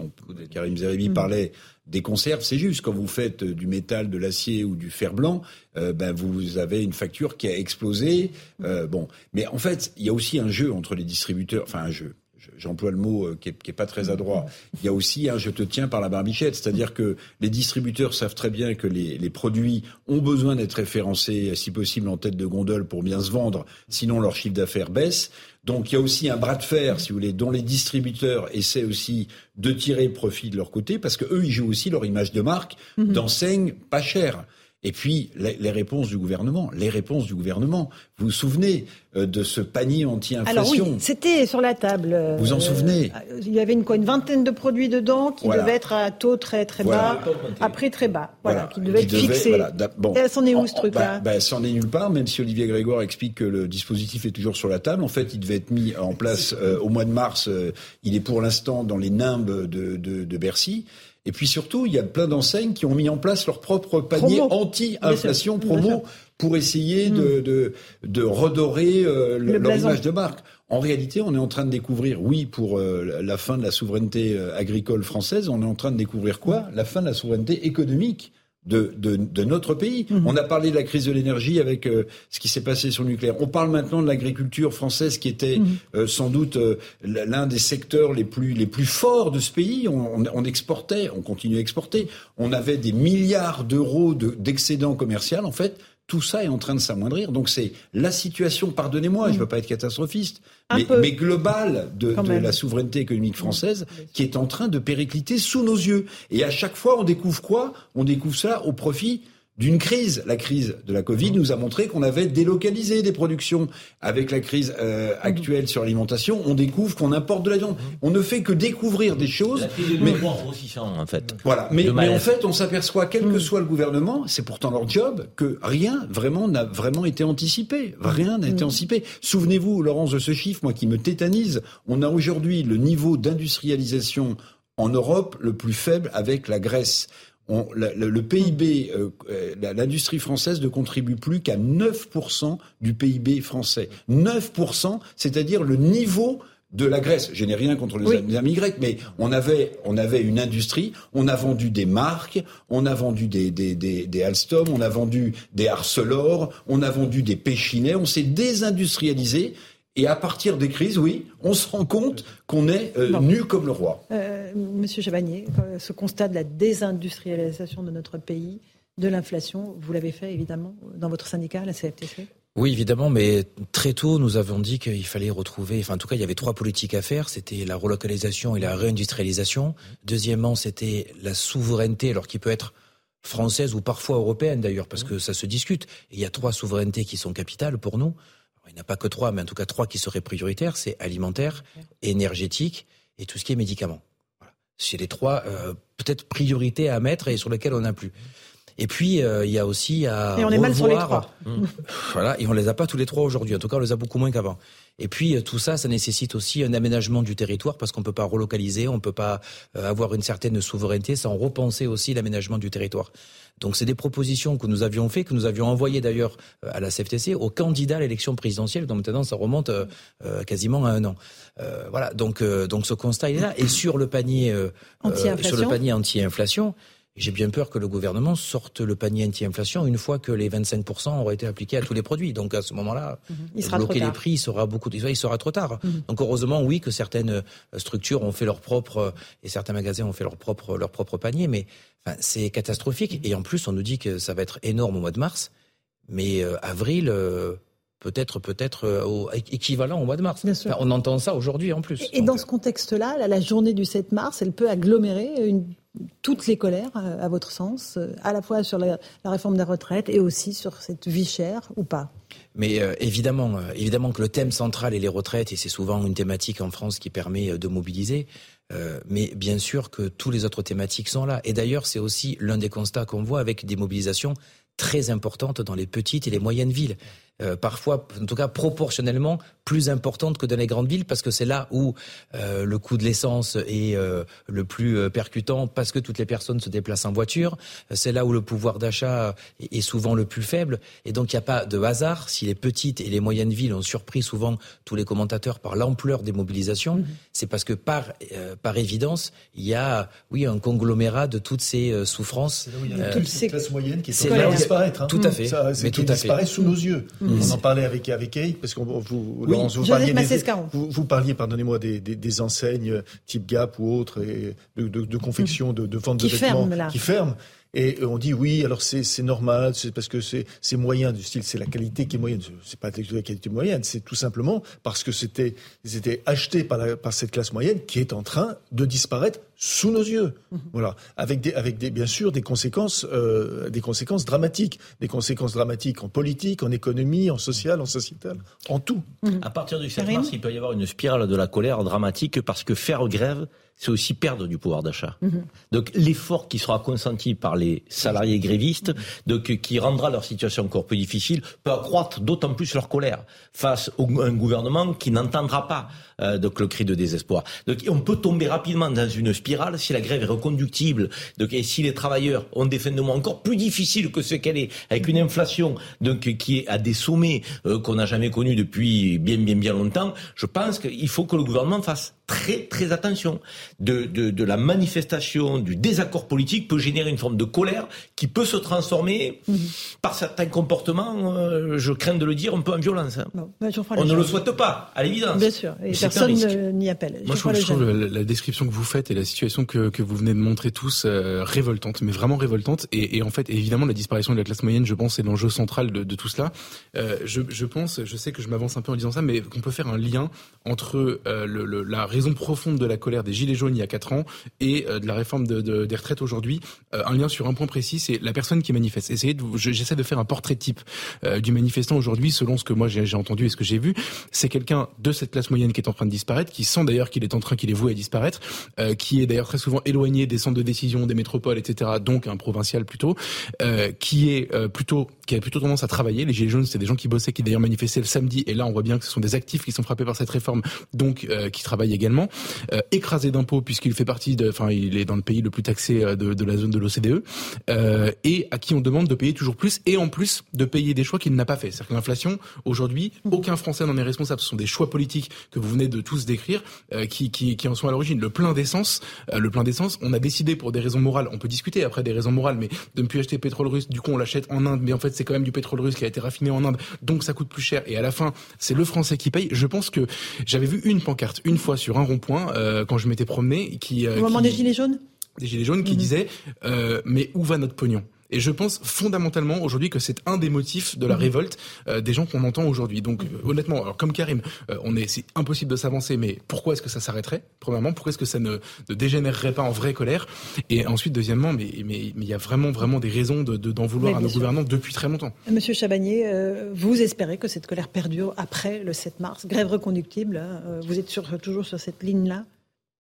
Karim Zeribi mhm. parlait des conserves, c'est juste. Quand vous faites euh, du métal, de l'acier ou du fer blanc, euh, ben vous avez une facture qui a explosé. Euh, bon, mais en fait, il y a aussi un jeu entre les distributeurs, enfin un jeu. J'emploie le mot qui est, pas très adroit. Il y a aussi un je te tiens par la barbichette, c'est-à-dire que les distributeurs savent très bien que les, les produits ont besoin d'être référencés, si possible en tête de gondole pour bien se vendre, sinon leur chiffre d'affaires baisse. Donc il y a aussi un bras de fer, si vous voulez, dont les distributeurs essaient aussi de tirer profit de leur côté, parce que eux, ils jouent aussi leur image de marque mhm. d'enseigne pas chère. Et puis les, réponses du gouvernement, les réponses du gouvernement. Vous vous souvenez euh, de ce panier anti-inflation Alors oui, c'était sur la table. Vous vous en souvenez? euh, Il y avait une, quoi, une vingtaine de produits dedans qui devaient être à taux très très bas, à prix très bas, voilà, qui devaient être fixés. Voilà. Bon. c'en est où ce truc-là bah, bah, C'en est nulle part, même si Olivier Grégoire explique que le dispositif est toujours sur la table. En fait, il devait être mis en place euh, au mois de mars. il est pour l'instant dans les nimbes de, de, de Bercy. Et puis surtout, il y a plein d'enseignes qui ont mis en place leur propre panier anti-inflation promo pour essayer de, hmm. de, redorer euh, leur image de marque. En réalité, on est en train de découvrir, oui, pour euh, la fin de la souveraineté euh, agricole française, on est en train de découvrir quoi? La fin de la souveraineté économique de, de, de, notre pays. Mhm. On a parlé de la crise de l'énergie avec euh, ce qui s'est passé sur le nucléaire. On parle maintenant de l'agriculture française qui était mhm. euh, sans doute euh, l'un des secteurs les plus, les plus forts de ce pays. On, on, exportait, on continue à exporter. On avait des milliards d'euros d'excédents commerciaux. En fait, tout ça est en train de s'amoindrir. Donc c'est la situation, pardonnez-moi, je ne mm. veux pas être catastrophiste, mais, mais, globale de, de la souveraineté économique française qui est en train de péricliter sous nos yeux. Et à chaque fois, on découvre quoi? On découvre ça au profit d'une crise. La crise de la Covid nous a montré qu'on avait délocalisé des productions. Avec la crise euh, actuelle sur l'alimentation, on découvre qu'on importe de la viande. On ne fait que découvrir des choses. mais en fait. Voilà. Mais, mais en fait, on s'aperçoit, quel que soit le gouvernement, c'est pourtant leur job, que rien vraiment n'a vraiment été anticipé. Rien n'a été anticipé. Souvenez-vous, Laurence, de ce chiffre, moi qui me tétanise. On a aujourd'hui le niveau d'industrialisation en Europe le plus faible avec la Grèce le, PIB, euh, euh, l'industrie française ne contribue plus qu'à 9% du PIB français. 9%, c'est-à-dire le niveau de la Grèce. Je n'ai rien contre les amis grecs, mais on avait, on avait une industrie, on a vendu des marques, on a vendu des, des, des, des Alstom, on a vendu des Arcelor, on a vendu des Péchinets, on s'est désindustrialisé et à partir des crises, oui, on se rend compte qu'on est euh, nu comme le roi. Euh, Monsieur Chabagnier, euh, ce constat de la désindustrialisation de notre pays, de l'inflation, vous l'avez fait évidemment dans votre syndicat, la CFTC oui, évidemment, mais très tôt, nous avons dit qu'il fallait retrouver, enfin, en tout cas, il y avait trois politiques à faire. C'était la relocalisation et la réindustrialisation. Deuxièmement, c'était la souveraineté, alors qui peut être française ou parfois européenne d'ailleurs, parce que ça se discute. il y a trois souverainetés qui sont capitales pour nous il n'y a pas que trois, mais en tout cas trois qui seraient prioritaires, c'est alimentaire, énergétique et tout ce qui est médicaments. Voilà. C'est les trois euh, peut-être priorités à mettre et sur lesquelles on n'a plus. Et puis euh, il y a aussi à et on est mal sur les trois. voilà, et on les a pas tous les trois aujourd'hui. En tout cas, on les a beaucoup moins qu'avant. Et puis euh, tout ça, ça nécessite aussi un aménagement du territoire parce qu'on peut pas relocaliser, on peut pas euh, avoir une certaine souveraineté sans repenser aussi l'aménagement du territoire. Donc c'est des propositions que nous avions fait, que nous avions envoyées d'ailleurs euh, à la CFTC aux candidats à l'élection présidentielle, dont maintenant ça remonte quasiment à un an. voilà, donc donc ce constat est là. Et sur le panier sur le panier anti-inflation, j'ai bien peur que le gouvernement sorte le panier anti-inflation une fois que les 25% auraient été appliqués à tous les produits. Donc à ce moment-là, mhm. bloquer les prix, il sera beaucoup, il sera trop tard. Mhm. Donc heureusement, oui, que certaines euh, structures ont fait leur propre euh, et certains magasins ont fait leur propre leur propre panier, mais enfin, c'est catastrophique. Et en plus, on nous dit que ça va être énorme au mois de mars, mais euh, avril peut-être peut-être euh, équivalent au mois de mars. on entend ça aujourd'hui en plus. Et, dans ce contexte-là, la journée du 7 mars, elle peut agglomérer une, toutes les colères, euh, à votre sens, euh, à la fois sur la, réforme des retraites et aussi sur cette vie chère ou pas? Mais évidemment, évidemment que le thème central est les retraites, et c'est souvent une thématique en France qui permet de mobiliser. mais bien sûr que tous les autres thématiques sont là. Et d'ailleurs, c'est aussi l'un des constats qu'on voit avec des mobilisations très importantes dans les petites et les moyennes villes. Euh, parfois, en tout cas proportionnellement, plus importante que dans les grandes villes, parce que c'est là où euh, le coût de l'essence est euh, le plus percutant, parce que toutes les personnes se déplacent en voiture. C'est là où le pouvoir d'achat est souvent le plus faible. Et donc, il n'y a pas de hasard si les petites et les moyennes villes ont surpris souvent tous les commentateurs par l'ampleur des mobilisations. Mmh. C'est parce que par, par évidence, il y a, oui, un conglomérat de toutes ces souffrances. C'est là où il y a toutes ces classes moyennes qui sont là disparaître. Hein. Tout à fait. Ça, mais tout disparaît sous nos yeux. On en parlait avec avec Eric parce qu'on vous, vous, parliez vous, vous, parliez, pardonnez-moi, des, des, des, enseignes type Gap ou autres et de, de, de confection, de, de vente de vêtements qui ferment. Et on dit oui, alors c'est normal, c'est parce que c'est moyen du style, c'est la qualité qui est moyenne. C'est pas la qualité moyenne, c'est tout simplement parce que c'était c'était acheté par, la, par cette classe moyenne qui est en train de disparaître sous nos yeux. Mhm. Voilà, avec des avec des bien sûr des conséquences euh, des conséquences dramatiques, des conséquences dramatiques en politique, en économie, en social, en sociétal, en tout. Mhm. À partir du 7 mars, il peut y avoir une spirale de la colère dramatique parce que faire grève c'est aussi perdre du pouvoir d'achat. Mhm. Donc l'effort qui sera consenti par les salariés grévistes, donc, qui rendra leur situation encore plus difficile, peut accroître d'autant plus leur colère face à un gouvernement qui n'entendra pas euh, donc le cri de désespoir. Donc on peut tomber rapidement dans une spirale si la grève est reconductible donc, et si les travailleurs ont des fins de mois encore plus difficiles que ce qu'elle est, avec une inflation donc, qui est à des sommets euh, qu'on n'a jamais connus depuis bien bien bien longtemps, je pense qu'il faut que le gouvernement fasse très très attention. De, de, de, la manifestation, du désaccord politique peut générer une forme de colère qui peut se transformer mhm. par certains comportements, euh, je crains de le dire, un peu en violence. Hein. Bah, On ne le souhaite pas, à l'évidence. Bien sûr, et personne n'y appelle. Moi, je trouve, la, description que vous faites et la situation que, que vous venez de montrer tous euh, révoltante, mais vraiment révoltante. Et, et, en fait, évidemment, la disparition de la classe moyenne, je pense, c'est l'enjeu central de, de, tout cela. Euh, je, je, pense, je sais que je m'avance un peu en disant ça, mais qu'on peut faire un lien entre euh, le, le, la raison profonde de la colère des Gilets jaunes il y a 4 ans et euh, de la réforme de, de, des retraites aujourd'hui. Euh, un lien sur un point précis, c'est la personne qui manifeste. Essayez j'essaie de faire un portrait type euh, du manifestant aujourd'hui, selon ce que moi j'ai entendu et ce que j'ai vu. C'est quelqu'un de cette classe moyenne qui est en train de disparaître, qui sent d'ailleurs qu'il est en train, qu'il est voué à disparaître, qui est d'ailleurs très souvent éloigné des centres de décision, des métropoles, etc. Donc un provincial plutôt, qui est plutôt qui a plutôt tendance à travailler. Les gilets jaunes, c'est des gens qui bossaient, qui d'ailleurs manifestaient le samedi. Et là, on voit bien que ce sont des actifs qui sont frappés par cette réforme, donc qui travaillent également euh, écrasé d'impôts puisqu'il fait partie de, enfin, il est dans le pays le plus taxé euh, de, de la zone de l'OCDE, euh, et à qui on demande de payer toujours plus, et en plus de payer des choix qu'il n'a pas fait. C'est-à-dire que l'inflation, aujourd'hui, aucun Français n'en est responsable. Ce sont des choix politiques que vous venez de tous décrire euh, qui, qui, qui en sont à l'origine. Le plein d'essence, euh, le plein d'essence, on a décidé pour des raisons morales, on peut discuter après des raisons morales, mais de ne plus acheter pétrole russe, du coup on l'achète en Inde, mais en fait c'est quand même du pétrole russe qui a été raffiné en Inde, donc ça coûte plus cher, et à la fin c'est le Français qui paye. Je pense que j'avais vu une pancarte une fois sur un rond-point euh, quand je m'étais promené, qui euh, au moment des gilets jaunes, des gilets jaunes qui mhm. disaient euh, mais où va notre pognon? Et je pense fondamentalement aujourd'hui que c'est un des motifs de la mhm. révolte euh, des gens qu'on entend aujourd'hui. Donc euh, honnêtement, alors comme Karim, euh, on est c'est impossible de s'avancer, mais pourquoi est-ce que ça s'arrêterait Premièrement, pourquoi est-ce que ça ne, ne, dégénérerait pas en vraie colère? Et ensuite, deuxièmement, mais mais il y a vraiment vraiment des raisons de d'en vouloir à nos gouvernants depuis très longtemps. Monsieur Chabagnier, vous espérez que cette colère perdure après le 7 mars, grève reconductible. Hein, vous êtes sur, toujours sur cette ligne-là?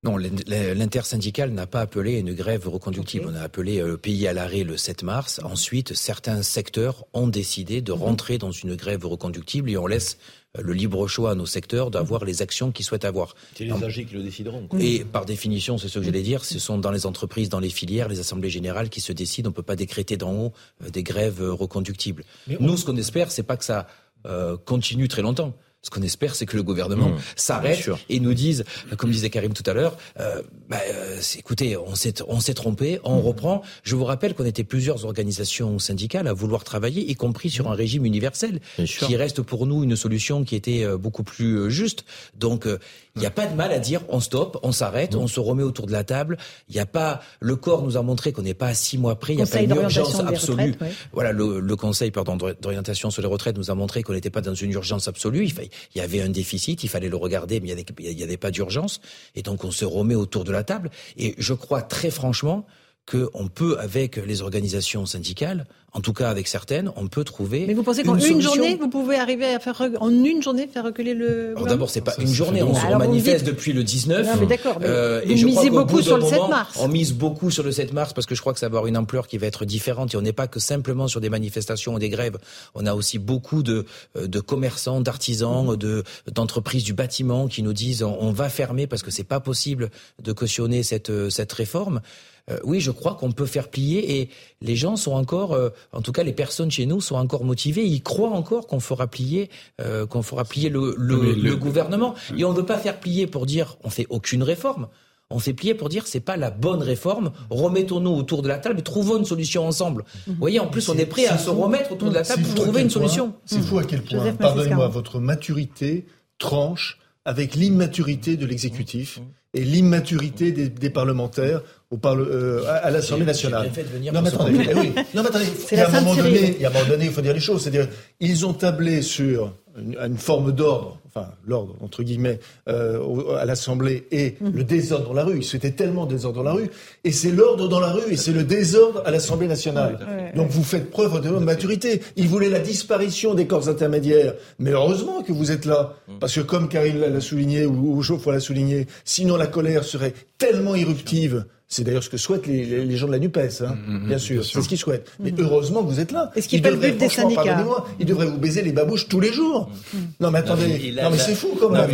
Non, l'intersyndicale n'a pas appelé une grève reconductible. On a appelé le pays à l'arrêt le 7 mars. Ensuite, certains secteurs ont décidé de mhm. rentrer dans une grève reconductible et on laisse le libre choix à nos secteurs d'avoir les actions qu'ils souhaitent avoir. C'est les AG qui le décideront. Et par définition, c'est ce que j'allais dire, ce sont dans les entreprises, dans les filières, les assemblées générales qui se décident. On ne peut pas décréter d'en haut euh, des grèves reconductibles. Nous, ce qu'on espère, c'est pas que ça euh, continue très longtemps. Ce qu'on espère, c'est que le gouvernement mmh. s'arrête et nous dise, comme disait Karim tout à l'heure, euh, bah, euh, écoutez, on s'est on s'est trompé, on mmh. reprend. Je vous rappelle qu'on était plusieurs organisations syndicales à vouloir travailler, y compris sur un régime universel, qui reste pour nous une solution qui était euh, beaucoup plus euh, juste. Donc, il n'y a pas de mal à dire, on stoppe, on s'arrête, mmh. on se remet autour de la table. Il n'y a pas, le corps nous a montré qu'on n'est pas à six mois près, il n'y a pas une urgence absolue. Voilà, le, le Conseil d'orientation sur les retraites nous a montré qu'on n'était pas dans une urgence absolue. Il il y avait un déficit, il fallait le regarder, mais il n'y avait, pas d'urgence. Et donc on se remet autour de la table. Et je crois très franchement qu'on peut, avec les organisations syndicales, en tout cas avec certaines, on peut trouver. Mais vous pensez qu'en une, journée, vous pouvez arriver à faire en une journée faire reculer le. Alors d'abord, c'est pas une journée, on se manifeste depuis le 19. Non, mais d'accord. Euh, et je crois beaucoup sur le 7 mars. On mise beaucoup sur le 7 mars parce que je crois que ça va avoir une ampleur qui va être différente et on n'est pas que simplement sur des manifestations ou des grèves. On a aussi beaucoup de euh, de commerçants, d'artisans, de d'entreprises du bâtiment qui nous disent on, on va fermer parce que c'est pas possible de cautionner cette euh, cette réforme. Euh, oui, je crois qu'on peut faire plier et les gens sont encore, euh, en tout cas les personnes chez nous sont encore motivées, ils croient encore qu'on fera plier, euh, qu'on fera plier le, le, gouvernement. Et on ne veut pas faire plier pour dire on fait aucune réforme. On fait plier pour dire c'est pas la bonne réforme. Remettons-nous autour de la table et trouvons une solution ensemble. Vous voyez, en plus, on est prêt à se remettre autour de la table pour trouver une solution. C'est fou à quel point, pardonnez-moi, votre maturité tranche avec l'immaturité de l'exécutif et l'immaturité des, parlementaires au parle, euh, à, l'Assemblée nationale. Non mais, attendez, eh oui. non mais attendez, il y a un moment donné, il y a un moment donné, il faut dire les choses. C'est-à-dire, ils ont tablé sur une, une forme d'ordre, enfin l'ordre entre guillemets, euh, à l'Assemblée et mmh. le désordre dans la rue. C'était tellement désordre dans la rue, et c'est l'ordre dans la rue et c'est le désordre à l'Assemblée nationale. Donc vous faites preuve de maturité. Ils voulaient la disparition des corps intermédiaires, mais heureusement que vous êtes là, mmh. parce que comme Karine l'a souligné ou Geoffroy l'a souligné, sinon la colère serait tellement irruptive. C'est d'ailleurs ce que souhaitent les, gens de la NUPES, hein, mm, mm, mm, bien sûr. C'est ce qu'ils souhaitent. Mais heureusement que vous êtes là. Est-ce qu'ils le but des syndicats Ils devraient vous baiser les babouches tous les jours. Non mais attendez, non, mais c'est fou quand même.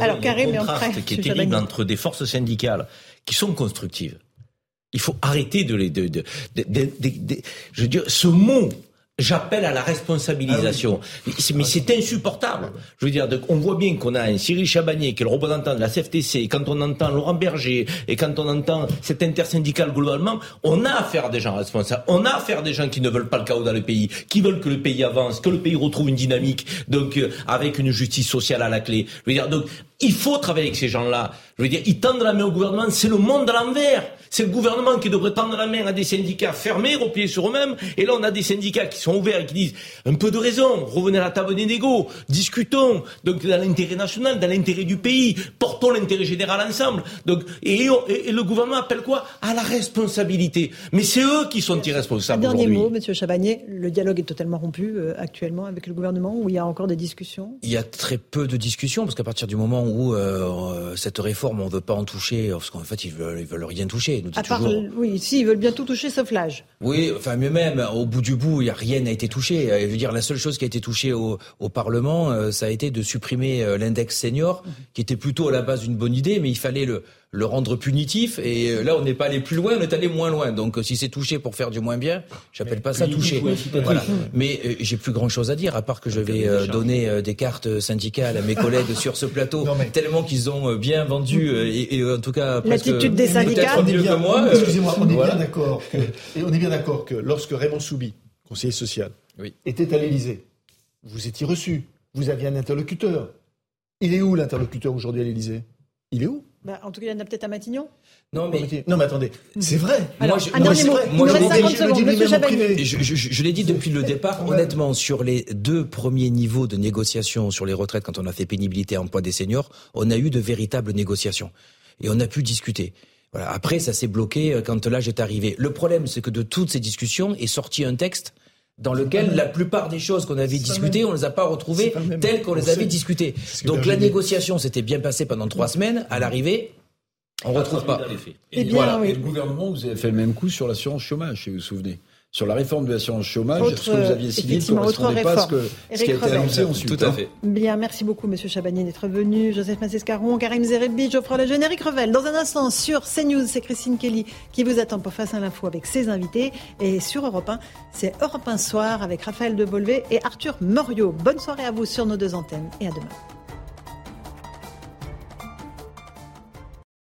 Alors Karim, mais qui est terrible entre des forces syndicales qui sont constructives. Il faut arrêter de les... De, de, de, je veux dire, ce mot J'appelle à la responsabilisation. Ah mais c'est insupportable. Je veux dire, on voit bien qu'on a un Cyril Chabanier qui est le représentant de la CFTC, et quand on entend Laurent Berger, et quand on entend cet intersyndical globalement, on a affaire à des gens responsables. On a affaire à des gens qui ne veulent pas le chaos dans le pays, qui veulent que le pays avance, que le pays retrouve une dynamique, donc euh, avec une justice sociale à la clé. Je veux dire, donc il faut travailler avec ces gens-là. Je veux dire, ils tendent la main au gouvernement, c'est le monde à l'envers. C'est le gouvernement qui devrait tendre la main à des syndicats fermés, repliés sur eux-mêmes. Et là, on a des syndicats qui sont ouverts et qui disent un peu de raison, revenez à la table des négos, discutons. Donc, dans l'intérêt national, dans l'intérêt du pays, portons l'intérêt général ensemble. Donc, et, le gouvernement appelle quoi? À la responsabilité. Mais c'est eux qui sont irresponsables. Dernier mot, Monsieur Chabagnier, le dialogue est totalement rompu euh, actuellement avec le gouvernement, où il y a encore des discussions? Il y a très peu de discussions parce qu'à partir du moment où euh, cette réforme, on ne veut pas en toucher, parce qu'en fait, ils veulent, ils veulent rien toucher oui, si, ils veulent bien tout toucher sauf l'âge. Oui, enfin, mais même, au bout du bout, rien n'a été touché. Je veux dire, la seule chose qui a été touchée au, Parlement, euh, ça a été de supprimer euh, l'index senior, qui était plutôt à la base une bonne idée, mais il fallait le, le rendre punitif. Et euh, là, on n'est pas allé plus loin, on est allé moins loin. Donc, si c'est touché pour faire du moins bien, j'appelle pas ça toucher. Voilà. Mais euh, j'ai plus grand chose à dire, à part que je vais euh, donner des cartes syndicales à mes collègues sur ce plateau, tellement qu'ils ont bien vendu et, en tout cas l'attitude des syndicats. moi. Excusez-moi, on est bien d'accord que, et on est bien d'accord que lorsque Raymond Soubi, conseiller social, était à l'Élysée, vous étiez reçu, vous aviez un interlocuteur. Il est où l'interlocuteur aujourd'hui à l'Élysée? Il est où? Bah, en tout cas, il y en a peut-être à Matignon. Non mais, non, mais attendez, c'est vrai. moi, je, moi, je, je, l'ai dit depuis le départ, honnêtement, sur les deux premiers niveaux de négociation sur les retraites, quand on a fait pénibilité emploi des seniors, on a eu de véritables négociations. Et on a pu discuter. Voilà. Après, ça s'est bloqué euh, quand l'âge est arrivé. Le problème, c'est que de toutes ces discussions est sorti un texte dans lequel la plupart des choses qu'on avait discutées, on ne les a pas retrouvées telles qu'on les avait discutées. Donc la négociation s'était bien passée pendant trois semaines. À l'arrivée, On ne retrouve pas. Et, eh bien, et le gouvernement, vous avez fait le même coup sur l'assurance chômage, si vous vous souvenez sur la réforme de l'assurance chômage, ce que vous aviez signé ne correspondait pas à ce, que, ce qui a été annoncé ensuite. Tout à hein. fait. Bien, merci beaucoup, Monsieur Chabanier, d'être venu. Joseph Massescaron, Karim Zerebi, Geoffroy Le Eric Revel. Dans un instant, sur CNews, c'est Christine Kelly qui vous attend pour Face à l'info avec ses invités. Et sur Europe 1, c'est Europe 1 Soir avec Raphaël Devolvé et Arthur Morio. Bonne soirée à vous sur nos deux antennes et à demain.